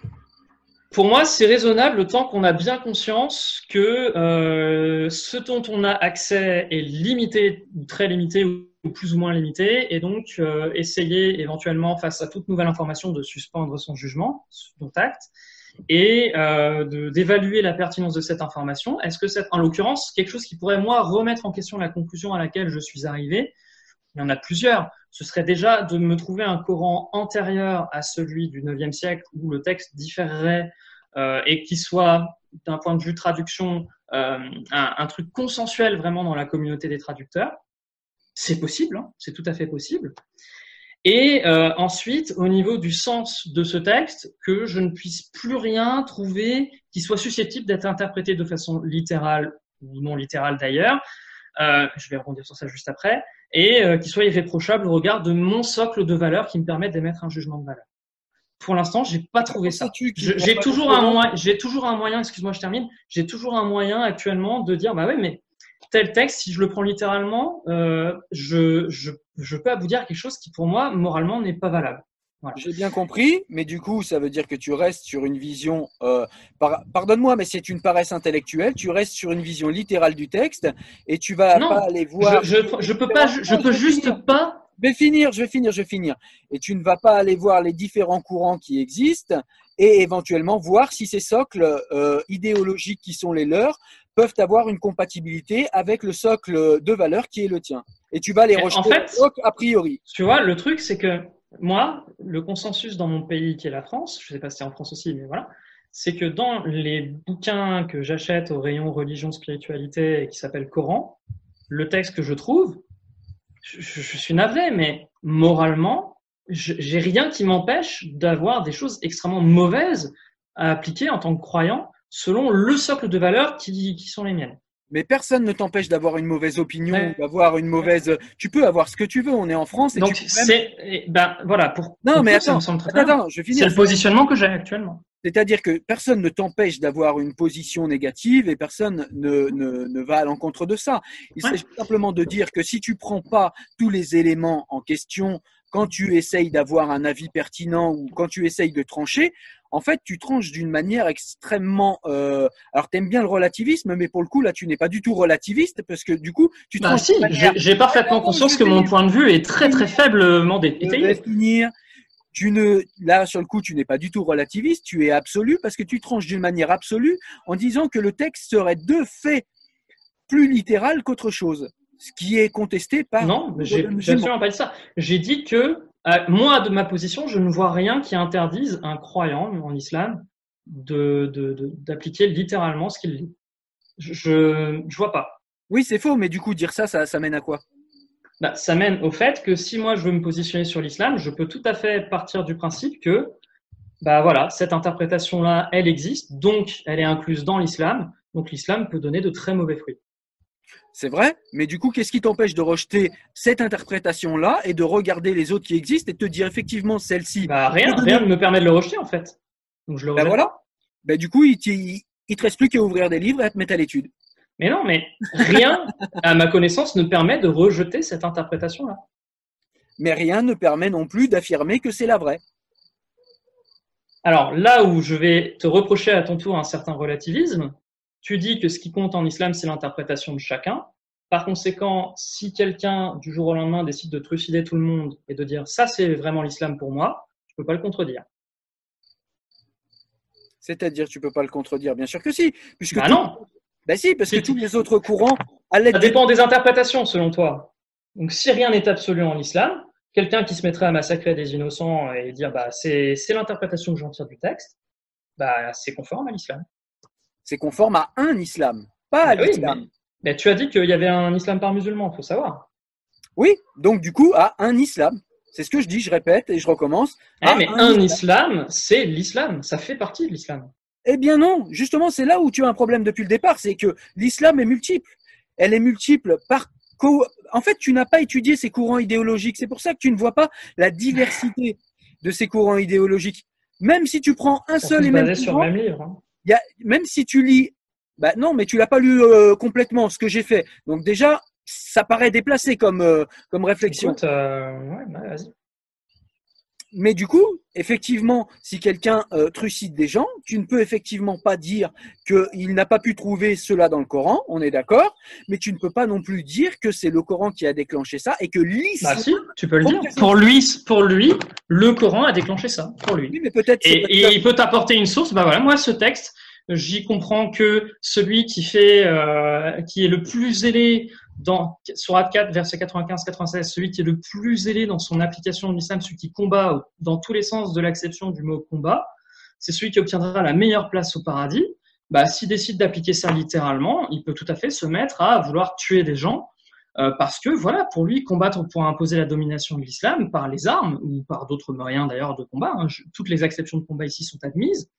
Pour moi, c'est raisonnable le temps qu'on a bien conscience que euh, ce dont on a accès est limité, ou très limité, plus ou moins limité, et donc euh, essayer éventuellement, face à toute nouvelle information, de suspendre son jugement, son acte, et euh, d'évaluer la pertinence de cette information. Est-ce que c'est, en l'occurrence, quelque chose qui pourrait, moi, remettre en question la conclusion à laquelle je suis arrivé? Il y en a plusieurs. Ce serait déjà de me trouver un Coran antérieur à celui du 9e siècle où le texte différerait euh, et qui soit, d'un point de vue traduction, euh, un truc consensuel vraiment dans la communauté des traducteurs. C'est possible, hein, c'est tout à fait possible. Et euh, ensuite, au niveau du sens de ce texte, que je ne puisse plus rien trouver qui soit susceptible d'être interprété de façon littérale ou non littérale d'ailleurs. Euh, je vais rebondir sur ça juste après. Et euh, qui soit irréprochable au regard de mon socle de valeurs qui me permet d'émettre un jugement de valeur. Pour l'instant, j'ai pas trouvé ça. J'ai toujours un moyen, j'ai toujours un moyen, excuse-moi, je termine. J'ai toujours un moyen actuellement de dire, bah ouais, mais tel texte, si je le prends littéralement, euh, je, je, je peux vous dire quelque chose qui pour moi moralement n'est pas valable. J'ai bien compris, mais du coup, ça veut dire que tu restes sur une vision, euh, par- pardonne-moi, mais c'est une paresse intellectuelle. Tu restes sur une vision littérale du texte et tu vas Non, pas aller voir. Je, je, je peux pas, je, peux juste finir. pas. Je vais finir, je vais finir, je vais finir. Et tu ne vas pas aller voir les différents courants qui existent et éventuellement voir si ces socles euh, idéologiques qui sont les leurs peuvent avoir une compatibilité avec le socle de valeurs qui est le tien. Et tu vas les En rejeter fait- donc, a priori. Tu vois, le truc, c'est que moi, le consensus dans mon pays qui est la France, je sais pas si c'est en France aussi, mais voilà, c'est que dans les bouquins que j'achète au rayon religion, spiritualité et qui s'appelle Coran, le texte que je trouve, je, je- suis navré, mais moralement, je- j'ai rien qui m'empêche d'avoir des choses extrêmement mauvaises à appliquer en tant que croyant selon le socle de valeurs qui, qui sont les miennes. Mais personne ne t'empêche d'avoir une mauvaise opinion, Ouais. d'avoir une mauvaise. Tu peux avoir ce que tu veux. On est en France. Et Donc même- c'est, eh ben voilà, pour Non, pour mais ça attends, me attends, je C'est le positionnement que j'ai actuellement. C'est-à-dire que personne ne t'empêche d'avoir une position négative et personne ne, ne, ne va à l'encontre de ça. Il Ouais. s'agit simplement de dire que si tu prends pas tous les éléments en question quand tu essayes d'avoir un avis pertinent ou quand tu essayes de trancher, en fait, tu tranches d'une manière extrêmement. Euh... Alors, t'aimes bien le relativisme, mais pour le coup, là, tu n'es pas du tout relativiste parce que du coup, tu Bah tranches si, d'une manière j'ai parfaitement conscience que mon point de vue est très très faiblement dé- Je vais étayé. finir. Tu ne, là, sur le coup, tu n'es pas du tout relativiste, tu es absolu parce que tu tranches d'une manière absolue en disant que le texte serait de fait plus littéral qu'autre chose. Ce qui est contesté par. Non, j'ai absolument pas dit ça. J'ai dit que euh, moi, de ma position, je ne vois rien qui interdise un croyant en islam de de- de- d'appliquer littéralement ce qu'il lit. Je, je je vois pas. Oui, c'est faux, mais du coup, dire ça, ça, ça mène à quoi? Bah, ça mène au fait que si moi je veux me positionner sur l'islam, je peux tout à fait partir du principe que bah voilà, cette interprétation-là, elle existe, donc elle est incluse dans l'islam, donc l'islam peut donner de très mauvais fruits. C'est vrai, mais du coup, qu'est-ce qui t'empêche de rejeter cette interprétation-là et de regarder les autres qui existent et de te dire effectivement celle-ci Bah rien, ne me permet de le rejeter en fait. Donc je le rejette. voilà. Ben du coup, il, t'y- il te reste plus qu'à ouvrir des livres et à te mettre à l'étude. Mais non, mais rien, à ma connaissance, ne permet de rejeter cette interprétation-là. Mais rien ne permet non plus d'affirmer que c'est la vraie. Alors là où je vais te reprocher à ton tour un certain relativisme, tu dis que ce qui compte en islam, c'est l'interprétation de chacun. Par conséquent, si quelqu'un du jour au lendemain décide de trucider tout le monde et de dire ça c'est vraiment l'islam pour moi, je peux pas le contredire. C'est-à-dire, tu peux pas le contredire, bien sûr que si. Puisque tout- non, Ben si, parce que tous les autres courants, à ça dépend des interprétations selon toi. Donc si rien n'est absolu en islam, quelqu'un qui se mettrait à massacrer des innocents et dire bah c'est c'est l'interprétation que j'en tire du texte, bah c'est conforme à l'islam. C'est conforme à un islam, pas à Bah oui, l'islam. mais- Mais tu as dit qu'il y avait un islam par musulman, faut savoir. Oui, donc du coup, à un islam. C'est ce que je dis, je répète et je recommence. Ah, mais un, islam, c'est l'islam, ça fait partie de l'islam. Eh bien non, justement, c'est là où tu as un problème depuis le départ, c'est que l'islam est multiple. Elle est multiple par en fait, tu n'as pas étudié ces courants idéologiques. C'est pour ça que tu ne vois pas la diversité de ces courants idéologiques. Même si tu prends un seul et même sur même livre. Hein. Y a, même si tu lis, bah non, mais tu l'as pas lu euh, complètement ce que j'ai fait. Donc déjà, ça paraît déplacé comme euh, comme réflexion. Euh, bah. Mais du coup, effectivement, si quelqu'un euh, trucide des gens, tu ne peux effectivement pas dire qu'il n'a pas pu trouver cela dans le Coran, on est d'accord, mais tu ne peux pas non plus dire que c'est le Coran qui a déclenché ça et que l'islam... Bah si, tu peux le dire. Pour lui, pour lui, le Coran a déclenché ça, pour lui. Oui, mais peut-être... Et, et il peut t'apporter une source, bah voilà, moi ce texte, j'y comprends que celui euh, qui est le plus zélé dans, sur 4, verset 95-96, celui qui est le plus zélé dans son application de l'islam, celui qui combat dans tous les sens de l'acception du mot combat, c'est celui qui obtiendra la meilleure place au paradis. Bah, s'il décide d'appliquer ça littéralement, il peut tout à fait se mettre à vouloir tuer des gens euh, parce que voilà, pour lui, combattre pour imposer la domination de l'islam par les armes ou par d'autres moyens d'ailleurs de combat. Hein, toutes les acceptions de combat ici sont admises.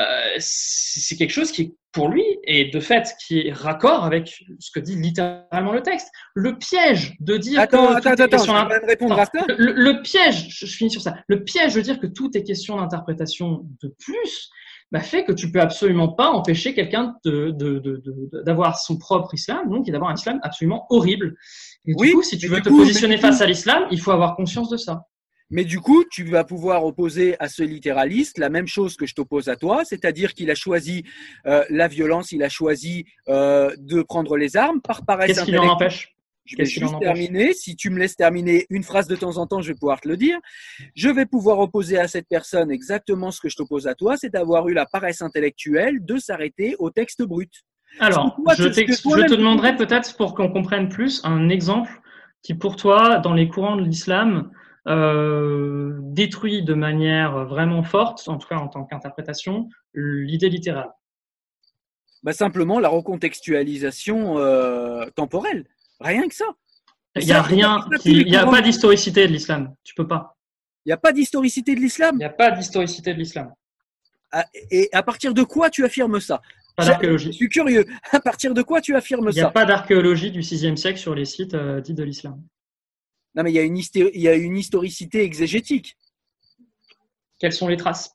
Euh, c'est quelque chose qui, pour lui, et de fait, qui est raccord avec ce que dit littéralement le texte. Le piège de dire attends, que attends, attends, je répondre à ça. Le, piège, je, finis sur ça. Le piège de dire que tout est question d'interprétation de plus, bah, fait que tu peux absolument pas empêcher quelqu'un de, d'avoir son propre islam, donc et d'avoir un islam absolument horrible. Et du coup, si tu veux te positionner face à l'islam, il faut avoir conscience de ça. Mais du coup, tu vas pouvoir opposer à ce littéraliste la même chose que je t'oppose à toi, c'est-à-dire qu'il a choisi euh, la violence, il a choisi euh, de prendre les armes par paresse Qu'est-ce qui en empêche? Je vais juste terminer. Si tu me laisses terminer une phrase de temps en temps, je vais pouvoir te le dire. Je vais pouvoir opposer à cette personne exactement ce que je t'oppose à toi, c'est d'avoir eu la paresse intellectuelle de s'arrêter au texte brut. Alors, je, je te demanderai peut-être pour qu'on comprenne plus un exemple qui, pour toi, dans les courants de l'islam, euh, détruit de manière vraiment forte, en tout cas en tant qu'interprétation, l'idée littérale bah Simplement la recontextualisation euh, temporelle. Rien que ça. Il n'y a rien, il n'y a pas d'historicité de l'islam. Tu peux pas. Il n'y a pas d'historicité de l'islam? Il n'y a pas d'historicité de l'islam. Ah, et à partir de quoi tu affirmes ça? Pas d'archéologie. Je suis curieux. À partir de quoi tu affirmes ça Il n'y a pas d'archéologie du VIe siècle sur les sites euh, dits de l'islam. Non, mais il y, a une il y a une historicité exégétique. Quelles sont les traces?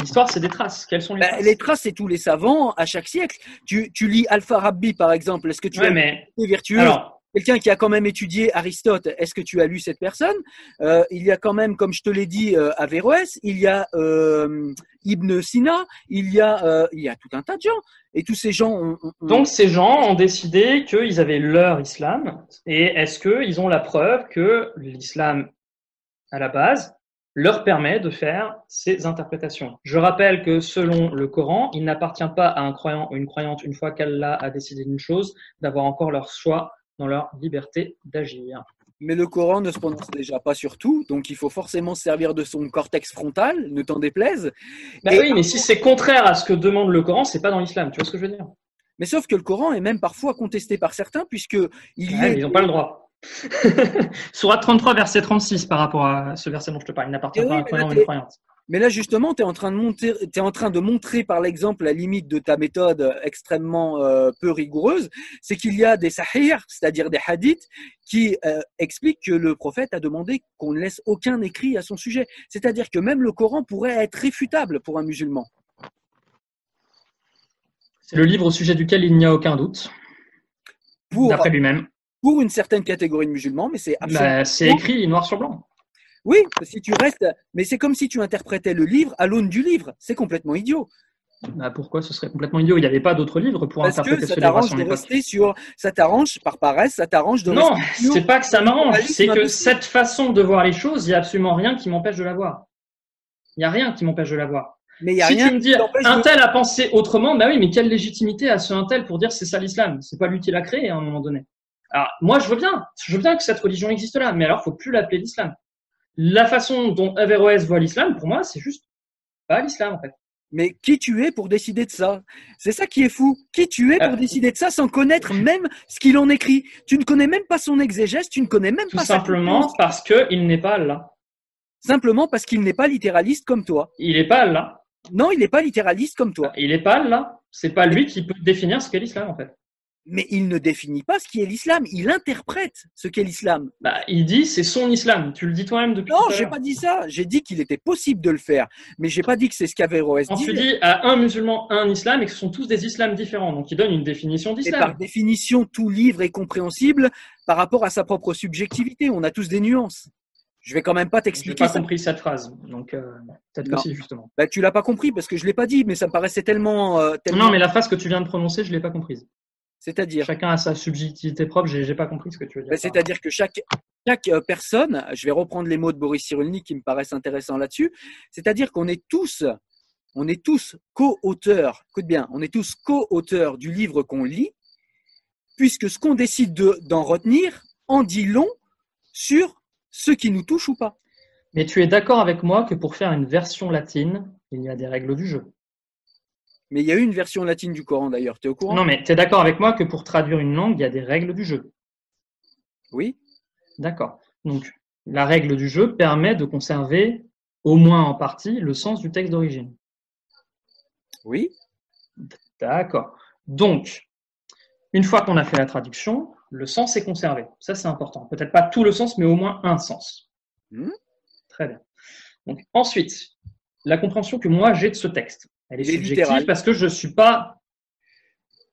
L'histoire, c'est des traces. Quelles sont les ben, traces? Les traces, c'est tous les savants à chaque siècle. Tu, tu lis Alpha Rabbi, par exemple. Est-ce que tu as mais... vertueux? Quelqu'un qui a quand même étudié Aristote, est-ce que tu as lu cette personne? Euh, Il y a quand même, comme je te l'ai dit, euh, Averroès, il y a euh, Ibn Sina, il y a, il y a tout un tas de gens. Et tous ces gens ont, Donc ces gens ont décidé qu'ils avaient leur islam. Et est-ce qu'ils ont la preuve que l'islam, à la base, leur permet de faire ces interprétations? Je rappelle que selon le Coran, il n'appartient pas à un croyant ou une croyante, une fois qu'Allah a décidé d'une chose, d'avoir encore leur choix dans leur liberté d'agir. Mais le Coran ne se prononce déjà pas sur tout, donc il faut forcément se servir de son cortex frontal, ne t'en déplaise. Bah oui, mais si c'est contraire à ce que demande le Coran, c'est pas dans l'islam. Tu vois ce que je veux dire? Mais sauf que le Coran est même parfois contesté par certains, puisque il y Ils n'ont pas le droit. Surat 33, verset 36, par rapport à ce verset dont je te parle. Il n'appartient eh pas à un croyant ou une croyante. Mais là, justement, tu es, en train de monter, es en train de montrer par l'exemple la limite de ta méthode extrêmement euh, peu rigoureuse. C'est qu'il y a des sahih, c'est-à-dire des hadiths, qui euh, expliquent que le prophète a demandé qu'on ne laisse aucun écrit à son sujet. C'est-à-dire que même le Coran pourrait être réfutable pour un musulman. C'est le livre au sujet duquel il n'y a aucun doute, d'après lui-même. Pour une certaine catégorie de musulmans, mais c'est bah, c'est écrit noir sur blanc. Oui, si tu restes, mais c'est comme si tu interprétais le livre à l'aune du livre. C'est complètement idiot. Bah pourquoi ce serait complètement idiot? Il n'y avait pas d'autres livres pour Parce interpréter que ça t'arrange de rester sur, ça t'arrange par paresse, ça t'arrange de non, c'est pas que ça m'arrange, c'est que cette façon de voir les choses, il n'y a absolument rien qui m'empêche de la voir. Il n'y a rien qui m'empêche de la voir. Mais y a si rien tu me dis un tel a pensé autrement, bah oui, mais quelle légitimité a ce un tel pour dire c'est ça l'islam? C'est pas lui qui l'a créé à un moment donné. Alors moi je veux bien, je veux bien que cette religion existe là, mais alors faut plus l'appeler l'islam la façon dont Averroès voit l'islam, pour moi, c'est juste pas l'islam en fait. Mais qui tu es pour décider de ça? C'est ça qui est fou. Qui tu es pour Euh, décider de ça sans connaître même ce qu'il en écrit? Tu ne connais même pas son exégèse, tu ne connais même Tout pas simplement parce qu'il n'est pas Allah. Simplement parce qu'il n'est pas littéraliste comme toi. Il n'est pas Allah. Non, il n'est pas littéraliste comme toi. Il n'est pas Allah. C'est pas lui qui peut définir ce qu'est l'islam en fait. Mais il ne définit pas ce qui est l'islam. Il interprète ce qu'est l'islam. Bah, il dit c'est son islam. Tu le dis toi-même depuis Non, j'ai pas dit ça. J'ai dit qu'il était possible de le faire. Mais j'ai pas dit que c'est ce qu'Averroès dit. tu dis à un musulman un islam et que ce sont tous des islams différents, donc il donne une définition Et d'islam. par définition, tout livre est compréhensible par rapport à sa propre subjectivité. On a tous des nuances. Je vais quand même pas J'ai t'expliquer pas ça. compris cette phrase, donc euh, peut-être que si justement. Bah, tu l'as pas compris parce que je l'ai pas dit, mais ça me paraissait tellement. euh, tellement- Non, mais la phrase que tu viens de prononcer, je l'ai pas comprise. C'est-à-dire. Chacun a sa subjectivité propre. J'ai pas compris ce que tu veux dire. Bah, C'est-à-dire que chaque, chaque euh, personne, je vais reprendre les mots de Boris Cyrulnik qui me paraissent intéressants là-dessus, c'est-à-dire qu'on est tous, on est tous co-auteurs, écoute bien, on est tous co-auteurs du livre qu'on lit, puisque ce qu'on décide de- d'en retenir en dit long sur ce qui nous touche ou pas. Mais tu es d'accord avec moi que pour faire une version latine, il y a des règles du jeu. Mais il y a eu une version latine du Coran d'ailleurs, tu es au courant? Non, mais tu es d'accord avec moi que pour traduire une langue, il y a des règles du jeu. Oui. D'accord. Donc, la règle du jeu permet de conserver, au moins en partie, le sens du texte d'origine. Oui. D'accord. Donc, une fois qu'on a fait la traduction, le sens est conservé. Ça, c'est important. Peut-être pas tout le sens, mais au moins un sens. Mhm. Très bien. Donc, ensuite, la compréhension que moi j'ai de ce texte. Elle est subjective parce que je suis pas.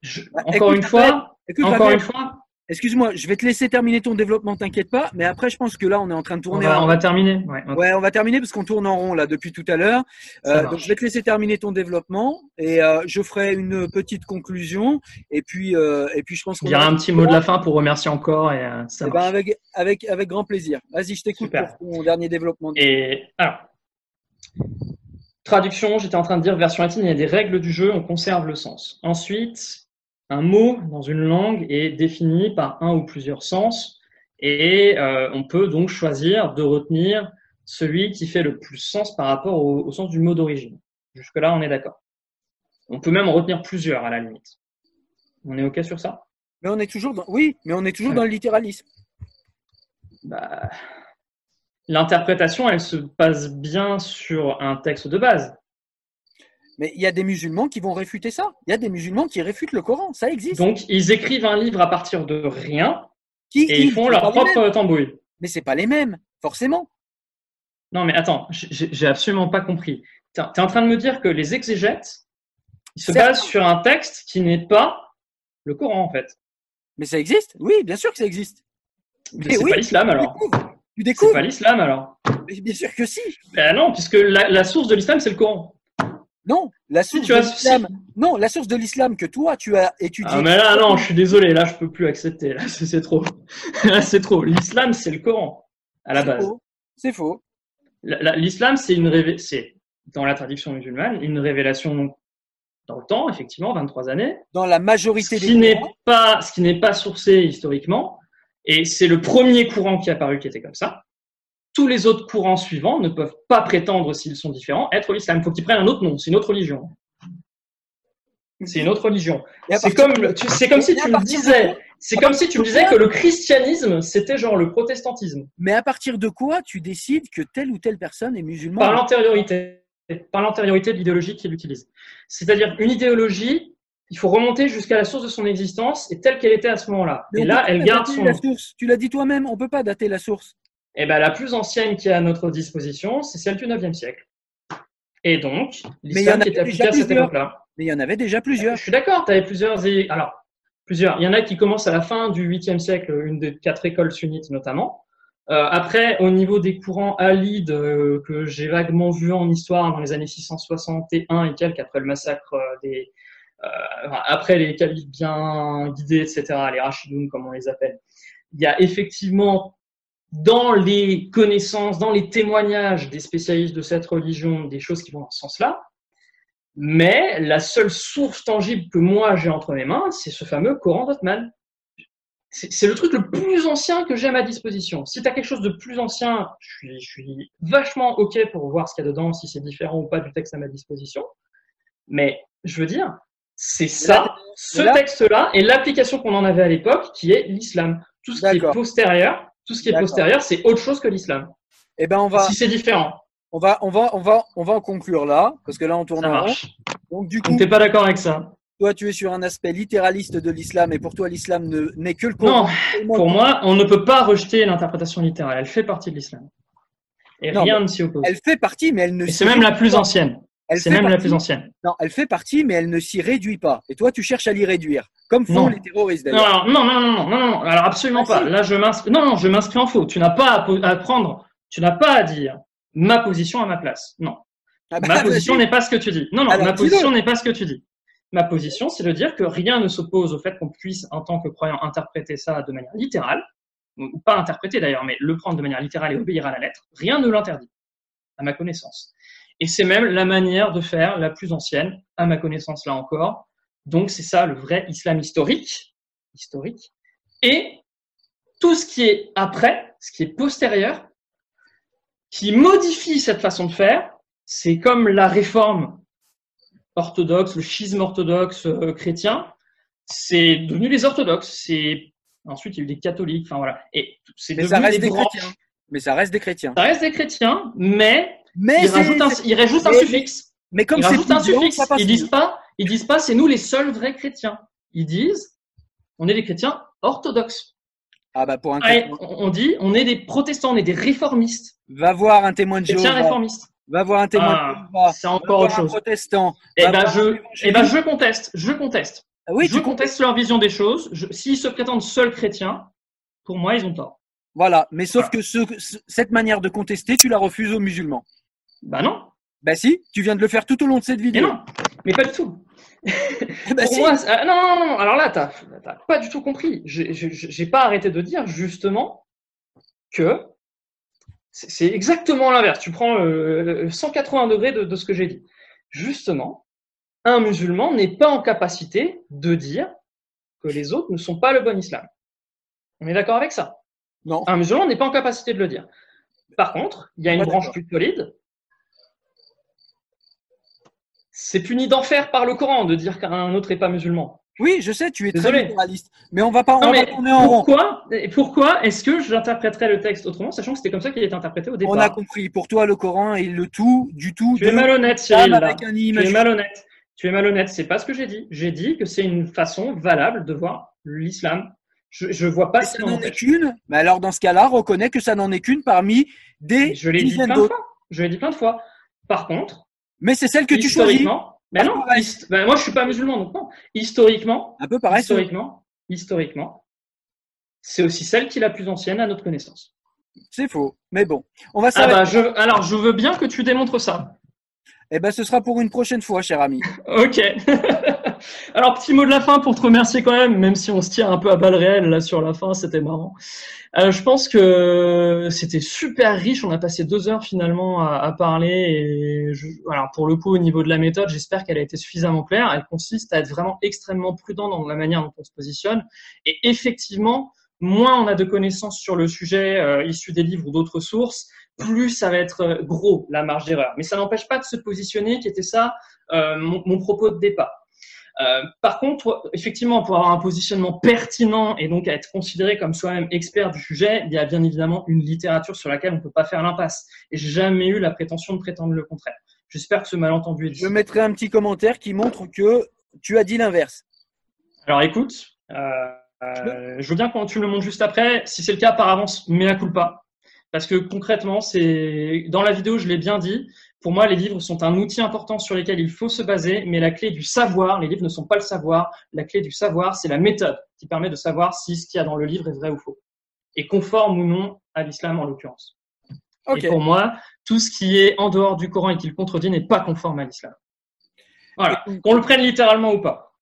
je- Bah, Encore écoute, une fois, Écoute, encore Fabien, une fois, excuse-moi, je vais te laisser terminer ton développement, t'inquiète pas, mais après je pense que là on est en train de on tourner va, en on va terminer. Ouais, on va terminer parce qu'on tourne en rond là depuis tout à l'heure. Euh, donc je vais te laisser terminer ton développement et euh, je ferai une petite conclusion et puis euh, et puis je pense qu'on dirai a- un petit mot de la fin pour remercier encore et ça Eh ben, avec avec avec grand plaisir. Vas-y, je t'écoute pour ton dernier développement. Et alors, traduction, j'étais en train de dire version latine, il y a des règles du jeu, on conserve le sens. Ensuite, un mot dans une langue est défini par un ou plusieurs sens et euh, on peut donc choisir de retenir celui qui fait le plus sens par rapport au, au sens du mot d'origine. Jusque-là, on est d'accord. On peut même en retenir plusieurs à la limite. On est OK sur ça? Mais on est toujours dans oui, mais on est toujours Ouais. dans le littéralisme. Bah, L'interprétation, elle se base bien sur un texte de base. Mais il y a des musulmans qui vont réfuter ça. Il y a des musulmans qui réfutent le Coran, ça existe. Donc, ils écrivent un livre à partir de rien qui et ils font leur propre tambouille. Mais c'est pas les mêmes, forcément. Non, mais attends, j'ai absolument pas compris. Tu es en train de me dire que les exégètes, ils se basent sur un texte qui n'est pas le Coran, en fait. Mais ça existe. Oui, bien sûr que ça existe. Mais Mais c'est oui, pas l'islam, alors. Tu C'est découvres. pas l'islam, alors. Mais Bien sûr que si. Ben non, puisque la, la source de l'islam, c'est le Coran. Non, la source de l'islam. Non, la source de l'islam que toi tu as étudiée. Ah, mais là, non, je suis désolé, là, je peux plus accepter. Là, c'est c'est trop. Là, c'est trop. L'islam, c'est le Coran, à la C'est base. C'est faux. La- la- L'islam, c'est une révé- c'est dans la tradition musulmane une révélation dans le temps, effectivement, 23 années, Dans la ce majorité qui des n'est pas ce qui n'est pas sourcé historiquement, et c'est le premier courant qui est apparu qui était comme ça. Tous les autres courants suivants ne peuvent pas prétendre, s'ils sont différents, être l'islam. Il faut qu'ils prennent un autre nom. C'est une autre religion. C'est une autre religion. C'est comme, c'est comme si tu me disais, c'est comme si tu me disais que le christianisme, c'était genre le protestantisme. Mais à partir de quoi tu décides que telle ou telle personne est musulmane? Par l'antériorité, par l'antériorité de l'idéologie qu'il utilise. C'est-à-dire une idéologie, il faut remonter jusqu'à la source de son existence et telle qu'elle était à ce moment-là. Et là, elle garde son la source. Tu l'as dit toi-même, on peut pas dater la source. Et ben, la plus ancienne qui est à notre disposition, c'est celle du 9e siècle. Et donc, l'islam qui appliqué à cette époque-là. Mais il y en avait déjà plusieurs. Je suis d'accord, tu avais plusieurs. Alors, plusieurs. Il y en a qui commencent à la fin du 8e siècle, une des quatre écoles sunnites notamment. Euh, après, au niveau des courants alides euh, que j'ai vaguement vus en histoire dans les années 661 et quelques, après le massacre euh, des. Euh, après les califes bien guidés, etc., les rachidoun comme on les appelle, il y a effectivement dans les connaissances, dans les témoignages des spécialistes de cette religion, des choses qui vont dans ce sens-là. Mais la seule source tangible que moi j'ai entre mes mains, c'est ce fameux Coran d'Othman. C'est le truc le plus ancien que j'ai à ma disposition. Si tu as quelque chose de plus ancien, je suis vachement OK pour voir ce qu'il y a dedans, si c'est différent ou pas du texte à ma disposition. Mais je veux dire, c'est ça, ce là- texte-là et l'application qu'on en avait à l'époque qui est l'islam. Tout ce qui est postérieur, tout ce qui est postérieur, c'est autre chose que l'islam. Eh ben, on va, Si c'est différent, on va, on va, on va, on va en conclure là, parce que là, on tourne ça en rond. marche. Donc, du coup, t'es pas d'accord avec ça toi, tu es sur un aspect littéraliste de l'islam, et pour toi, l'islam ne- n'est que le Non, pour moi, on ne peut pas rejeter l'interprétation littérale. Elle fait partie de l'islam. Et Non, rien ne s'y oppose. Elle fait partie, mais elle ne c'est même la plus ancienne. C'est même la plus ancienne. Non, elle fait partie, mais elle ne s'y réduit pas. Et toi, tu cherches à l'y réduire, comme font Non. les terroristes Non, d'ailleurs. non, non, non, non, non, non, alors absolument Ah, pas. si. Là, je m'inscris. Non, non, je m'inscris en faux. Tu n'as pas à, prendre. Tu n'as pas à dire ma position à ma place. Non. Ah bah, Ma position n'est pas ce que tu dis. Non, non, Alors, ma position n'est pas ce que tu dis. Ma position, c'est de dire que rien ne s'oppose au fait qu'on puisse, en tant que croyant, interpréter ça de manière littérale, ou pas interpréter d'ailleurs, mais le prendre de manière littérale et obéir à la lettre. Rien ne l'interdit, à ma connaissance. Et c'est même la manière de faire la plus ancienne, à ma connaissance là encore. Donc c'est ça le vrai islam historique, historique. Et tout ce qui est après, ce qui est postérieur, qui modifie cette façon de faire, c'est comme la réforme orthodoxe, le schisme orthodoxe euh, chrétien, c'est devenu les orthodoxes. C'est ensuite il y a eu des catholiques, enfin voilà, et c'est Mais ça reste des des chrétiens. Mais ça reste des chrétiens. Ça reste des chrétiens, mais Mais, ils c'est- rajoutent un, suffixe. mais comme Ils c'est rajoutent un suffixe. ça passe Ils disent pas, ils disent pas, c'est nous les seuls vrais chrétiens. Ils disent, on est des chrétiens orthodoxes. Ah bah pour un on dit, on est des protestants, on est des réformistes, Va voir un témoin de chrétiens Jéhovah. réformistes. Va voir un témoin Ah, de Jéhovah. c'est encore autre un chose. protestant. Eh ben, un je, eh ben, je conteste, je conteste. Ah oui, je conteste leur vision des choses. S'ils se prétendent seuls chrétiens, pour moi, ils ont tort. Voilà. Mais sauf Voilà. que ce- cette manière de contester, tu la refuses aux musulmans. Bah non, Bah si, tu viens de le faire tout au long de cette mais vidéo. non, mais pas du tout. Bah pour si. moi, ah, non, non, non, alors là, t'as pas du tout compris. J'ai- pas arrêté de dire justement que c'est exactement l'inverse. Tu prends euh, 180 degrés de, de ce que j'ai dit. Justement, un musulman n'est pas en capacité de dire que les autres ne sont pas le bon islam. On est d'accord avec ça? Non. Un musulman n'est pas en capacité de le dire. Par contre, il y a une branche plus solide. C'est puni d'enfer par le Coran de dire qu'un autre n'est pas musulman. Oui, je sais, tu es Désolé. très. Mais on va pas, on Non, va mais tourner en rond. pourquoi, et pourquoi est-ce que j'interpréterais le texte autrement, sachant que c'était comme ça qu'il était interprété au départ On a compris. Pour toi, le Coran est le tout du tout Tu de es malhonnête, Cyril. avec un Tu es malhonnête. Tu es malhonnête. C'est pas ce que j'ai dit. J'ai dit que c'est une façon valable de voir l'islam. Je, je vois pas ce ça n'en est qu'une. Mais alors, dans ce cas-là, reconnais que ça n'en est qu'une parmi des Je l'ai dit dizaines plein de d'autres. fois. Je l'ai dit plein de fois. Par contre, Mais c'est celle que tu choisis. historiquement, ben non, ben moi je suis pas musulman donc non. Historiquement, Un peu pareil. historiquement, historiquement, c'est aussi celle qui est la plus ancienne à notre connaissance. C'est faux. Mais bon, on va Ah bah je, alors je veux bien que tu démontres ça. Eh ben, ce sera pour une prochaine fois, cher ami. Ok. Alors, petit mot de la fin pour te remercier quand même, même si on se tire un peu à balles réelles là sur la fin, c'était marrant. Euh, je pense que c'était super riche. On a passé deux heures finalement à, parler. Et voilà, pour le coup, au niveau de la méthode, j'espère qu'elle a été suffisamment claire. Elle consiste à être vraiment extrêmement prudent dans la manière dont on se positionne. Et effectivement, moins on a de connaissances sur le sujet euh, des livres ou d'autres sources, plus ça va être euh, gros la marge d'erreur. Mais ça n'empêche pas de se positionner, qui était ça euh, mon propos de départ. Euh, par contre, effectivement, pour avoir un positionnement pertinent et donc être considéré comme soi-même expert du sujet, il y a bien évidemment une littérature sur laquelle on ne peut pas faire l'impasse. Et j'ai jamais eu la prétention de prétendre le contraire. J'espère que ce malentendu est dit. Je mettrai un petit commentaire qui montre que tu as dit l'inverse. Alors écoute, euh, euh, je veux bien qu'on tu me le montres juste après. Si c'est le cas, par avance, à pas. Parce que concrètement, c'est dans la vidéo, je l'ai bien dit. Pour moi, les livres sont un outil important sur lequel il faut se baser, mais la clé du savoir, les livres ne sont pas le savoir. La clé du savoir, c'est la méthode qui permet de savoir si ce qu'il y a dans le livre est vrai ou faux, et conforme ou non à l'islam en l'occurrence. Et pour moi, tout ce qui est en dehors du Coran et qui le contredit n'est pas conforme à l'islam. Voilà, qu'on le prenne littéralement ou pas.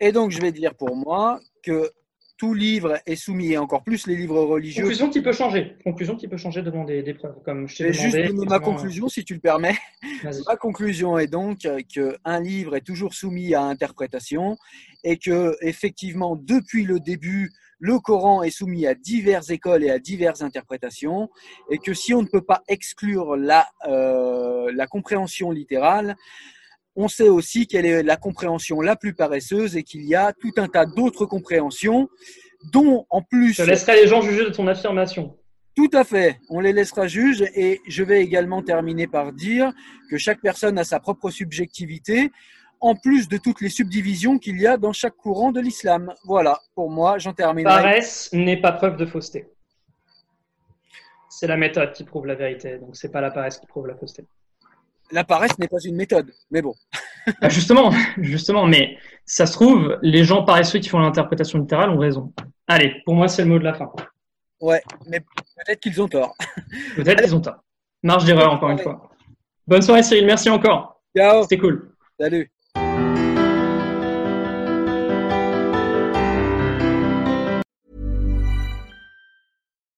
Et donc, je vais dire pour moi que tout livre est soumis, et encore plus les livres religieux. Conclusion qui peut changer. Conclusion qui peut changer devant des, des preuves, comme je t'ai juste donner ma conclusion, si tu le permets. Ma conclusion est donc euh, qu'un livre est toujours soumis à interprétation et que, effectivement, depuis le début, le Coran est soumis à diverses écoles et à diverses interprétations et que si on ne peut pas exclure la, euh, la compréhension littérale, on sait aussi quelle est la compréhension la plus paresseuse et qu'il y a tout un tas d'autres compréhensions dont en plus... Je laisserai les gens juger de ton affirmation. Tout à fait, on les laissera juger et je vais également terminer par dire que chaque personne a sa propre subjectivité en plus de toutes les subdivisions qu'il y a dans chaque courant de l'islam. Voilà, pour moi, j'en termine. Paresse n'est pas preuve de fausseté. C'est la méthode qui prouve la vérité, donc c'est pas la paresse qui prouve la fausseté. La paresse n'est pas une méthode, mais bon. Bah, justement, justement, mais ça se trouve, les gens paresseux qui font l'interprétation littérale ont raison. Allez, pour moi, c'est le mot de la fin. Ouais, mais peut-être qu'ils ont tort. Peut-être qu'ils ont tort. Marge d'erreur, encore une fois. Bonne soirée, Cyril. Merci encore. Ciao. C'était cool. Salut.